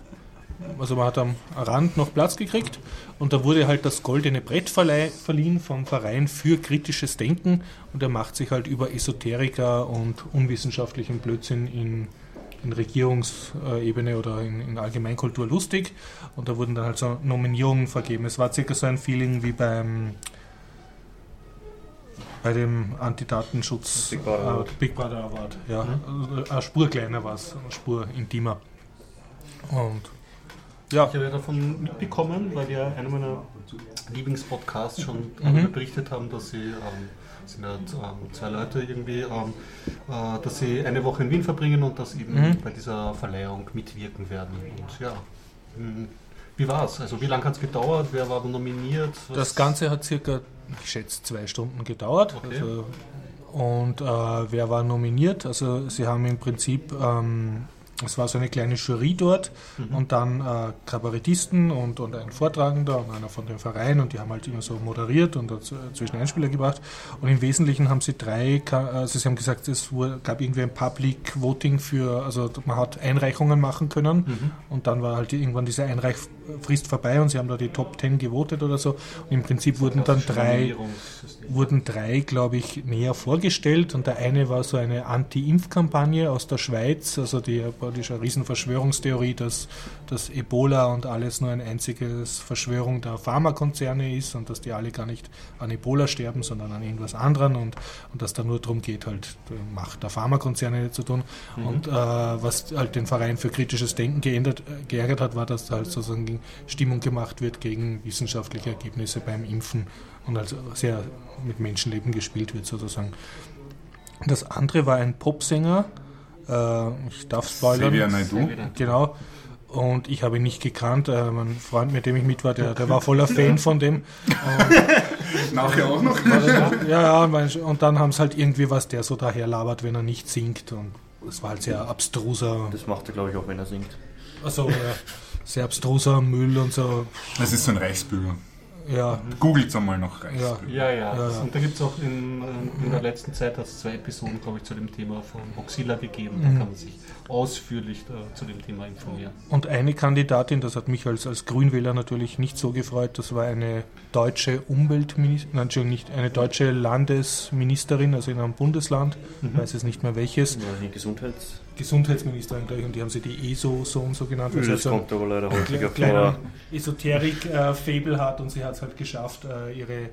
Also man hat am Rand noch Platz gekriegt und da wurde halt das goldene Brett verliehen vom Verein für kritisches Denken und er macht sich halt über Esoteriker und unwissenschaftlichen Blödsinn in, in Regierungsebene oder in, in Allgemeinkultur lustig und da wurden dann halt so Nominierungen vergeben. Es war circa so ein Feeling wie beim bei dem Antidatenschutz Big Brother Award. äh, Big Brother Award. Ja, also eine Spur kleiner war es, eine Spur intimer. Und ja, Ich habe ja davon mitbekommen, weil ja einer meiner Lieblingspodcasts schon Mhm. berichtet haben, dass sie, ähm, sind ja ähm, zwei Leute irgendwie, ähm, äh, dass sie eine Woche in Wien verbringen und dass eben Mhm. bei dieser Verleihung mitwirken werden. Und ja, mh, wie war es? Also wie lange hat es gedauert? Wer war nominiert? Was- das Ganze hat circa, ich schätze, zwei Stunden gedauert. Okay. Also, und äh, wer war nominiert? Also sie haben im Prinzip, ähm, es war so eine kleine Jury dort Mhm. und dann äh, Kabarettisten und, und ein Vortragender und einer von dem Verein und die haben halt immer so moderiert und zwischen Einspieler gebracht. Und im Wesentlichen haben sie drei, also sie haben gesagt, es gab irgendwie ein Public Voting für, also man hat Einreichungen machen können Mhm. und dann war halt irgendwann diese Einreichfrist vorbei und sie haben da die Top 10 gewotet oder so. Und im Prinzip wurden dann drei. Wurden drei, glaube ich, näher vorgestellt und der eine war so eine Anti-Impf-Kampagne aus der Schweiz, also die praktisch eine Riesenverschwörungstheorie, dass, dass Ebola und alles nur ein einziges Verschwörung der Pharmakonzerne ist und dass die alle gar nicht an Ebola sterben, sondern an irgendwas anderem und, und dass da nur darum geht, halt die Macht der Pharmakonzerne zu tun. Und äh, was halt den Verein für kritisches Denken geändert, geärgert hat, war, dass da halt sozusagen Stimmung gemacht wird gegen wissenschaftliche Ergebnisse beim Impfen und also sehr mit Menschenleben gespielt wird sozusagen. Das andere war ein Popsänger, äh, ich darf spoilern. Xavier Naidoo. Genau. Und ich habe ihn nicht gekannt. Äh, mein Freund, mit dem ich mit war, der, der war voller Fan von dem. Nachher auch noch. Ja, ja, und dann haben sie halt irgendwie, was der so daher labert, wenn er nicht singt. Und das war halt sehr abstruser, Das macht er, glaube ich, auch, wenn er singt. also ja, sehr abstruser Müll und so. Das ist so ein Reichsbürger. Ja, Googelt einmal nach Reichsbürger. Ja, ja. Ja, ja. Und da gibt es auch in, in der letzten Zeit hat's zwei Episoden, glaube ich, zu dem Thema von Voxilla gegeben. Da Mhm. kann man sich ausführlich äh, zu dem Thema informieren. Und eine Kandidatin, das hat mich als, als Grünwähler natürlich nicht so gefreut, das war eine deutsche Umweltministerin, nein, Entschuldigung, nicht, eine deutsche Landesministerin, also in einem Bundesland, ich weiß jetzt nicht mehr welches, Ja, Gesundheits... Gesundheitsministerin gleich, und die haben sie die ESO so und so genannt, Das so ein kommt aber leider häufiger vor. Esoterik-Fable hat und sie hat es halt geschafft, äh, ihre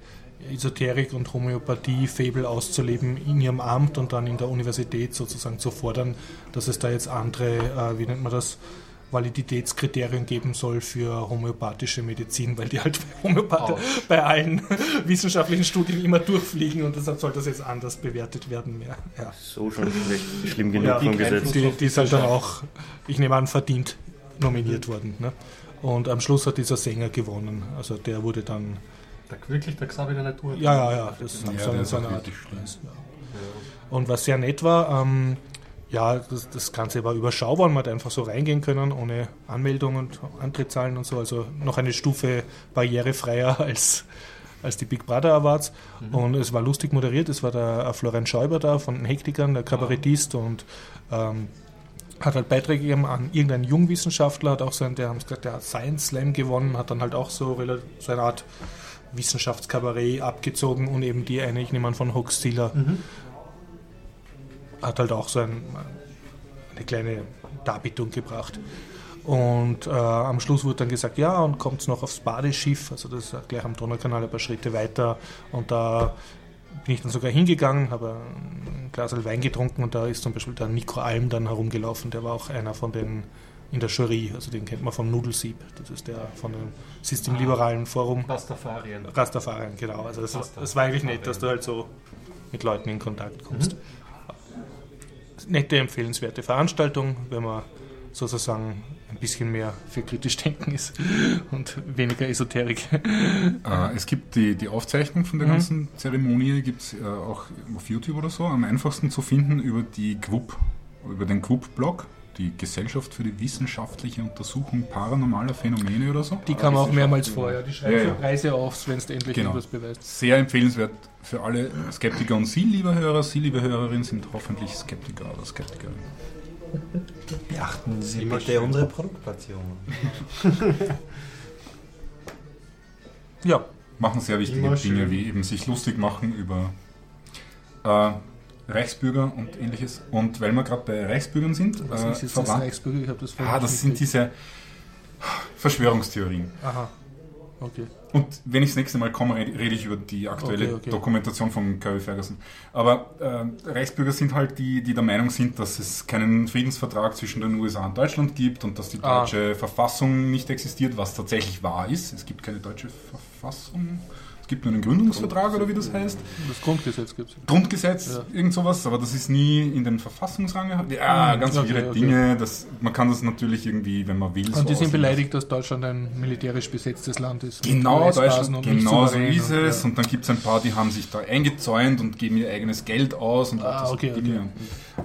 Esoterik und Homöopathie-Fable auszuleben in ihrem Amt und dann in der Universität sozusagen zu fordern, dass es da jetzt andere, äh, wie nennt man das, Validitätskriterien geben soll für homöopathische Medizin, weil die halt bei, Homöopath bei allen wissenschaftlichen Studien immer durchfliegen und deshalb soll das jetzt anders bewertet werden. Mehr. Ja. So schon schlimm genug Ja, vom die Gesetz. Die, die ist halt dann auch, ich nehme an, verdient nominiert worden. Ne? Und am Schluss hat dieser Sänger gewonnen. Also der wurde dann, Da, wirklich der Xavier Natur? ja, ja, ja, das ist Ja, so, der so eine Art. schlecht. Und was sehr nett war, ähm, ja, das, das Ganze war überschaubar man hat einfach so reingehen können, ohne Anmeldung und Antrittszahlen und so. Also noch eine Stufe barrierefreier als, als die Big Brother Awards. Und es war lustig moderiert. Es war der äh, Florian Schäuber da von den Hektikern, der Kabarettist und ähm, hat halt Beiträge gegeben an irgendeinen Jungwissenschaftler, hat auch so einen, der haben gesagt, der hat Science Slam gewonnen, hat dann halt auch so, so eine Art Wissenschaftskabarett abgezogen und eben die eine, ich nehme an, von Hoaxilla, hat halt auch so ein, eine kleine Darbietung gebracht. Und äh, am Schluss wurde dann gesagt, ja, und kommt noch aufs Badeschiff, also das ist gleich am Donaukanal ein paar Schritte weiter. Und da bin ich dann sogar hingegangen, habe ein Glas Wein getrunken und da ist zum Beispiel der Nico Alm dann herumgelaufen, der war auch einer von den in der Jury, also den kennt man vom Nudelsieb, das ist der von dem Systemliberalen Forum. Rastafarien. Rastafarien, genau. Also das, das war eigentlich nett, dass du halt so mit Leuten in Kontakt kommst. Mhm. Nette, empfehlenswerte Veranstaltung, wenn man sozusagen ein bisschen mehr für kritisch denken ist und weniger Esoterik. Äh, es gibt die, die Aufzeichnung von der mhm. ganzen Zeremonie, gibt es äh, auch auf YouTube oder so, am einfachsten zu finden über die GWUP, über den GWUP-Blog die Gesellschaft für die wissenschaftliche Untersuchung paranormaler Phänomene oder so. Die kam auch mehrmals vor, ja. Die schreiben ja, ja. Preise auf, wenn es endlich genau. etwas beweist. Sehr empfehlenswert für alle Skeptiker und Sie, liebe Hörer, Sie, liebe Hörerinnen, sind hoffentlich Skeptiker oder Skeptikerin. Beachten Sie bitte schön. unsere Produktplatzierung. ja. Machen sehr wichtige Immer Dinge, wie eben sich lustig machen über äh, Reichsbürger und ähnliches. Und weil wir gerade bei Reichsbürgern sind, Was äh, ist jetzt das Reichsbürger? Ich habe das Ah, das sind diese Verschwörungstheorien. Aha. Okay. Und wenn ich das nächste Mal komme, rede ich über die aktuelle okay, okay. Dokumentation von Curry Ferguson. Aber äh, Reichsbürger sind halt die, die der Meinung sind, dass es keinen Friedensvertrag zwischen den USA und Deutschland gibt und dass die ah. deutsche ah. Verfassung nicht existiert, was tatsächlich wahr ist. Es gibt keine deutsche Verfassung gibt nur einen Gründungsvertrag oder wie das heißt. Das Grundgesetz gibt es. Grundgesetz, ja. irgend sowas, aber das ist nie in den Verfassungsrang gehabt. Ja, ganz okay, viele okay. Dinge. Das, man kann das natürlich irgendwie, wenn man will. Und so die sind beleidigt, dass Deutschland ein militärisch besetztes Land ist. Genau, Deutschland, genau so ist es. Und, ja. und dann gibt es ein paar, die haben sich da eingezäunt und geben ihr eigenes Geld aus und ah, okay, okay.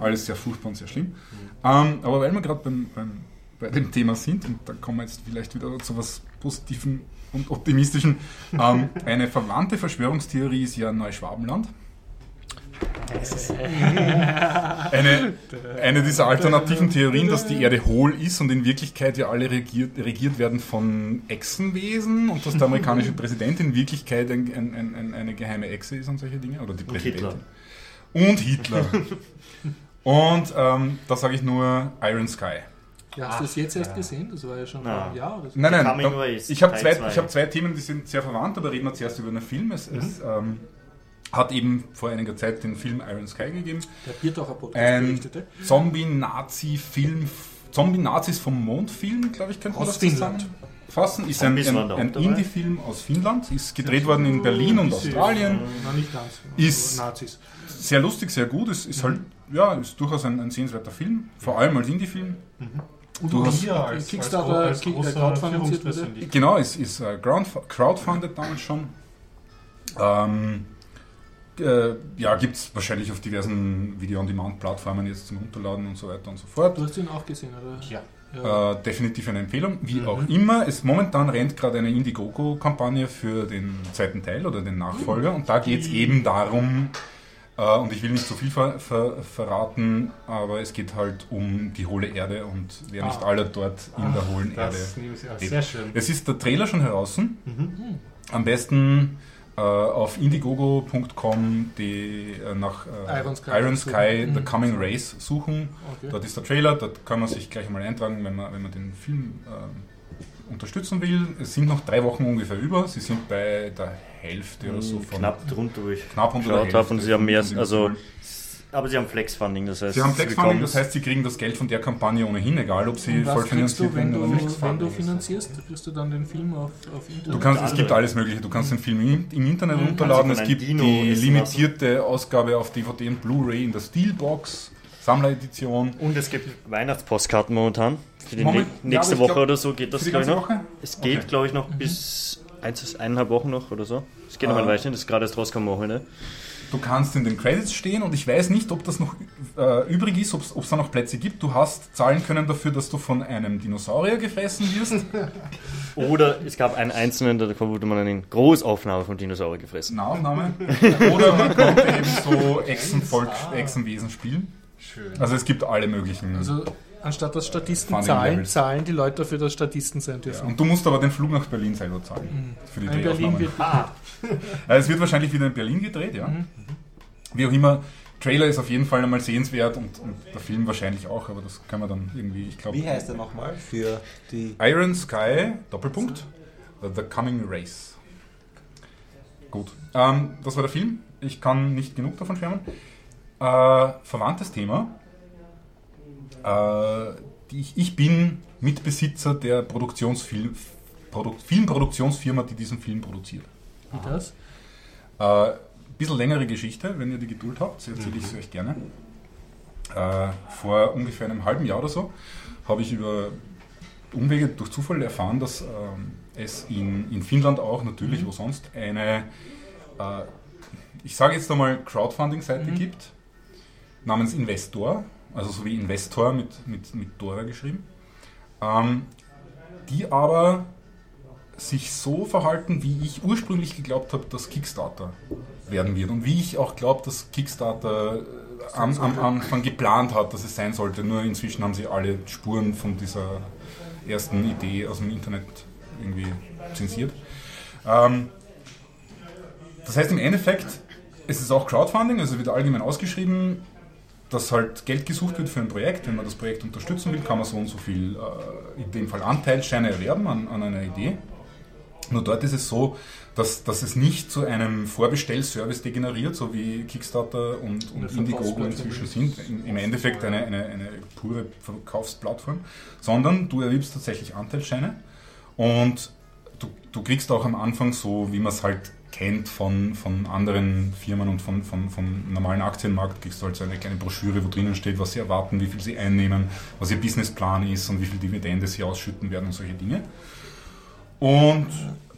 alles sehr furchtbar und sehr schlimm. Ähm, aber weil wir gerade beim, beim, bei dem Thema sind, und da kommen wir jetzt vielleicht wieder zu was Positiven und optimistischen. Ähm, eine verwandte Verschwörungstheorie ist ja Neuschwabenland. Eine, eine dieser alternativen Theorien, dass die Erde hohl ist und in Wirklichkeit ja alle regiert, regiert werden von Echsenwesen und dass der amerikanische Präsident in Wirklichkeit ein, ein, ein, eine geheime Echse ist und solche Dinge. Oder die Präsidentin. Und Hitler. Und Hitler. und ähm, da sage ich nur Iron Sky. Ja, hast du das jetzt erst gesehen? Das war ja schon ein Jahr oder so. Nein, nein, da, ich habe zwei, hab zwei Themen, die sind sehr verwandt, aber reden wir zuerst über einen Film. Es, mhm. es ähm, hat eben vor einiger Zeit den Film Iron Sky gegeben. Der Biertaucher Podcast Ein berichtete. Zombie-Nazi-Film, Zombie-Nazis vom Mond-Film, glaube ich, könnte man aus das Finnland. Fassen. Ist ein, ein, ein Indie-Film aus Finnland, ist gedreht worden in Berlin und Australien. Nein, nicht ganz. Ist Nazis. sehr lustig, sehr gut. Es ist halt, ja, ist durchaus ein, ein sehenswerter Film, vor allem als Indie-Film. Mhm. Du hast hier als, Kickstarter als, als crowdfinanziert wurde? Genau, es ist äh, crowdfunded damals schon. Ähm, äh, ja, gibt es wahrscheinlich auf diversen Video-on-Demand-Plattformen jetzt zum Runterladen und so weiter und so fort. Du hast ihn auch gesehen, oder? Ja. ja. Äh, definitiv eine Empfehlung. Wie mhm. auch immer, es momentan rennt gerade eine Indiegogo-Kampagne für den zweiten Teil oder den Nachfolger und da geht es eben darum, Uh, und ich will nicht zu viel ver ver verraten, aber es geht halt um die hohle Erde und wer ah. nicht alle dort in ah, der hohlen Erde lebt. Sehr schön. Es ist der Trailer schon heraus. Mhm. Am besten uh, auf indiegogo.com die uh, nach Iron Sky, Iron Sky The mhm. Coming Race suchen. Okay. Dort ist der Trailer, dort kann man sich gleich mal eintragen, wenn man, wenn man den Film unterstützen will. Es sind noch drei Wochen ungefähr über. Sie sind bei der Hälfte oder so von. Knapp drunter, wo ich knapp unter der Hälfte. und sie haben mehr, also. Aber sie haben Flex-Funding, das heißt. Sie haben Flex-Funding, das heißt, sie kriegen das Geld von der Kampagne ohnehin, egal ob sie voll finanziert werden oder nicht. Wenn du finanzierst, kriegst du dann den Film auf, auf Internet? Du kannst, es gibt alles Mögliche. Du kannst den Film im, im Internet runterladen. Es gibt Dino die limitierte Ausgabe auf DVD und Blu-ray in der Steelbox. Sammleredition. Und es gibt Weihnachtspostkarten momentan. Für die Moment, nächste ja, Woche glaub, oder so geht das, glaube ich, noch. Woche? Es geht, okay. glaube ich, noch mhm. bis eins, eineinhalb Wochen noch oder so. Es geht noch ein ah. Weilchen, das ist gerade erst rausgekommen heute. Du kannst in den Credits stehen und ich weiß nicht, ob das noch äh, übrig ist, ob es da noch Plätze gibt. Du hast zahlen können dafür, dass du von einem Dinosaurier gefressen wirst. Oder es gab einen einzelnen, da wurde man eine Großaufnahme von Dinosaurier gefressen. Nahaufnahme. Oder man konnte eben so Echsenvolk, Echsenwesen spielen. Schön. Also es gibt alle möglichen. Also anstatt dass Statisten zahlen, zahlen die Leute dafür, dass Statisten sein dürfen. Ja, und du musst aber den Flug nach Berlin selber zahlen. Mhm. Für die in Berlin wird ah. Es wird wahrscheinlich wieder in Berlin gedreht, ja. Mhm. Wie auch immer, Trailer ist auf jeden Fall einmal sehenswert und, und der Film wahrscheinlich auch, aber das können wir dann irgendwie, ich glaube. Wie heißt er nochmal für die. Iron Sky, Doppelpunkt, The Coming Race. Gut, ähm, das war der Film. Ich kann nicht genug davon schwärmen. Äh, verwandtes Thema. Äh, ich, ich bin Mitbesitzer der Produktionsfilm, Produ Filmproduktionsfirma, die diesen Film produziert. Wie das? Äh, bisschen längere Geschichte, wenn ihr die Geduld habt, erzähle ich sie euch gerne. Äh, vor ungefähr einem halben Jahr oder so habe ich über Umwege durch Zufall erfahren, dass ähm, es in, in Finnland auch, natürlich wo sonst, eine, äh, ich sage jetzt einmal, Crowdfunding-Seite gibt, namens Investor, also so wie Investor mit, mit, mit Dora geschrieben, ähm, die aber sich so verhalten, wie ich ursprünglich geglaubt habe, dass Kickstarter werden wird. Und wie ich auch glaube, dass Kickstarter äh, am, am Anfang geplant hat, dass es sein sollte. Nur inzwischen haben sie alle Spuren von dieser ersten Idee aus dem Internet irgendwie zensiert. Ähm, das heißt im Endeffekt, es ist auch Crowdfunding, also wird allgemein ausgeschrieben, dass halt Geld gesucht wird für ein Projekt. Wenn man das Projekt unterstützen will, kann man so und so viel, äh, in dem Fall Anteilsscheine erwerben an, an einer Idee. Nur dort ist es so, dass, dass es nicht zu einem Vorbestellservice degeneriert, so wie Kickstarter und, und Indiegogo inzwischen sind. Im, Endeffekt eine, eine, eine pure Verkaufsplattform, sondern du erwirbst tatsächlich Anteilsscheine und du, du kriegst auch am Anfang so, wie man es halt kennt von, von anderen Firmen und von, von, vom normalen Aktienmarkt, kriegst du halt so eine kleine Broschüre, wo drinnen steht, was sie erwarten, wie viel sie einnehmen, was ihr Businessplan ist und wie viel Dividende sie ausschütten werden und solche Dinge. Und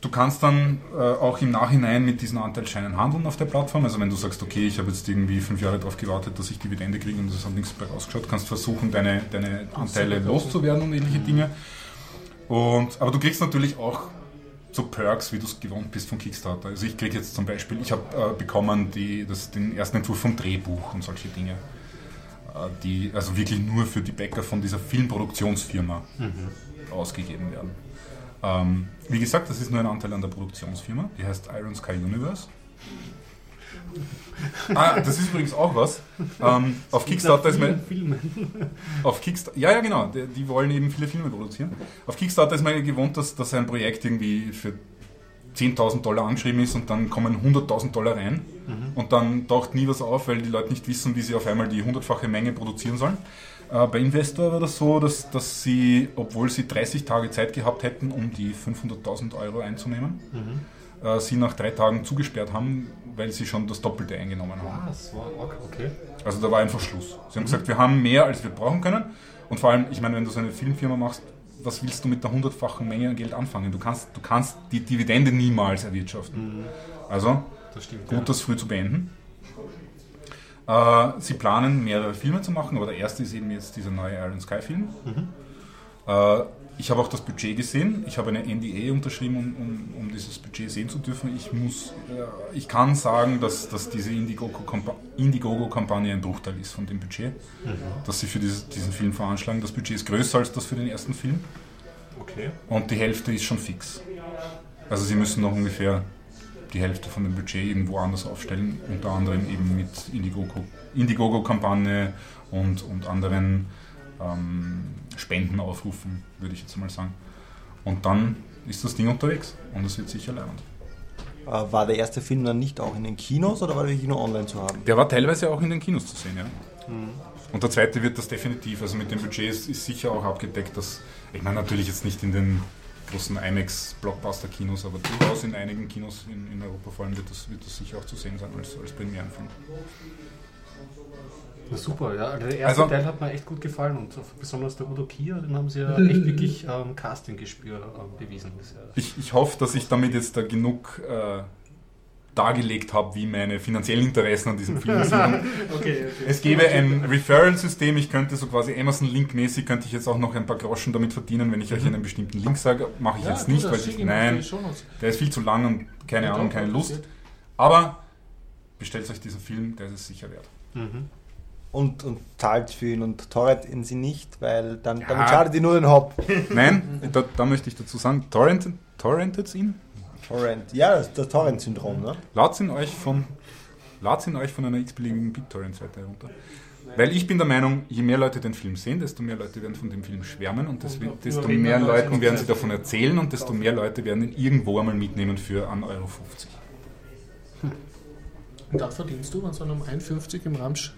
du kannst dann äh, auch im Nachhinein mit diesen Anteilsscheinen handeln auf der Plattform. Also wenn du sagst, okay, ich habe jetzt irgendwie fünf Jahre darauf gewartet, dass ich Dividende kriege und es hat nichts bei rausgeschaut, kannst versuchen, deine, deine Anteile loszuwerden und ähnliche Dinge. Und, aber du kriegst natürlich auch so Perks, wie du es gewohnt bist von Kickstarter. Also ich kriege jetzt zum Beispiel, ich habe äh, bekommen die, das, den ersten Entwurf vom Drehbuch und solche Dinge. Äh, die also wirklich nur für die Bäcker von dieser Filmproduktionsfirma mhm. ausgegeben werden. Ähm, wie gesagt, das ist nur ein Anteil an der Produktionsfirma, die heißt Iron Sky Universe. Ah, das ist übrigens auch was. Ähm, auf Kickstarter ist mein. Auf Kickstarter, ja, ja, genau. Die, die, wollen eben viele Filme produzieren. Auf Kickstarter ist man gewohnt, dass, dass ein Projekt irgendwie für 10.000 Dollar angeschrieben ist und dann kommen 100.000 Dollar rein mhm. und dann taucht nie was auf, weil die Leute nicht wissen, wie sie auf einmal die hundertfache Menge produzieren sollen. Äh, bei Investor war das so, dass, dass sie, obwohl sie 30 Tage Zeit gehabt hätten, um die 500.000 Euro einzunehmen, mhm. Äh, sie nach drei Tagen zugesperrt haben, weil sie schon das Doppelte eingenommen haben. Ah, war okay. Also da war einfach Schluss. Sie haben mhm. gesagt, wir haben mehr, als wir brauchen können. Und vor allem, ich meine, wenn du so eine Filmfirma machst, was willst du mit der hundertfachen Menge Geld anfangen? Du kannst, du kannst die Dividende niemals erwirtschaften. Mhm. Also, das stimmt, gut, ja. das früh zu beenden. Äh, sie planen mehrere Filme zu machen, aber der erste ist eben jetzt dieser neue Iron Sky Film. Mhm. Äh, ich habe auch das Budget gesehen. Ich habe eine NDA unterschrieben, um, um, um dieses Budget sehen zu dürfen. Ich muss, äh, ich kann sagen, dass, dass diese Indiegogo-Kampagne ein Bruchteil ist von dem Budget, mhm. das sie für dieses, diesen Film veranschlagen. Das Budget ist größer als das für den ersten Film. Okay. Und die Hälfte ist schon fix. Also sie müssen noch ungefähr die Hälfte von dem Budget irgendwo anders aufstellen, unter anderem eben mit Indiegogo-Kampagne und, und anderen ähm, Spenden aufrufen, würde ich jetzt mal sagen. Und dann ist das Ding unterwegs und es wird sicher leibend. Äh, war der erste Film dann nicht auch in den Kinos oder war der Kino online zu haben? Der war teilweise auch in den Kinos zu sehen, ja. Mhm. Und der zweite wird das definitiv, also mit dem Budget ist, ist sicher auch abgedeckt, dass, ich meine natürlich jetzt nicht in den großen IMAX-Blockbuster-Kinos, aber durchaus in einigen Kinos in, in, Europa vor allem wird das, wird das sicher auch zu sehen sein als, als Premierenfilm. Na super, ja. Also der erste also, Teil hat mir echt gut gefallen und besonders der Udo Kier, den haben sie ja echt wirklich ähm, Casting-Gespür äh, bewiesen. Ja ich, ich hoffe, dass ich damit jetzt da genug äh, dargelegt habe, wie meine finanziellen Interessen an diesem Film sind. okay, okay. Es gäbe ein Referral-System, ich könnte so quasi Amazon-Link-mäßig, könnte ich jetzt auch noch ein paar Groschen damit verdienen, wenn ich mhm. euch einen bestimmten Link sage. Mache ich ja, jetzt nicht, weil ich, nein, der ist viel zu lang und keine Ahnung, keine Lust. Aber bestellt euch diesen Film, der ist es sicher wert. Mhm. Und, und zahlt für ihn und torrent ihn sie nicht, weil dann ja. damit schadet ihr nur den Hop. Nein, da, da möchte ich dazu sagen, torrentet ihn Torrent, ja, das, das Torrent-Syndrom, ne? Laut in euch von Ladet ihn euch von einer x-beliebigen BitTorrent-Seite herunter. Weil ich bin der Meinung, je mehr Leute den Film sehen, desto mehr Leute werden von dem Film schwärmen und desto, Und desto mehr dann Leute Leuten werden sie davon erzählen und desto mehr Leute werden ihn irgendwo einmal mitnehmen für 1,50 Euro. Und dann verdienst du, wenn du um 1,50 im Ramsch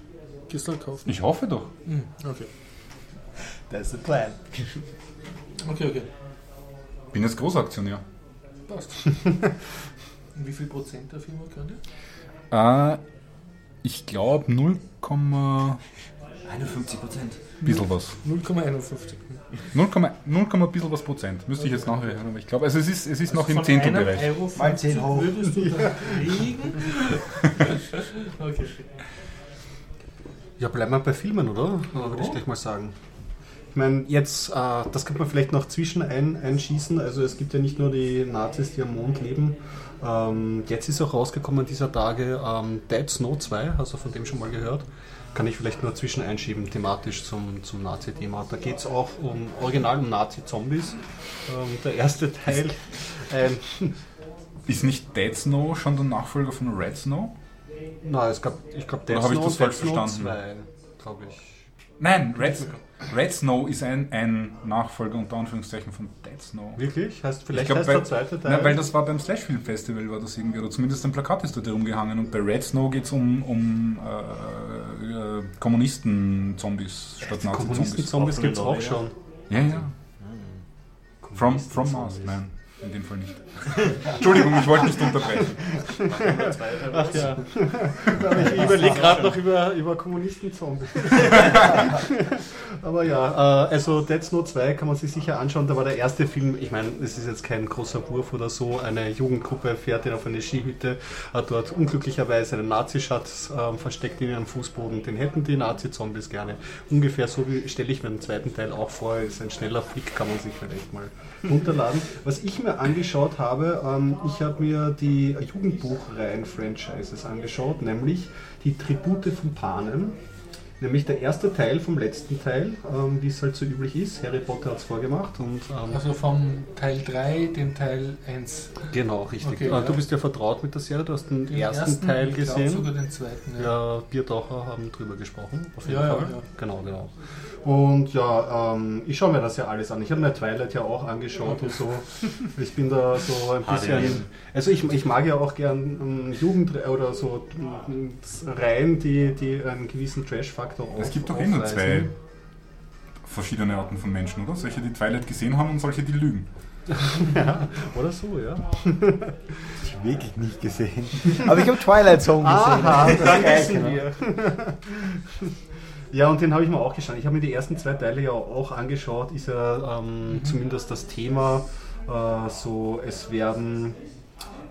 Kistel kaufen. Ich hoffe doch. Hm, okay. That's the plan. Okay, okay. Bin jetzt Großaktionär. Passt. Und wie viel Prozent der Firma könnt ihr? Äh, ich glaube 0, 51 Prozent. bisschen was. 0,51. 0, 0, bisschen was Prozent. Müsste ich jetzt nachrechnen, aber ich glaube, also es ist, es ist noch im Von Zehntelbereich. Mal 10 hoch. würdest du da kriegen? okay. Ja, bleiben wir bei Filmen, oder? Ja. Würde ich gleich mal sagen. Ich meine, jetzt, äh, das könnte man vielleicht noch zwischen ein, einschießen. Also es gibt ja nicht nur die Nazis, die am Mond leben. Ähm, jetzt ist auch rausgekommen dieser Tage ähm, Dead Snow 2, hast du von dem schon mal gehört? Kann ich vielleicht nur zwischen einschieben, thematisch zum, zum Nazi-Thema. Da geht es auch um original um Nazi-Zombies. Ähm, der erste Teil, ein, Ist nicht Dead Snow schon der Nachfolger von Red Snow? Na, es gab, ich glaube, Dead Oder habe ich Snow das falsch Snow verstanden? 2, glaube ich. Nein, Red, Red Snow ist ein, ein Nachfolger unter Anführungszeichen von Dead Snow. Wirklich? Heißt, vielleicht glaub, heißt weil- der zweite Teil. Nein, weil das war beim Slash Film Festival, war das irgendwie, oder zumindest ein Plakat ist dort herumgehangen. Und bei Red Snow geht es um, um äh, äh, Kommunisten-Zombies statt Nazi-Zombies. Kommunisten-Zombies gibt es auch schon. Ja, ja. From, from Mars, nein, in dem Fall nicht. Entschuldigung, ich wollte nicht unterbrechen. Ach ja. ich überlege gerade noch über, über Kommunisten-Zombies. Aber ja, äh, also Dead Snow 2 kann man sich sicher anschauen. Da war der erste Film, ich meine, es ist jetzt kein großer Wurf oder so. Eine Jugendgruppe fährt in auf eine Skihütte, hat dort unglücklicherweise einen Nazischatz ähm, versteckt in ihrem Fußboden. Den hätten die Nazi-Zombies gerne. Ungefähr so wie stelle ich mir den zweiten Teil auch vor. Ist ein schneller Flick, kann man sich vielleicht mal runterladen. Was ich mir angeschaut habe, ähm, ich habe mir die Jugendbuchreihen-Franchises angeschaut, nämlich die Tribute von Panem. Nämlich der erste Teil vom letzten Teil, ähm, wie es halt so üblich ist. Harry Potter hat es vorgemacht und ähm, Also vom Teil 3, den Teil 1. genau, richtig. Okay, äh, ja. Du bist ja vertraut mit der Serie, du hast den, Den ersten, Teil ich glaub gesehen. sogar den zweiten. Ja. Ja, Biertaucher haben drüber gesprochen, auf jeden Ja, ja, Fall. ja. Genau, genau. Und ja, ähm, ich schaue mir das ja alles an. Ich habe mir Twilight ja auch angeschaut und so. Ich bin da so ein bisschen. Also ich, ich mag ja auch gern ähm, Jugend oder so ähm, Reihen, die, die einen gewissen Trash-Faktor auf, Es gibt doch eh nur zwei verschiedene Arten von Menschen, oder? Solche, die Twilight gesehen haben und solche, die lügen. Oder so, ja. Ich wirklich nicht gesehen. Aber ich habe Twilight Zone gesehen. Aha, Das dann wissen genau. wir. Ja, und den habe ich mir auch geschaut. Ich habe mir die ersten zwei Teile ja auch angeschaut. Ist ja ähm, zumindest das Thema äh, so, es werden,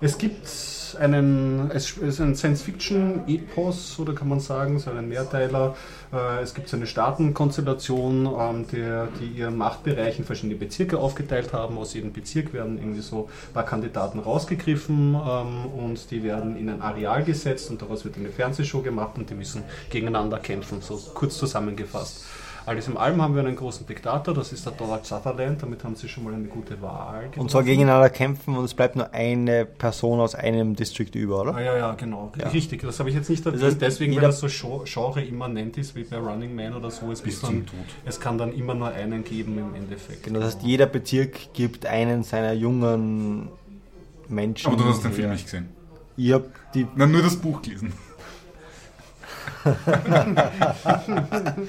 es gibt einen, es ist ein Science-Fiction-Epos, oder kann man sagen, so einen Mehrteiler. Äh, es gibt so eine Staatenkonstellation, ähm, der, die ihren Machtbereich in verschiedene Bezirke aufgeteilt haben. Aus jedem Bezirk werden irgendwie so ein paar Kandidaten rausgegriffen ähm, und die werden in ein Areal gesetzt und daraus wird eine Fernsehshow gemacht und die müssen gegeneinander kämpfen, so kurz zusammengefasst. Alles im allem haben wir einen großen Diktator, das ist der Donald Sutherland, damit haben sie schon mal eine gute Wahl. Und zwar gegeneinander kämpfen und es bleibt nur eine Person aus einem District über, oder? Ah, ja, ja, genau. Ja. Richtig, das habe ich jetzt nicht erwähnt, heißt, deswegen, weil das so Gen- genre-immanent ist, wie bei Running Man oder so. Es, Bis gibt dann, es kann dann immer nur einen geben im Endeffekt. Genau, das heißt, jeder Bezirk gibt einen seiner jungen Menschen. Aber du hast den Film nicht gesehen. Ich habe die. Nein, nur das Buch gelesen. Nein,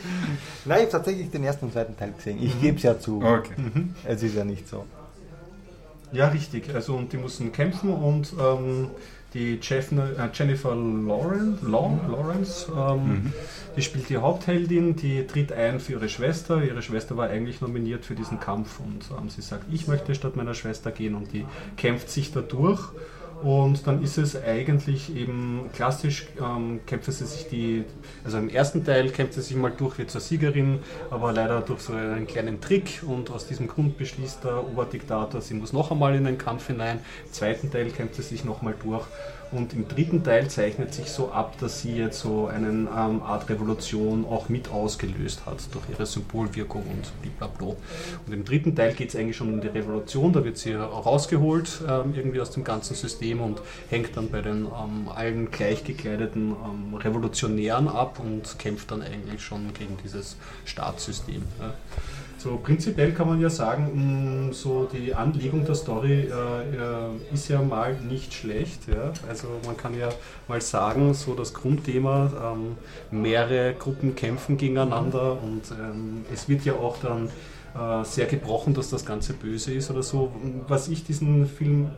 ich habe tatsächlich den ersten und zweiten Teil gesehen. Ich gebe es ja zu. Okay. Es ist ja nicht so. Ja, richtig. Also und die mussten kämpfen und ähm, die Jeff, äh, Jennifer Lawrence, Law, Lawrence ähm, die spielt die Hauptheldin, die tritt ein für ihre Schwester. Ihre Schwester war eigentlich nominiert für diesen Kampf und ähm, sie sagt, ich möchte statt meiner Schwester gehen und die kämpft sich da durch. Und dann ist es eigentlich eben klassisch, ähm, kämpft sie sich die, also im ersten Teil kämpft sie sich mal durch, wird zur Siegerin, aber leider durch so einen kleinen Trick und aus diesem Grund beschließt der Oberdiktator, sie muss noch einmal in den Kampf hinein. Im zweiten Teil kämpft sie sich nochmal durch Und im dritten Teil zeichnet sich so ab, dass sie jetzt so eine ähm, Art Revolution auch mit ausgelöst hat durch ihre Symbolwirkung und blablabla. Und im dritten Teil geht es eigentlich schon um die Revolution, da wird sie rausgeholt ähm, irgendwie aus dem ganzen System und hängt dann bei den ähm, allen gleichgekleideten ähm, Revolutionären ab und kämpft dann eigentlich schon gegen dieses Staatssystem. Ja. So prinzipiell kann man ja sagen, mh, so die Anlegung der Story äh, äh, ist ja mal nicht schlecht. Ja? Also man kann ja mal sagen, so das Grundthema, ähm, mehrere Gruppen kämpfen gegeneinander und ähm, es wird ja auch dann äh, sehr gebrochen, dass das Ganze böse ist oder so. Was ich diesen Film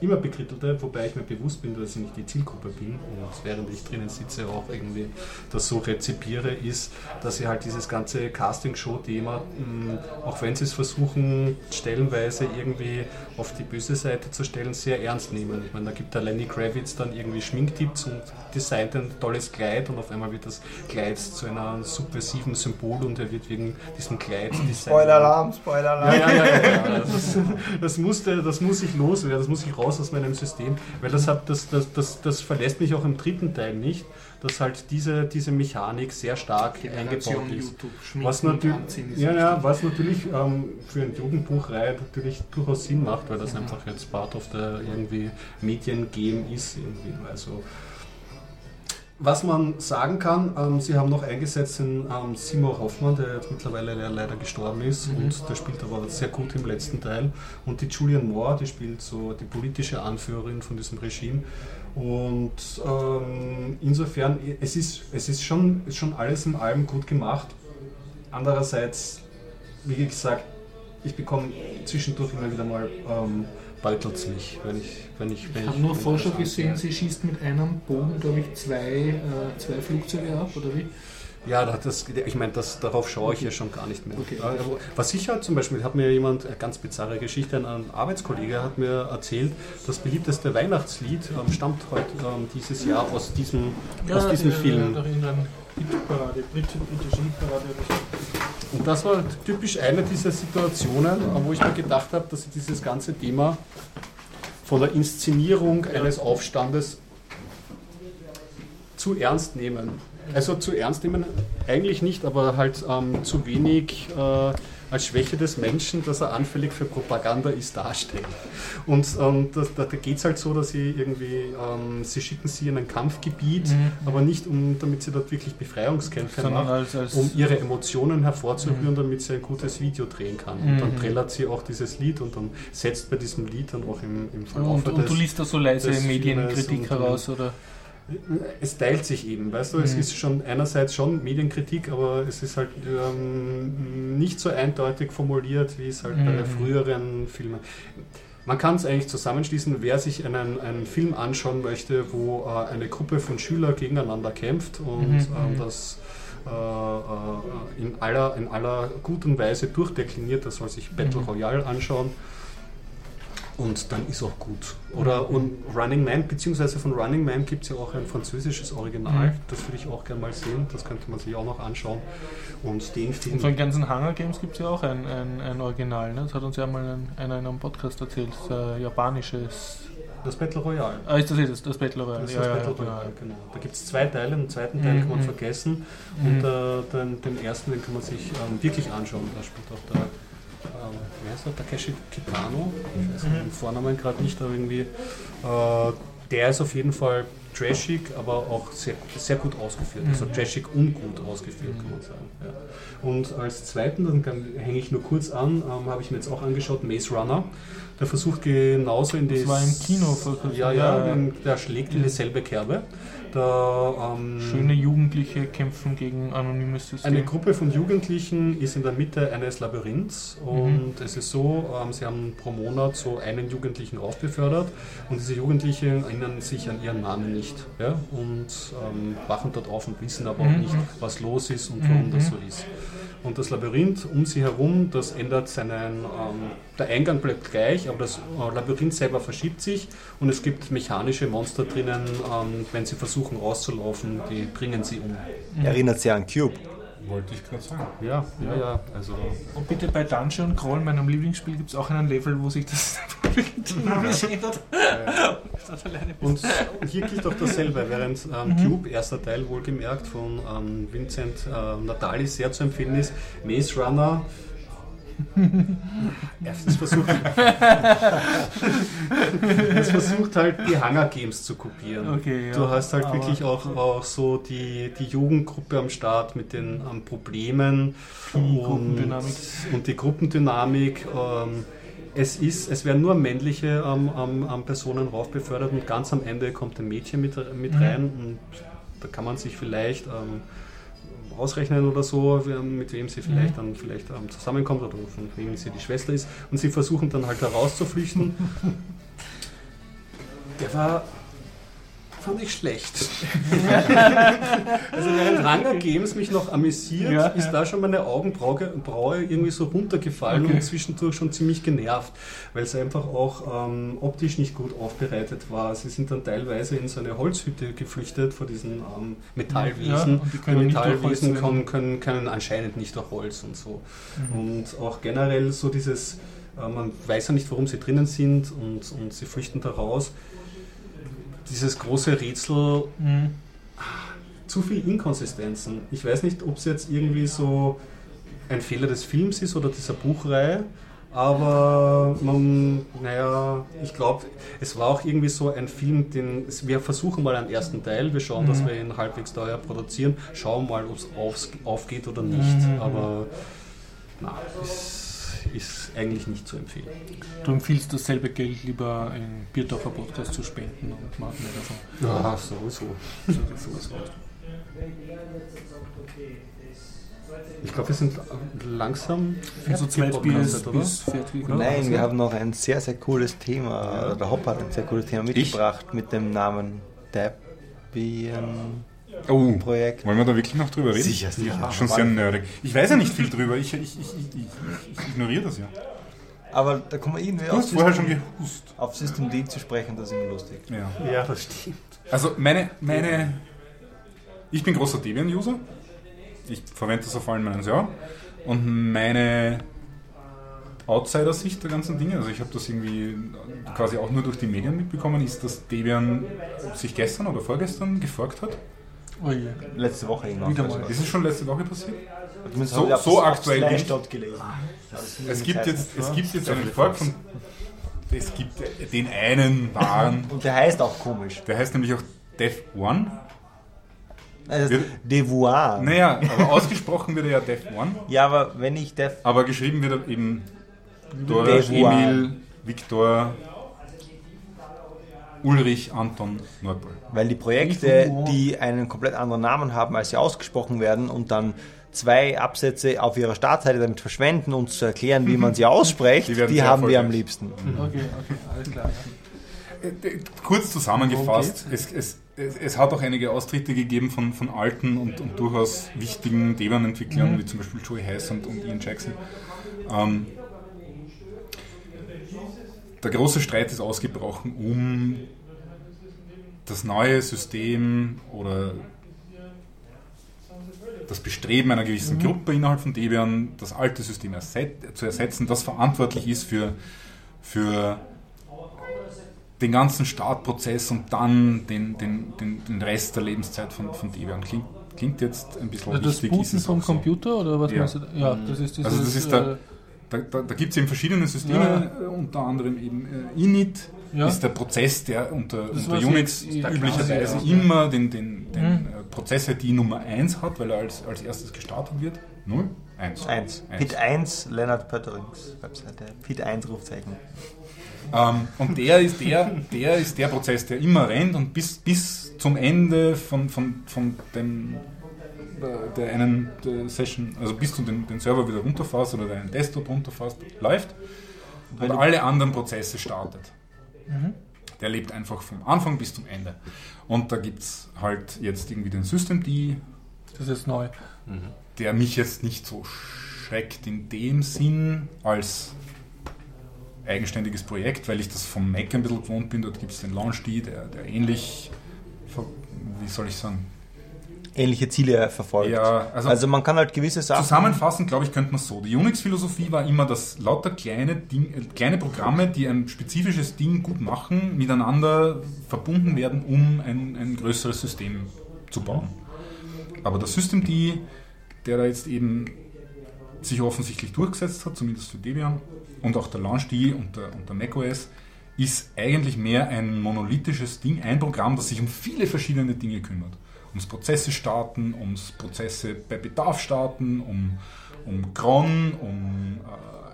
immer bekrittelte, wobei ich mir bewusst bin, dass ich nicht die Zielgruppe bin und während ich drinnen sitze auch irgendwie das so rezipiere, ist, dass sie halt dieses ganze Casting-Show-Thema, mm, auch wenn sie es versuchen, stellenweise irgendwie auf die böse Seite zu stellen, sehr ernst nehmen. Ich meine, da gibt der Lenny Kravitz dann irgendwie Schminktipps und designt ein tolles Kleid und auf einmal wird das Kleid zu einem subversiven Symbol und er wird wegen diesem Kleid designt. Spoiler-Alarm, Spoiler-Alarm. Ja, ja, ja, ja, Das, das, musste, das muss ich loswerden, das muss ich raus aus meinem System, weil das, hat, das, das, das, das verlässt mich auch im dritten Teil nicht, dass halt diese, diese Mechanik sehr stark eingebaut ist. Was, natür ja, ja, was natürlich ähm, für eine Jugendbuchreihe natürlich durchaus Sinn macht, weil das einfach jetzt Part of der irgendwie Mediengame ist. Irgendwie. Also, was man sagen kann, ähm, sie haben noch eingesetzt den ähm, Seymour Hoffmann, der jetzt mittlerweile leider gestorben ist Mhm. und der spielt aber sehr gut im letzten Teil. Und die Julianne Moore, die spielt so die politische Anführerin von diesem Regime. Und ähm, insofern, es ist, es ist schon, ist schon alles in allem gut gemacht. Andererseits, wie gesagt, ich bekomme zwischendurch immer wieder mal ähm, beutelt mich, wenn ich, wenn ich, wenn Ich habe nur das gesehen, sie schießt mit einem Bogen, glaube ich, zwei, äh, zwei Flugzeuge ab, oder wie? Ja, da- das, ich meine, darauf schaue ich ja schon gar nicht mehr. Okay. Ja, Was ich halt zum Beispiel, hat mir jemand, eine ganz bizarre Geschichte, ein- Arbeitskollege hat mir erzählt, das beliebteste Weihnachtslied ähm, stammt heute ähm, dieses Jahr aus diesem, aus diesem Film. Hitparade, britische Hitparade. Und das war typisch eine dieser Situationen, äh, wo ich mir gedacht habe, dass sie dieses ganze Thema von der Inszenierung eines Aufstandes zu ernst nehmen. Also zu ernst nehmen eigentlich nicht, aber halt ähm, zu wenig äh, als Schwäche des Menschen, dass er anfällig für Propaganda ist, darstellt. Und ähm, das, da, da geht es halt so, dass sie irgendwie, ähm, sie schicken sie in ein Kampfgebiet, aber nicht um, damit sie dort wirklich Befreiungskämpfe Sondern macht, als, als um ihre Emotionen hervorzuführen, damit sie ein gutes Video drehen kann. Und dann Mhm. trällert sie auch dieses Lied und dann setzt bei diesem Lied dann auch im, im Verlauf und, und du des, liest da so leise des Medienkritik heraus, oder? Es teilt sich eben, weißt du, es Mhm. ist schon einerseits schon Medienkritik, aber es ist halt ähm, nicht so eindeutig formuliert, wie es halt bei Mhm. früheren Filmen. Man kann es eigentlich zusammenschließen, wer sich einen, einen Film anschauen möchte, wo äh, eine Gruppe von Schülern gegeneinander kämpft und Mhm, ähm, mhm. das äh, äh, in, aller, in aller guten Weise durchdekliniert, der soll sich Battle Mhm. Royale anschauen. Und dann ist auch gut. Oder Mhm. und Running Man, beziehungsweise von Running Man gibt es ja auch ein französisches Original. Mhm. Das würde ich auch gerne mal sehen. Das könnte man sich auch noch anschauen. Und den Film. Und von den ganzen Hunger Games gibt es ja auch ein, ein, ein Original, ne? Das hat uns ja mal ein, einer in einem Podcast erzählt, das äh, japanisches. das Battle Royale. Ah, ist das jetzt das Battle Royale? Das ist ja, das ja, Battle ja, Royale, genau. genau. Da gibt es zwei Teile. Den zweiten Teil kann man Mhm. vergessen. Mhm. Und äh, den, den ersten, den kann man sich ähm, wirklich anschauen. Da spielt auch der, ähm, wer ist der? Takeshi Kitano. Ich weiß Mhm. den Vornamen gerade nicht, aber irgendwie. Äh, der ist auf jeden Fall trashig, aber auch sehr, sehr gut ausgeführt. Also Mhm. trashig und gut ausgeführt, kann man sagen. Ja. Und als zweiten, dann hänge ich nur kurz an, ähm, habe ich mir jetzt auch angeschaut, Maze Runner. Der versucht genauso in die. Das war im Kino. Ja, ja, Ja, der schlägt in dieselbe Kerbe. Da, ähm, Schöne Jugendliche kämpfen gegen anonymes System. eine Gruppe von Jugendlichen ist in der Mitte eines Labyrinths und es ist so, ähm, sie haben pro Monat so einen Jugendlichen raufbefördert und diese Jugendlichen erinnern sich an ihren Namen nicht ja? und ähm, wachen dort auf und wissen aber auch Mhm. nicht, was los ist und warum Mhm. das so ist. Und das Labyrinth um sie herum, das ändert seinen, ähm, der Eingang bleibt gleich, aber das äh, Labyrinth selber verschiebt sich und es gibt mechanische Monster drinnen, ähm, wenn sie versuchen rauszulaufen, die bringen sie um. Erinnert sehr an Cube. Wollte ich gerade sagen. Ja, ja, ja. Also, Und bitte bei Dungeon Crawl, meinem Lieblingsspiel, gibt es auch einen Level, wo sich das dynamisch ändert. Und hier gilt auch dasselbe, während ähm, Cube, erster Teil wohlgemerkt, von ähm, Vincent ähm, Natali sehr zu empfehlen ist. Maze Runner es versucht, es versucht halt die Hunger Games zu kopieren. Okay, ja. Du hast halt Aber- wirklich auch, auch so die, die Jugendgruppe am Start mit den ähm, Problemen und, und die Gruppendynamik. Ähm, es, ist, es werden nur männliche ähm, ähm, ähm, Personen raufbefördert und ganz am Ende kommt ein Mädchen mit, mit Mhm. rein und da kann man sich vielleicht ähm, ausrechnen oder so, mit wem sie vielleicht dann vielleicht ähm, zusammenkommt oder von wem sie die Schwester ist. Und sie versuchen dann halt herauszuflüchten. Der war fand ich schlecht. also während Hunger Games mich noch amüsiert, Ja, ist ja. da schon meine Augenbraue Braue irgendwie so runtergefallen Okay. und zwischendurch schon ziemlich genervt, weil es einfach auch ähm, optisch nicht gut aufbereitet war. Sie sind dann teilweise in so eine Holzhütte geflüchtet vor diesen ähm, Metallwesen. Ja, die können Holz Metallwesen können, können, können anscheinend nicht durch Holz und so. Mhm. Und auch generell so dieses, äh, man weiß ja nicht, warum sie drinnen sind und, und sie flüchten da raus. Dieses große Rätsel, Mhm. zu viel Inkonsistenzen. Ich weiß nicht, ob es jetzt irgendwie so ein Fehler des Films ist oder dieser Buchreihe, aber man, naja, ich glaube, es war auch irgendwie so ein Film, den wir versuchen mal einen ersten Teil, wir schauen, dass wir ihn halbwegs teuer produzieren, schauen mal, ob es aufgeht oder nicht, Mhm. aber na, ist, ist eigentlich nicht zu empfehlen. Du empfiehlst dasselbe Geld lieber in Biertaucher Podcast zu spenden und machen wir davon. Ja, sowieso. sowieso. Ich glaube, wir sind langsam Also zwei Bier ist oder? bis fertig. oder? Nein, wir haben noch ein sehr, sehr cooles Thema. oder Der Hopper hat ein sehr cooles Thema mitgebracht mit dem Namen Debian Oh, Projekt. wollen wir da wirklich noch drüber reden? Sicher, sicher. Ja, schon sehr nerdig. Ich weiß ja nicht viel drüber. Ich, ich, ich, ich, ich, ich ignoriere das ja. Aber da kommen wir irgendwie Du auf hast vorher schon System, gehust. auf System D zu sprechen, das ist immer lustig. Ja. Ja, das stimmt. Also meine, meine, ich bin großer Debian-User. Ich verwende das auf allen meinen Servern. Und meine Outsider-Sicht der ganzen Dinge, also ich habe das irgendwie quasi auch nur durch die Medien mitbekommen, ist, dass Debian sich gestern oder vorgestern geforkt hat. Oh je. Letzte Woche irgendwann. Wieder mal. Ist es schon letzte Woche passiert? So- so auf aktuell dort gelesen. Es gibt jetzt, es gibt jetzt einen Fork von. Es gibt den einen wahren, Und der heißt auch komisch. der heißt nämlich auch Dev One. Also Devoir. Naja, aber ausgesprochen wird er ja Dev One. Ja, aber wenn ich Dev. Aber geschrieben wird er eben Dora, Devoir. Emil, Viktor, Ulrich, Anton, Nordpol. Weil die Projekte, die einen komplett anderen Namen haben, als sie ausgesprochen werden und dann zwei Absätze auf ihrer Startseite damit verschwenden, uns zu erklären, wie man sie ausspricht, Die die, haben wir am liebsten. Okay, okay, alles klar. Äh, Kurz zusammengefasst, es, es, es, es hat auch einige Austritte gegeben von, von alten und, und durchaus wichtigen Debian-Entwicklern, wie zum Beispiel Joey Hess und, und Ian Jackson. Ähm, der große Streit ist ausgebrochen um das neue System oder das Bestreben einer gewissen Gruppe innerhalb von Debian, das alte System erset zu ersetzen, das verantwortlich ist für, für den ganzen Startprozess und dann den, den, den, den Rest der Lebenszeit von, von Debian. Klingt, klingt jetzt ein bisschen Also das wichtig. ist Booten es vom so. Computer oder was Ja. meinst du? da? Ja, das ist dieses, Also das ist äh, der, da, da, da gibt es eben verschiedene Systeme, äh, unter anderem eben äh, Init Ja. ist der Prozess, der unter, unter Unix üblicherweise immer den, den, den Mhm. äh, Prozess-ID Nummer 1 hat, weil er als, als erstes gestartet wird. 0? 1. Eins. Pit 1, Leonard Pötterings Webseite. Pit 1 Rufzeichen. Ähm, und der ist der, der ist der Prozess, der immer rennt und bis, bis zum Ende von, von, von dem, äh, der einen der Session, also bis du den, den Server wieder runterfährst oder deinen Desktop runterfährst, läuft und alle anderen Prozesse startet. Der lebt einfach vom Anfang bis zum Ende. Und da gibt es halt jetzt irgendwie den Systemd, das ist neu. der mich jetzt nicht so schreckt in dem Sinn als eigenständiges Projekt, weil ich das vom Mac ein bisschen gewohnt bin. Dort gibt es den Launch-D, der, der ähnlich, ver- wie soll ich sagen, ähnliche Ziele verfolgt. Ja, also- also, man kann halt gewisse Sachen. Zusammenfassend, glaube ich, könnte man es so. Die Unix-Philosophie war immer, dass lauter kleine, Ding, äh, kleine Programme, die ein spezifisches Ding gut machen, miteinander verbunden werden, um ein, ein größeres System zu bauen. Aber der Systemd, der da jetzt eben sich offensichtlich durchgesetzt hat, zumindest für Debian, und auch der Launchd und der, und der macOS, ist eigentlich mehr ein monolithisches Ding, ein Programm, das sich um viele verschiedene Dinge kümmert. Ums Prozesse starten, ums Prozesse bei Bedarf starten, um, um Cron, um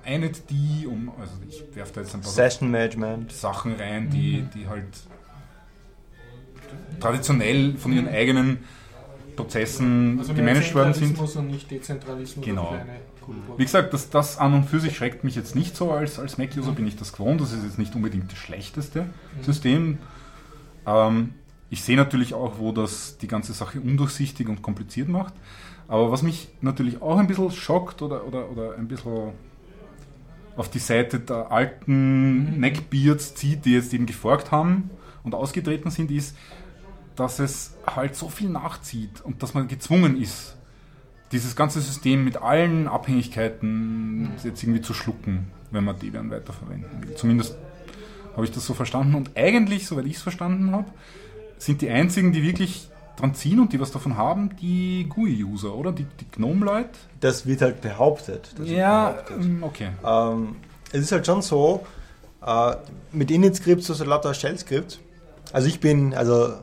äh, inetd, um, also ich werfe da jetzt ein paar Session Management. Sachen rein, die, die halt traditionell von ihren eigenen Prozessen Also gemanagt worden sind. Und nicht Dezentralismus Genau. Wie gesagt, das, das an und für sich schreckt mich jetzt nicht so. Als, als Mac-User bin ich das gewohnt. Das ist jetzt nicht unbedingt das schlechteste System. Ähm, ich sehe natürlich auch, wo das die ganze Sache undurchsichtig und kompliziert macht. Aber was mich natürlich auch ein bisschen schockt oder, oder, oder ein bisschen auf die Seite der alten Neckbeards zieht, die jetzt eben geforkt haben und ausgetreten sind, ist, dass es halt so viel nachzieht und dass man gezwungen ist, dieses ganze System mit allen Abhängigkeiten jetzt irgendwie zu schlucken, wenn man Debian weiterverwenden will. Zumindest habe ich das so verstanden. Und eigentlich, soweit ich es verstanden habe, sind die einzigen, die wirklich dran ziehen und die was davon haben, die GUI-User, oder? Die, die GNOME-Leute? Das wird halt behauptet. Wird behauptet. mm, okay. Ähm, es ist halt schon so, äh, mit Init-Skripts, also lauter Shell-Skripts. Also ich bin, also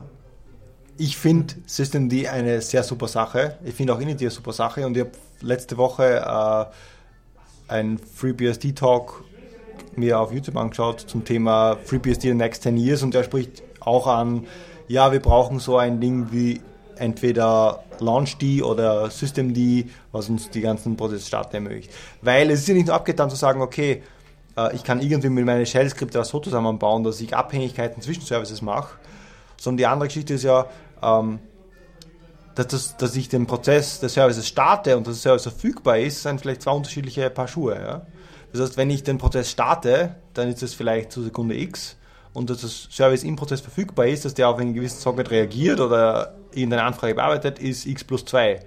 ich finde Systemd eine sehr super Sache. Ich finde auch Init eine super Sache und ich habe letzte Woche äh, ein FreeBSD-Talk mir auf YouTube angeschaut zum Thema FreeBSD in the next 10 years und der spricht auch an, ja, wir brauchen so ein Ding wie entweder LaunchD oder Systemd, was uns die ganzen Prozessstarter ermöglicht. Weil es ist ja nicht nur abgetan zu sagen, okay, äh, ich kann irgendwie mit meinen Shell-Skripte so zusammenbauen, dass ich Abhängigkeiten zwischen Services mache, sondern die andere Geschichte ist ja, ähm, dass, das, dass ich den Prozess des Services starte und dass der Service verfügbar ist, sind vielleicht zwei unterschiedliche Paar Schuhe. Ja? Das heißt, wenn ich den Prozess starte, dann ist es vielleicht zu Sekunde X und dass das Service im Prozess verfügbar ist, dass der auf einen gewissen Socket reagiert oder irgendeine Anfrage bearbeitet, ist X plus 2.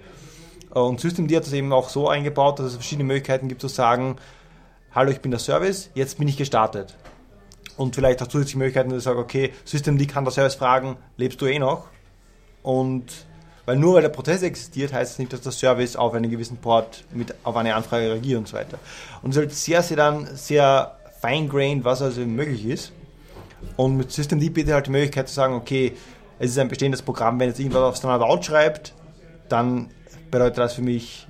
Und Systemd hat das eben auch so eingebaut, dass es verschiedene Möglichkeiten gibt zu sagen, hallo, ich bin der Service, jetzt bin ich gestartet. Und vielleicht auch zusätzliche Möglichkeiten, dass ich sage, okay, Systemd kann der Service fragen, lebst du eh noch? Und weil nur weil der Prozess existiert, heißt es nicht, dass der Service auf einen gewissen Port mit auf eine Anfrage reagiert und so weiter. Und es ist halt sehr, sehr dann sehr fine-grained, was also möglich ist. Und mit Systemd bietet halt die Möglichkeit zu sagen, okay, es ist ein bestehendes Programm, wenn jetzt irgendwas auf Standard out schreibt, dann bedeutet das für mich,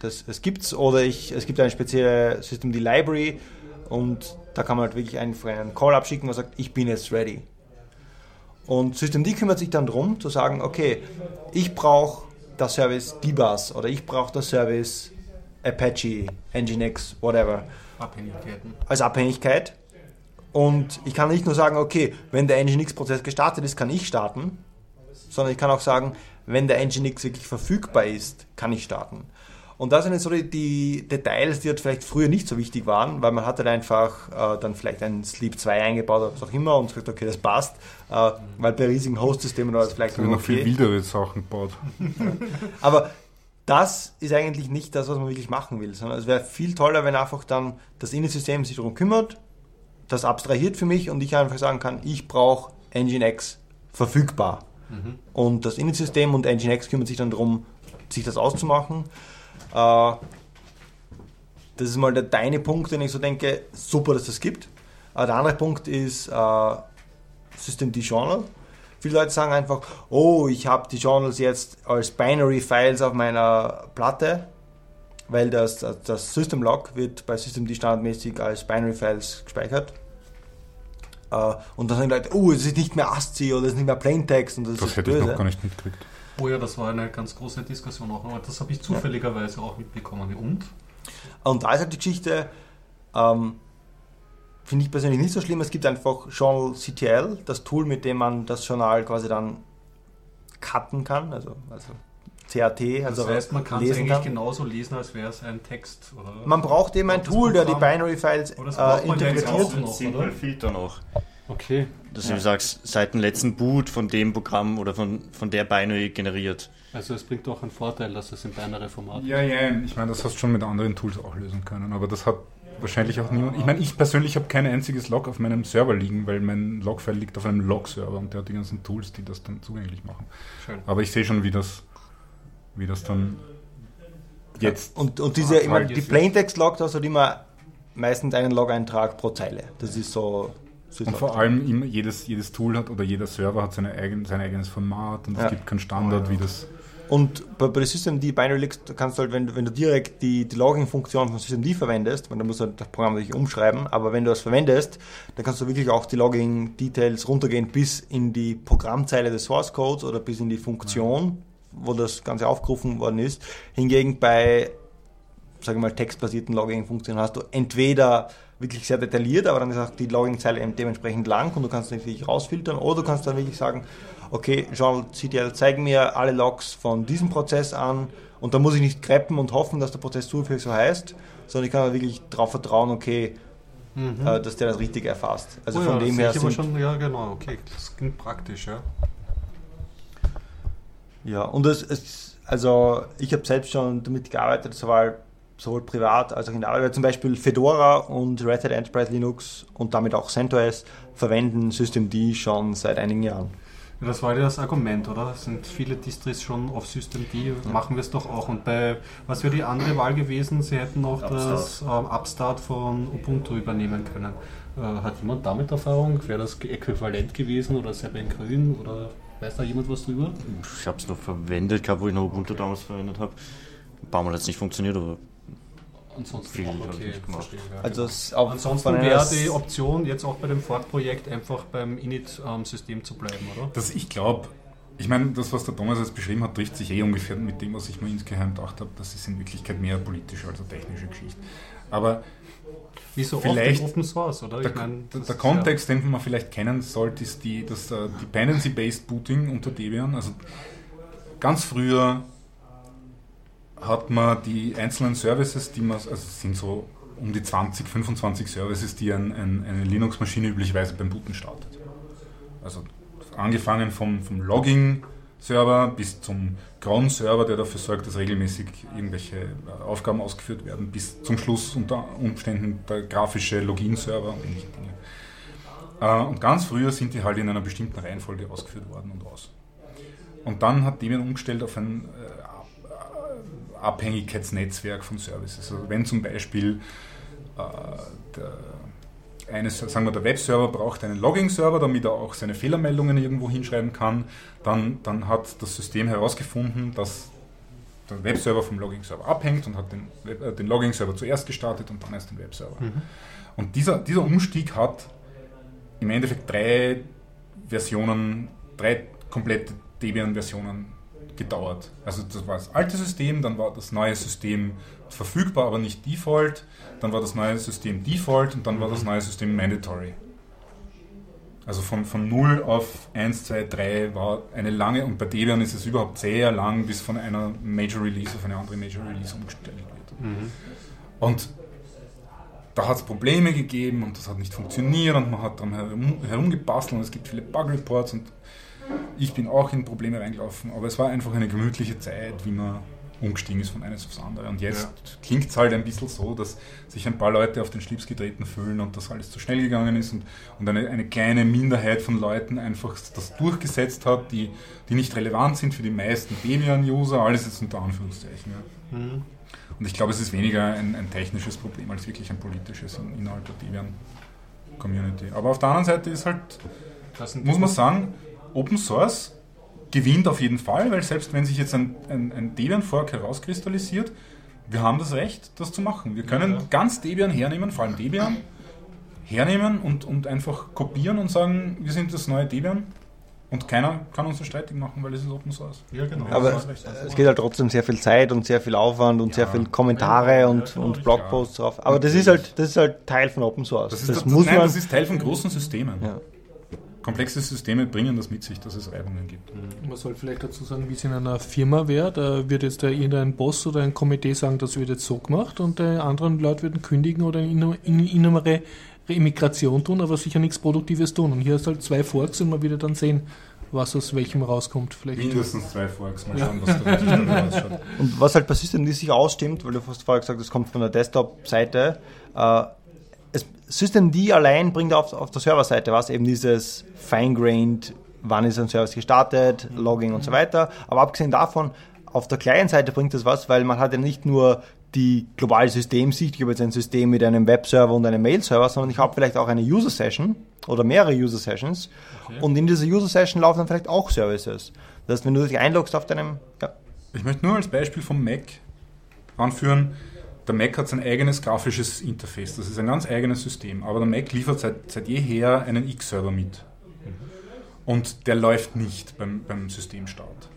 dass es gibt's oder ich, es gibt eine spezielle Systemd Library und da kann man halt wirklich einfach einen Call abschicken, und sagt, ich bin jetzt ready. Und Systemd kümmert sich dann darum, zu sagen, okay, ich brauche das Service DBus oder ich brauche das Service Apache, Nginx, whatever, Abhängigkeiten. als Abhängigkeit. Und ich kann nicht nur sagen, okay, wenn der Nginx-Prozess gestartet ist, kann ich starten, sondern ich kann auch sagen, wenn der Nginx wirklich verfügbar ist, kann ich starten. Und das sind jetzt so die, die Details, die halt vielleicht früher nicht so wichtig waren, weil man hat halt einfach äh, dann vielleicht ein Sleep 2 eingebaut oder was auch immer und gesagt, okay, das passt, äh, weil bei riesigen Host-Systemen das vielleicht noch viel okay. wildere Sachen gebaut. Aber das ist eigentlich nicht das, was man wirklich machen will, sondern es wäre viel toller, wenn einfach dann das Init-System sich darum kümmert, das abstrahiert für mich und ich einfach sagen kann, ich brauche Nginx verfügbar. Und das Init-System und Nginx kümmert sich dann darum, sich das auszumachen. Äh, das ist mal der deine Punkt, den ich so denke, super, dass das gibt. Äh, der andere Punkt ist äh, Systemd Journal. Viele Leute sagen einfach, oh, ich habe die Journals jetzt als Binary-Files auf meiner Platte, weil das, das, das System-Log wird bei Systemd standardmäßig als Binary-Files gespeichert. Äh, und dann sagen die Leute, oh, es ist nicht mehr ASCII oder es ist nicht mehr Plaintext und das, Das ist hätte ich böse. noch gar nicht mitgekriegt. Oh ja, das war eine ganz große Diskussion auch. Aber das habe ich zufälligerweise auch mitbekommen. Und? Und da ist halt die Geschichte, ähm, finde ich persönlich nicht so schlimm. Es gibt einfach Journal CTL, das Tool, mit dem man das Journal quasi dann cutten kann, also, also CAT, Das also heißt, man kann es eigentlich kann. genauso lesen, als wäre es ein Text. Oder? Man braucht eben ein Das Tool, der die Aber das äh, braucht man ja jetzt interpretiert. auch. noch, oder? Filter noch. Okay. Dass du sagst, seit dem letzten Boot von dem Programm oder von, von der Binary generiert. Also es bringt auch einen Vorteil, dass es im binary Format Ja, ja, ich meine, das hast du schon mit anderen Tools auch lösen können, aber das hat wahrscheinlich auch niemand. Ich meine, ich persönlich habe kein einziges Log auf meinem Server liegen, weil mein Logfile liegt auf einem Log-Server und der hat die ganzen Tools, die das dann zugänglich machen. Schön. Aber ich sehe schon, wie das, wie das dann jetzt. Und, und diese, ich meine, Halt die jetzt- Plaintext-Logs, da hat immer meistens einen Log-Eintrag pro Zeile. Das ist so. so Und vor allem immer jedes, jedes Tool hat oder jeder Server hat seine eigen, sein eigenes Format und es Ja. gibt keinen Standard, wie das. Und bei, bei der Systemd Binary Leaks kannst du halt, wenn, du- wenn du direkt die, die Logging-Funktion von Systemd verwendest, weil dann musst du halt das Programm natürlich umschreiben, aber wenn du das verwendest, dann kannst du wirklich auch die Logging-Details runtergehen bis in die Programmzeile des Source Codes oder bis in die Funktion, wo das Ganze aufgerufen worden ist. Hingegen bei, sage ich mal, textbasierten Logging-Funktionen hast du entweder wirklich sehr detailliert, aber dann ist auch die Logging-Zeile eben dementsprechend lang und du kannst natürlich rausfiltern oder du kannst dann wirklich sagen, okay, Jean CTL, zeig mir alle Logs von diesem Prozess an und da muss ich nicht kreppen und hoffen, dass der Prozess zufällig so heißt, sondern ich kann da wirklich darauf vertrauen, okay, äh, dass der das richtig erfasst. Also Oh von ja, dem das her sind, schon, ja genau, okay, das klingt praktisch, ja. Ja, und es, es also ich habe selbst schon damit gearbeitet, sowohl, sowohl privat als auch in der Arbeit. Zum Beispiel Fedora und Red Hat Enterprise Linux und damit auch CentOS verwenden Systemd schon seit einigen Jahren. Ja, Das war ja das Argument, oder? Sind viele Distris schon auf Systemd, machen wir es doch auch. Und bei, was wäre die andere Wahl gewesen? Sie hätten auch das ähm, Upstart von Ubuntu übernehmen können. Äh, hat jemand damit Erfahrung? Wäre das äquivalent gewesen oder selber in grün? Oder weiß da jemand was drüber? Ich habe es noch verwendet gehabt, wo ich noch Ubuntu damals verwendet habe. Ein paar Mal hat es nicht funktioniert, aber Ansonsten Viel auch okay. nicht gemacht. verstehe, ja, Also genau. es auch Ansonsten wäre die Option, jetzt auch bei dem Fork-Projekt einfach beim Init-System zu bleiben, oder? Das, ich glaube, ich meine, das, was der Thomas jetzt beschrieben hat, trifft sich eh ungefähr mit dem, was ich mir insgeheim gedacht habe. Das ist in Wirklichkeit mehr politische als eine technische Geschichte. Aber Wie so Vielleicht- Open Source, oder? der, Ich mein, der, der Kontext, den man vielleicht kennen sollte, ist die, das äh, Dependency-Based Booting unter Debian. Also ganz früher hat man die einzelnen Services, die man, also es sind so um die 20, 25 Services, die ein, ein, eine Linux-Maschine üblicherweise beim Booten startet. Also angefangen vom, vom Logging-Server bis zum Cron-Server, der dafür sorgt, dass regelmäßig irgendwelche äh, Aufgaben ausgeführt werden, bis zum Schluss unter Umständen der grafische Login-Server und ähnliche Dinge. Äh, Und ganz früher sind die halt in einer bestimmten Reihenfolge ausgeführt worden und aus. Und dann hat Debian umgestellt auf ein äh, Abhängigkeitsnetzwerk von Services. Also wenn zum Beispiel äh, der, eines, sagen wir, der Webserver braucht einen Logging-Server, damit er auch seine Fehlermeldungen irgendwo hinschreiben kann, dann, dann hat das System herausgefunden, dass der Webserver vom Logging-Server abhängt und hat den, äh, den Logging-Server zuerst gestartet und dann erst den Webserver. Und dieser, dieser Umstieg hat im Endeffekt drei Versionen, drei komplette Debian-Versionen gedauert. Also das war das alte System, dann war das neue System verfügbar, aber nicht Default, dann war das neue System Default und dann war das neue System Mandatory. Also von, von 0 auf 1, 2, 3 war eine lange, und bei Debian ist es überhaupt sehr lang, bis von einer Major Release auf eine andere Major Release umgestellt wird. Und da hat es Probleme gegeben und das hat nicht funktioniert und man hat daran herum, herumgebastelt und es gibt viele Bug-Reports und ich bin auch in Probleme reingelaufen, aber es war einfach eine gemütliche Zeit, wie man umgestiegen ist von eines aufs andere. Und jetzt klingt es halt ein bisschen so, dass sich ein paar Leute auf den Schlips getreten fühlen und das alles zu schnell gegangen ist und, und eine, eine kleine Minderheit von Leuten einfach das durchgesetzt hat, die, die nicht relevant sind für die meisten Debian-User, alles jetzt unter Anführungszeichen. Ja. Und ich glaube, es ist weniger ein, ein technisches Problem als wirklich ein politisches in- innerhalb der Debian-Community. Aber auf der anderen Seite ist halt, muss man sagen, Open Source gewinnt auf jeden Fall, weil selbst wenn sich jetzt ein, ein, ein Debian-Fork herauskristallisiert, wir haben das Recht, das zu machen. Wir können Ja. ganz Debian hernehmen, vor allem Debian, hernehmen und, und einfach kopieren und sagen, wir sind das neue Debian. Und keiner kann uns das streitig machen, weil es ist Open Source. Ja, genau. Aber Das es, geht halt trotzdem sehr viel Zeit und sehr viel Aufwand und sehr viel Kommentare Ja, und, ja, und ja. Blogposts drauf. Aber das ist halt, das ist halt Teil von Open Source. Das Das, ist, das, muss nein, man. das ist Teil von großen Systemen. Ja. Komplexe Systeme bringen das mit sich, dass es Reibungen gibt. Man soll vielleicht dazu sagen, wie es in einer Firma wäre. Da wird jetzt da irgendein Boss oder ein Komitee sagen, das wird jetzt so gemacht und die anderen Leute würden kündigen oder in, in innere Immigration tun, aber sicher nichts Produktives tun. Und hier ist halt zwei Forks und man wieder dann sehen, was aus welchem rauskommt. Vielleicht. Mindestens zwei Forks, mal schauen, was da wirklich ausschaut. Und was halt bei Systemd sich ausstimmt, weil du hast vorher gesagt, das kommt von der Desktop-Seite, äh, Systemd allein bringt auf, auf der Serverseite was, eben dieses fine-grained, wann ist ein Service gestartet, Logging und so weiter. Aber abgesehen davon, auf der Client-Seite bringt das was, weil man hat ja nicht nur die globale Systemsicht, ich habe jetzt ein System mit einem Webserver und einem Mail-Server, sondern ich habe vielleicht auch eine User-Session oder mehrere User-Sessions und in dieser User-Session laufen dann vielleicht auch Services. Das heißt, wenn du dich einloggst auf deinem, ja, Ich möchte nur als Beispiel vom Mac anführen, der Mac hat sein eigenes grafisches Interface. Das ist ein ganz eigenes System. Aber der Mac liefert seit, seit jeher einen X-Server mit. Und der läuft nicht beim, beim Systemstart.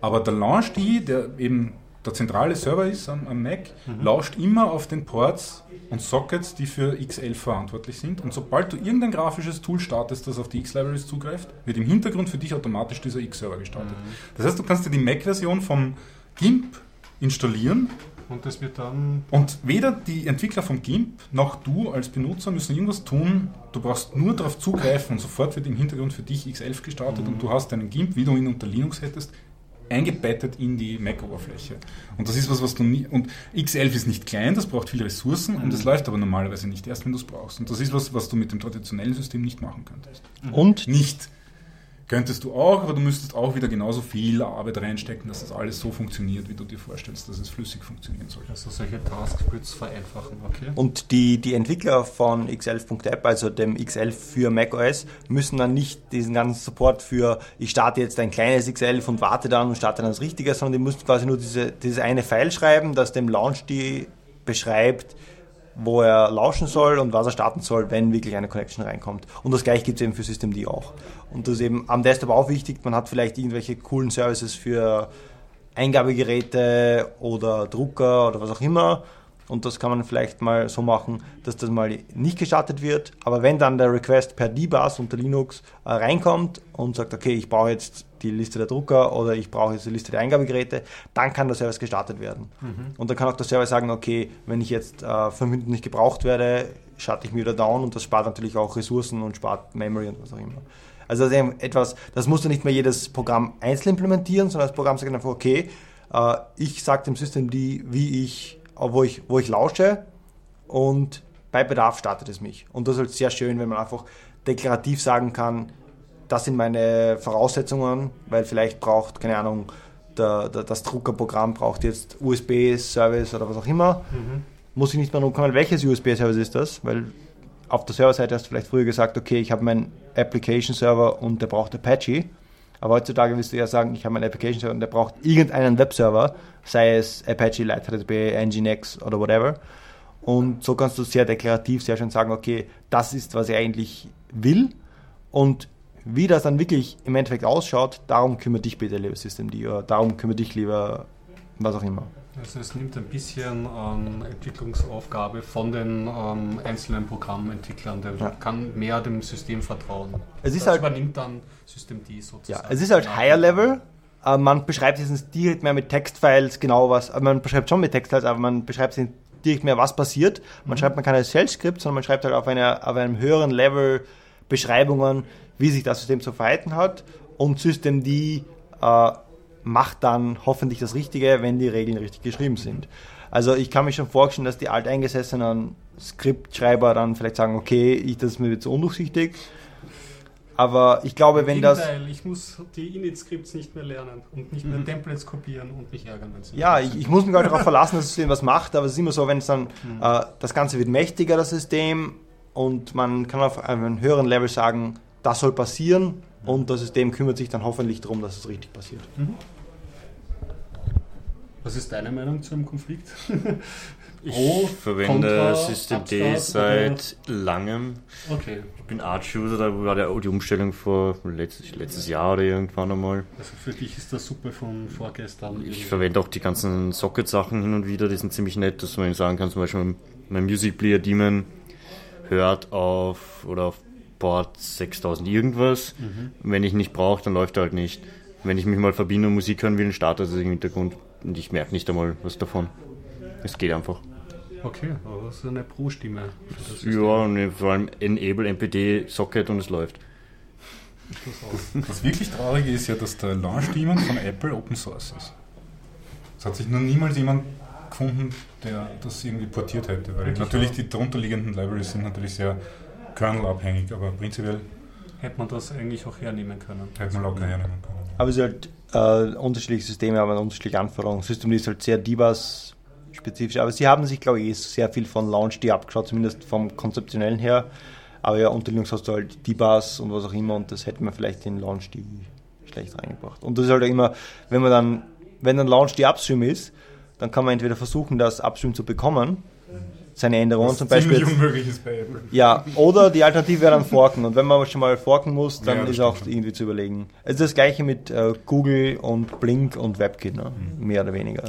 Aber der Launch, die, der eben der zentrale Server ist am, am Mac, lauscht immer auf den Ports und Sockets, die für X11 verantwortlich sind. Und sobald du irgendein grafisches Tool startest, das auf die X-Libraries zugreift, wird im Hintergrund für dich automatisch dieser X-Server gestartet. Das heißt, du kannst dir die Mac-Version vom GIMP installieren Und das wird dann. und weder die Entwickler vom GIMP noch du als Benutzer müssen irgendwas tun. Du brauchst nur darauf zugreifen und sofort wird im Hintergrund für dich X11 gestartet und du hast deinen GIMP, wie du ihn unter Linux hättest, eingebettet in die Mac-Oberfläche. Und das ist was, was du nie. Und X11 ist nicht klein, das braucht viele Ressourcen und es läuft aber normalerweise nicht erst, wenn du es brauchst. Und das ist was, was du mit dem traditionellen System nicht machen könntest. und Nicht. Könntest du auch, aber du müsstest auch wieder genauso viel Arbeit reinstecken, dass das alles so funktioniert, wie du dir vorstellst, dass es flüssig funktionieren soll. Also solche Tasksplits vereinfachen, okay? Und die, die Entwickler von X11.app, also dem X11 für macOS, müssen dann nicht diesen ganzen Support für, ich starte jetzt ein kleines X11 und warte dann und starte dann das Richtige, sondern die müssen quasi nur diese, dieses eine File schreiben, das dem Launch die beschreibt, wo er lauschen soll und was er starten soll, wenn wirklich eine Connection reinkommt. Und das gleiche gibt es eben für Systemd auch. Und das ist eben am Desktop auch wichtig. Man hat vielleicht irgendwelche coolen Services für Eingabegeräte oder Drucker oder was auch immer. Und das kann man vielleicht mal so machen, dass das mal nicht gestartet wird. Aber wenn dann der Request per DBus unter Linux äh, reinkommt und sagt, okay, ich brauche jetzt die Liste der Drucker oder ich brauche jetzt die Liste der Eingabegeräte, dann kann der Service gestartet werden. Und dann kann auch der Service sagen, okay, wenn ich jetzt äh, fünf Minuten nicht gebraucht werde, schalte ich mir wieder down und das spart natürlich auch Ressourcen und spart Memory und was auch immer. Also das ist eben etwas, das musst du nicht mehr jedes Programm einzeln implementieren, sondern das Programm sagt einfach, okay, äh, ich sage dem System die, wie ich, äh, wo ich, wo ich lausche und bei Bedarf startet es mich. Und das ist halt sehr schön, wenn man einfach deklarativ sagen kann, das sind meine Voraussetzungen, weil vielleicht braucht, keine Ahnung, der, der, das Druckerprogramm braucht jetzt USB-Service oder was auch immer. Muss ich nicht mehr drum kümmern, welches USB-Service ist das, weil auf der Serverseite hast du vielleicht früher gesagt, okay, ich habe meinen Application-Server und der braucht Apache. Aber heutzutage willst du ja sagen, ich habe meinen Application-Server und der braucht irgendeinen Webserver, sei es Apache, LightheadDB, Nginx oder whatever. Und so kannst du sehr deklarativ sehr schön sagen, okay, das ist, was ich eigentlich will. Und wie das dann wirklich im Endeffekt ausschaut, darum kümmere dich bitte, lieber Systemd, oder darum kümmere dich lieber, was auch immer. Also es nimmt ein bisschen ähm, Entwicklungsaufgabe von den ähm, einzelnen Programmentwicklern. Der Ja. kann mehr dem System vertrauen. Es ist das halt- übernimmt dann System D Ja, sozusagen. es ist halt Higher Level. äh, Man beschreibt nicht direkt mehr mit Textfiles genau was, man beschreibt schon mit Textfiles, aber man beschreibt nicht direkt mehr, was passiert. Man schreibt man keine Shell-Skript, sondern man schreibt halt auf, einer, auf einem höheren Level Beschreibungen, wie sich das System zu verhalten hat. Und System D äh, macht dann hoffentlich das Richtige, wenn die Regeln richtig geschrieben sind. Also ich kann mir schon vorstellen, dass die alteingesessenen Skriptschreiber dann vielleicht sagen, okay, ich, das ist mir zu undurchsichtig. Aber ich glaube, wenn das... Gegenteil, ich muss die Init-Scripts nicht mehr lernen und nicht mehr Templates kopieren und mich ärgern, wenn sie Ja, ich, ich muss mich halt darauf verlassen, dass das System was macht, aber es ist immer so, wenn es dann, äh, das Ganze wird mächtiger, das System, und man kann auf einem höheren Level sagen, das soll passieren, und das System kümmert sich dann hoffentlich darum, dass es richtig passiert. Was ist deine Meinung zu einem Konflikt? Ich Ich verwende Contra, Systemd Upstart seit langem. Okay, Ich bin Arch-User, da war der- die Umstellung vor letztes, letztes Jahr oder irgendwann einmal. also für dich ist das super von vorgestern. Ich verwende auch die ganzen Socket-Sachen hin und wieder, die sind ziemlich nett, dass man eben sagen kann, zum Beispiel mein Music Player Demon hört auf oder auf Port 6000 irgendwas. Wenn ich nicht brauche, dann läuft er halt nicht. Wenn ich mich mal verbinde und Musik hören will, dann startet es im Hintergrund und ich merke nicht einmal was davon. Es geht einfach. Okay, aber das ist eine Pro-Stimme. Ja, und vor allem Enable NPD Socket und es läuft. Das wirklich Traurige ist ja, dass der Launch-Daemon von Apple Open Source ist. Es hat sich noch niemals jemand gefunden, der das irgendwie portiert hätte. Weil Wirklich, natürlich ja? die darunterliegenden Libraries sind natürlich sehr kernelabhängig, aber prinzipiell Hätte man das eigentlich auch hernehmen können. hätte man locker hernehmen können. Aber es ist halt äh, unterschiedliche Systeme haben unterschiedliche Anforderungen. System ist halt sehr DBus spezifisch, aber sie haben sich glaube ich eh sehr viel von LaunchD abgeschaut, zumindest vom konzeptionellen her. Aber ja, unter Linux hast du halt DBus und was auch immer und das hätte man vielleicht in LaunchD schlecht reingebracht. Und das ist halt auch immer, wenn man dann, wenn dann LaunchD Upstream ist, dann kann man entweder versuchen, das Upstream zu bekommen, seine Änderungen zum Beispiel. unmöglich ist bei Apple. ja, oder die Alternative wäre dann forken. Und wenn man schon mal forken muss, dann Ja, ist auch schon. irgendwie zu überlegen. Es ist das gleiche mit äh, Google und Blink und WebKit, ne? Mhm. mehr oder weniger.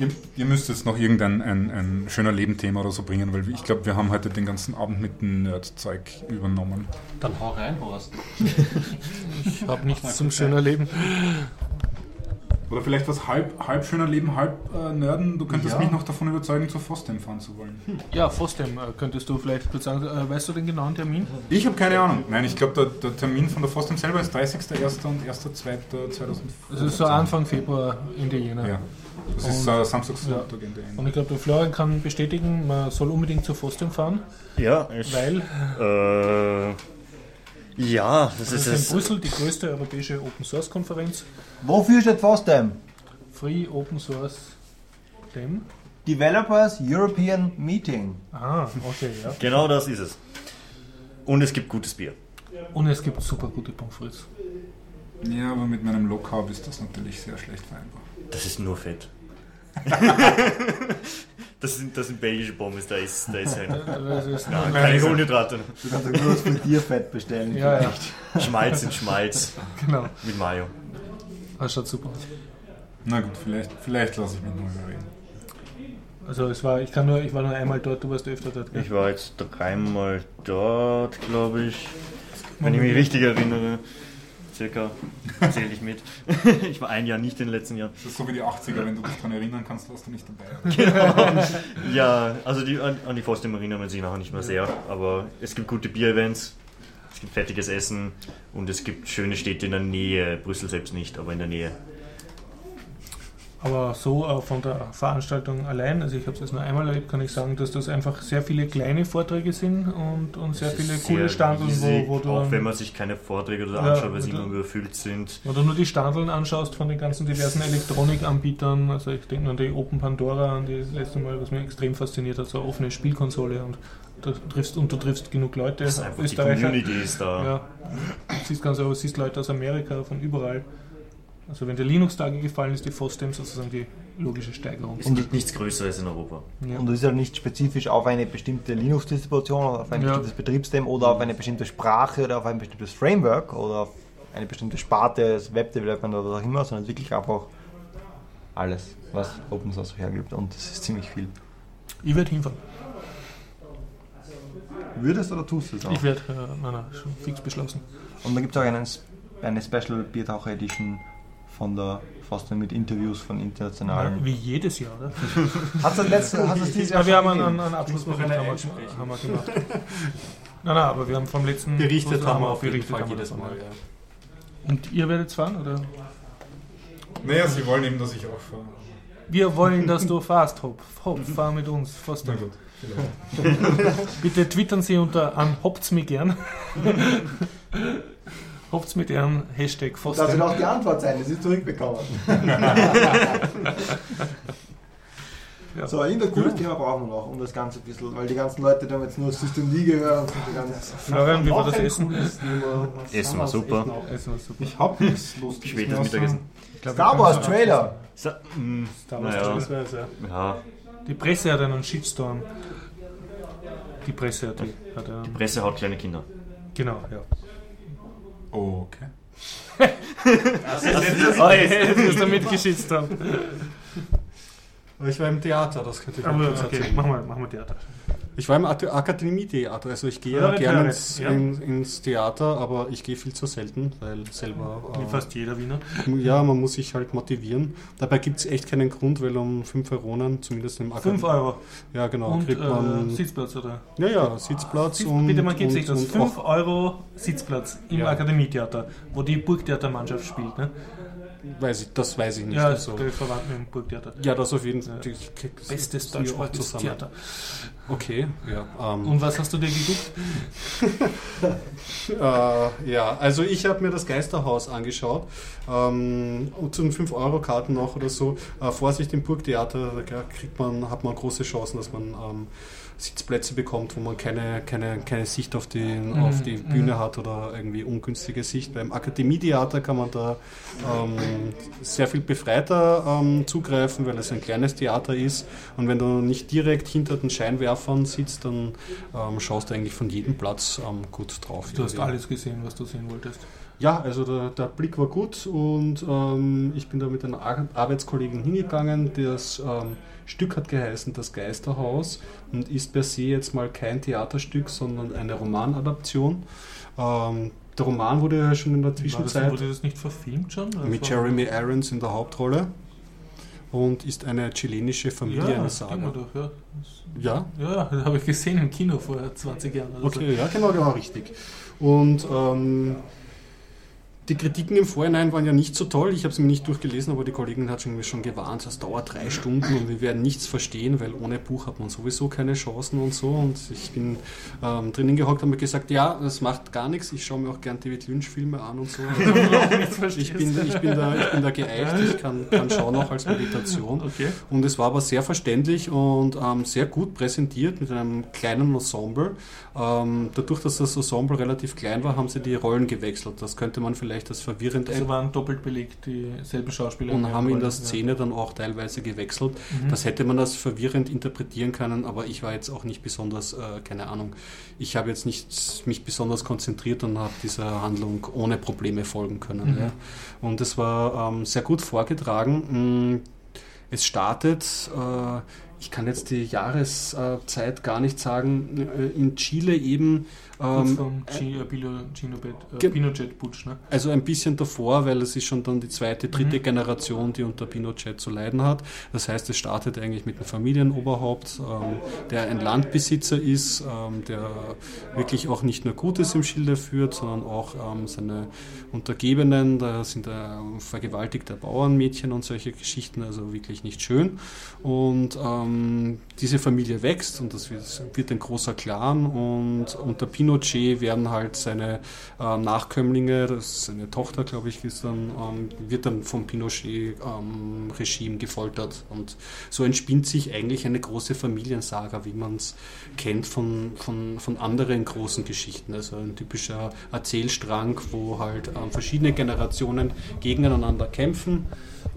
Ihr, ihr müsst jetzt noch irgendein ein, ein schöner Leben-Thema oder so bringen, weil ich glaube, wir haben heute den ganzen Abend mit dem Nerd-Zeug übernommen. Dann hau rein, Horst. Ich habe nichts zum schöner Leben. Oder vielleicht was halb, halb schöner Leben, halb äh, Nerden. Du könntest Ja. mich noch davon überzeugen, zu Fostem fahren zu wollen. Ja, Fostem, äh, könntest du vielleicht kurz sagen, äh, weißt du den genauen Termin? Ich habe keine Ahnung. Nein, ich glaube, der, der Termin von der Fostem selber ist 30.01. und 1.02.2015. Das ist so Anfang Februar in der Jena. Ja. Das ist Und- äh, Samstag, Ja. In der Und Ende. ich glaube, der Florian kann bestätigen, man soll unbedingt zu Fostem fahren, Ja, ich, weil äh, ja, das das ist ist in. Brüssel die größte europäische Open Source Konferenz. Wofür steht FOSDEM? Free Open Source Dem. Developers European Meeting. Ah, okay, ja. Genau das ist es. Und es gibt gutes Bier. Und es gibt super gute Pommes frites. Ja, aber mit meinem Carb ist das natürlich sehr schlecht vereinbar. Das ist nur Fett. das, sind, das sind belgische Pommes, da ist, da ist ein, Das ist Nein, Nein, keine das- Kohlenhydrate. Du kannst auch nur das Frittierfett bestellen. Ja, ja, Schmalz in Schmalz genau. mit Mayo. Das schaut super aus. Na gut, vielleicht, vielleicht lasse ich mich noch überreden. Also es war, ich kann nur, ich war nur einmal dort, du warst öfter dort. gell? Ich war jetzt dreimal dort, glaube ich. Wenn ich mich richtig erinnere. Circa zähle ich mit. Ich war ein Jahr nicht in den letzten Jahren. Das ist so wie die 80er, wenn du dich daran erinnern kannst, warst du nicht dabei. Ja, also die, an, an die Fostem erinnern wir sich nachher nicht mehr sehr. Aber es gibt gute Bier-Events, es gibt fertiges Essen und es gibt schöne Städte in der Nähe. Brüssel selbst nicht, aber in der Nähe. Aber so äh, von der Veranstaltung allein, also ich habe es jetzt nur einmal erlebt, kann ich sagen, dass das einfach sehr viele kleine Vorträge sind und, und sehr viele sehr coole Standeln, riesig, wo, wo du Auch dann- wenn man sich keine Vorträge oder so Ja, anschaut, weil sie oder- immer überfüllt sind. Du nur die Standeln anschaust von den ganzen diversen Elektronikanbietern, also ich denke nur an die Open Pandora, an die letzte Mal, was mich extrem fasziniert hat, so eine offene Spielkonsole und du triffst, und du triffst genug Leute, Das ist einfach die. Community ist da. Ja, du siehst ganz aber siehst Leute aus Amerika, von überall. Also wenn der Linux-Tage gefallen ist, die FOSDEM sozusagen die logische Steigerung. Es gibt nichts Größeres in Europa. Ja. Und das ist ja nicht spezifisch auf eine bestimmte Linux-Distribution oder auf ein Ja. bestimmtes Betriebssystem oder auf eine bestimmte Sprache oder auf ein bestimmtes Framework oder auf eine bestimmte Sparte des Web-Development oder was auch immer, sondern wirklich einfach alles, was Open Source hergibt. Und das ist ziemlich viel. Ich werde hinfahren. Würdest oder tust du es auch? Ich werde, äh, nein, nein, schon fix beschlossen. Und dann gibt es auch einen, eine Special Biertaucher Edition von der Foster mit Interviews von internationalen. Wie jedes Jahr, oder? Hat es letzte, hat es dieses Jahr Ja, wir schon haben einen, gegeben? einen Abschlussbericht noch eine haben wir, haben wir gemacht. Nein, nein, aber wir haben vom letzten Berichtet haben wir auf jeden berichtet Fall haben wir jedes Mal. ja. Und ihr werdet fahren, oder? Naja, sie wollen eben, dass ich auch fahre. Wir wollen, dass du fährst, Hop. Hop, fahr mit uns. Fast Na gut, vielleicht. Bitte twittern Sie unter an Hopt's mir gern. Hopt's mit gern, Hashtag Das wird auch die Antwort sein, das ist zurückbekommen. Ja. So, irgendein cooles Thema brauchen wir noch, um das Ganze ein bisschen, weil die ganzen Leute, die haben jetzt nur System D gehört die. Florian, wie war das ein Essen? Essen war super. Essen auch? Essen war super. Ich hab nichts Lustiges Spätes Mittagessen. Glaub, Star Wars Trailer! Mh, Star Wars naja, Trailer, ja. ja, Die Presse hat einen Shitstorm. Die Presse hat, die, hat einen, Presse haut kleine Kinder. Genau, ja. Oh, okay. Oh, jetzt ist er mitgeschitzt haben. Aber Ich war im Theater, das könnte ich auch Aber okay, erzählen. machen wir, machen wir Theater. Ich war im At- Akademietheater, also ich gehe Ja, gerne ins, ja. in, ins Theater, aber ich gehe viel zu selten, weil selber. Wie äh, fast jeder Wiener. Ja, man muss sich halt motivieren. Dabei gibt es echt keinen Grund, weil um 5 Euronen, zumindest im 5 Euro. Ja, genau, und kriegt man. äh, Sitzplatz, oder? ja, ja, Sitzplatz Sitz, und. bitte, man gibt sich das. und 5 auch, Euro Sitzplatz im Ja. Akademietheater, wo die Burgtheatermannschaft spielt. Ne? Weiß ich, das weiß ich nicht. Ja, also. der Verwandt mit dem Burgtheater. Ja, das auf jeden Fall. Ja. die- die- Bestes deutschsprachiges. Theater. Okay, ja. Ähm, Und was hast du dir geguckt? Äh, ja, also ich habe mir das Geisterhaus angeschaut. Ähm, zu den 5-Euro-Karten noch oder so. Äh, Vorsicht im Burgtheater, da kriegt man, hat man große Chancen, dass man ähm, Sitzplätze bekommt, wo man keine, keine, keine Sicht auf die, Mhm, auf die mhm. Bühne hat oder irgendwie ungünstige Sicht. Beim Akademietheater kann man da ähm, sehr viel befreiter ähm, zugreifen, weil es ein kleines Theater ist. Und wenn du nicht direkt hinter den Scheinwerfern sitzt, dann ähm, schaust du eigentlich von jedem Platz ähm, gut drauf. Du hast alles gesehen, was du sehen wolltest. Ja, also der, der Blick war gut und ähm, ich bin da mit einer Ar Arbeitskollegen hingegangen. Das ähm, Stück hat geheißen Das Geisterhaus und ist per se jetzt mal kein Theaterstück, sondern eine Romanadaption. Ähm, der Roman wurde ja schon in der War das, Zwischenzeit wurde das nicht verfilmt schon? mit Das war- Jeremy Irons in der Hauptrolle und ist eine chilenische Ja, Familiensaga. denke mal doch, ja. Ja, Ja, das habe ich gesehen im Kino vor 20 Jahren. oder so. Okay, ja, genau, genau, richtig. Und ähm, die Kritiken im Vorhinein waren ja nicht so toll. Ich habe sie mir nicht durchgelesen, aber die Kollegin hat schon, schon gewarnt, das dauert drei Stunden und wir werden nichts verstehen, weil ohne Buch hat man sowieso keine Chancen und so. Und ich bin ähm, drinnen gehockt und habe gesagt, ja, das macht gar nichts. Ich schaue mir auch gern David Lynch-Filme an und so. ich, bin, ich, bin da, ich bin da geeicht, ich kann, kann schauen auch als Meditation. Okay. Und es war aber sehr verständlich und ähm, sehr gut präsentiert mit einem kleinen Ensemble. Ähm, dadurch, dass das Ensemble relativ klein war, haben sie die Rollen gewechselt. Das könnte man vielleicht als verwirrend Also waren doppelt belegt dieselben Schauspieler. und haben in der Ja. Szene dann auch teilweise gewechselt. Mhm. Das hätte man als verwirrend interpretieren können, aber ich war jetzt auch nicht besonders, äh, keine Ahnung, ich habe jetzt nicht mich besonders konzentriert und habe dieser Handlung ohne Probleme folgen können. Mhm. Ja. Und es war ähm, sehr gut vorgetragen. Mm, Es startet, äh, ich kann jetzt die Jahreszeit gar nicht sagen, äh, in Chile eben. Ähm, vom G, äh, äh, Pinochet-Putsch, ne? also ein bisschen davor, weil es ist schon dann die zweite, dritte Mhm. Generation, die unter Pinochet zu leiden hat. Das heißt, es startet eigentlich mit einem Familienoberhaupt, ähm, der ein Landbesitzer ist, ähm, der wirklich auch nicht nur Gutes im Schilde führt, sondern auch ähm, seine Untergebenen, da sind äh, vergewaltigte Bauernmädchen und solche Geschichten, also wirklich nicht schön. Und ähm, diese Familie wächst und das wird, ein großer Clan und unter Pinochet werden halt seine äh, Nachkömmlinge, das seine Tochter, glaube ich, ist dann, ähm, wird dann vom Pinochet-Regime gefoltert. Und so entspinnt sich eigentlich eine große Familiensaga, wie man es kennt von, von, von anderen großen Geschichten. Also ein typischer Erzählstrang, wo halt ähm, verschiedene Generationen gegeneinander kämpfen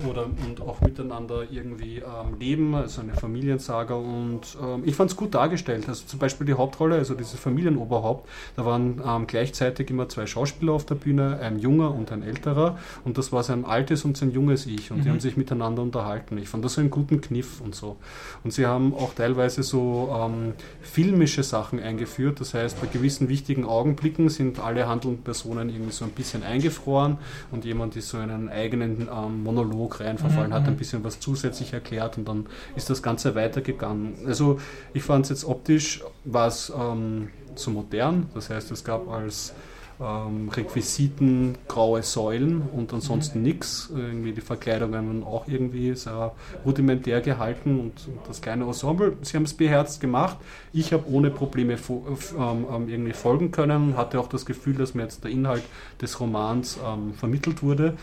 oder und auch miteinander irgendwie ähm, leben, also eine Familiensaga und ähm, ich fand es gut dargestellt. Also zum Beispiel die Hauptrolle, also dieses Familienoberhaupt, da waren ähm, gleichzeitig immer zwei Schauspieler auf der Bühne, ein junger und ein älterer und das war sein altes und sein junges Ich und die Mhm. haben sich miteinander unterhalten. Ich fand das so einen guten Kniff und so. Und sie haben auch teilweise so ähm, filmische Sachen eingeführt, das heißt bei gewissen wichtigen Augenblicken sind alle handelnden Personen irgendwie so ein bisschen eingefroren und jemand ist so in einen eigenen ähm, Monolog reinverfallen, Mhm, hat ein mhm. bisschen was zusätzlich erklärt und dann ist das Ganze weitergegangen. Also ich fand es jetzt optisch, war es ähm, so modern, das heißt es gab als ähm, Requisiten graue Säulen und ansonsten Mhm. nichts. Irgendwie die Verkleidungen auch irgendwie sehr rudimentär gehalten und, und das kleine Ensemble, sie haben es beherzt gemacht. Ich habe ohne Probleme fo- ähm, ähm, irgendwie folgen können, hatte auch das Gefühl, dass mir jetzt der Inhalt des Romans ähm, vermittelt wurde.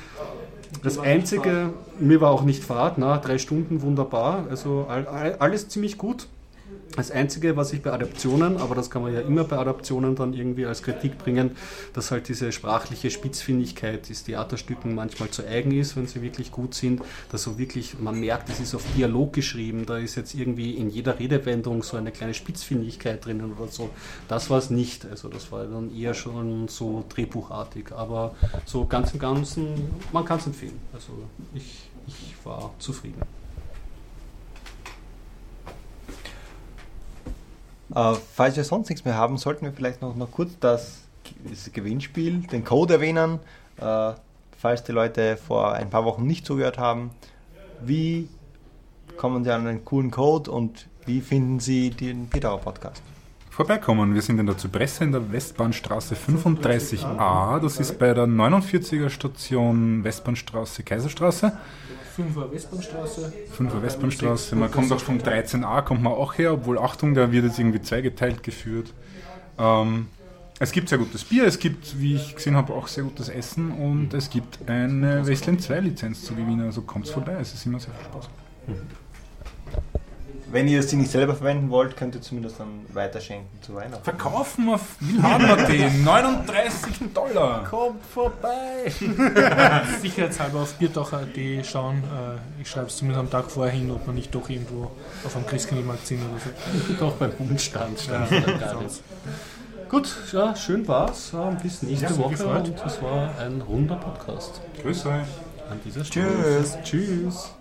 Das Einzige, mir war auch nicht Fahrt, na, drei Stunden wunderbar, also all, all, alles ziemlich gut. Das Einzige, was ich bei Adaptionen, aber das kann man ja immer bei Adaptionen dann irgendwie als Kritik bringen, dass halt diese sprachliche Spitzfindigkeit des Theaterstücken manchmal zu eigen ist, wenn sie wirklich gut sind, dass so wirklich, man merkt, es ist auf Dialog geschrieben, da ist jetzt irgendwie in jeder Redewendung so eine kleine Spitzfindigkeit drinnen oder so. Das war es nicht, also das war dann eher schon so drehbuchartig, aber so ganz im Ganzen, man kann es empfehlen. Also ich, ich war zufrieden. Äh, falls wir sonst nichts mehr haben, sollten wir vielleicht noch, noch kurz das, das Gewinnspiel, den Code erwähnen. Äh, falls die Leute vor ein paar Wochen nicht zugehört haben, wie kommen sie an einen coolen Code und wie finden sie den Peter Podcast? Vorbeikommen. Wir sind in der Zypresse in der Westbahnstraße 35a. Das ist bei der 49er Station Westbahnstraße, Kaiserstraße. 5er Westbahnstraße. 5er Westbahnstraße. Man kommt auch vom 13a, kommt man auch her, obwohl Achtung, da wird jetzt irgendwie zweigeteilt geführt. Ähm, es gibt sehr gutes Bier, es gibt, wie ich gesehen habe, auch sehr gutes Essen und es gibt eine Wasteland 2 Lizenz zu gewinnen. Also kommt vorbei, es ist immer sehr viel Spaß. Wenn ihr sie nicht selber verwenden wollt, könnt ihr zumindest dann weiterschenken zu Weihnachten. Verkaufen wir Wilhelm 39 Dollar. Kommt vorbei! Sicherheitshalber auf biertaucher.at schauen. Äh, Ich schreibe es zumindest am Tag vorher hin, ob man nicht doch irgendwo auf einem Christkindlmarkt sind oder so. Doch beim Bundstand stand ja. Gut, ja, schön war's. Bis nächste Ja, Woche und es war ein runder Podcast. Grüß euch. An dieser Stelle. Tschüss. Tschüss.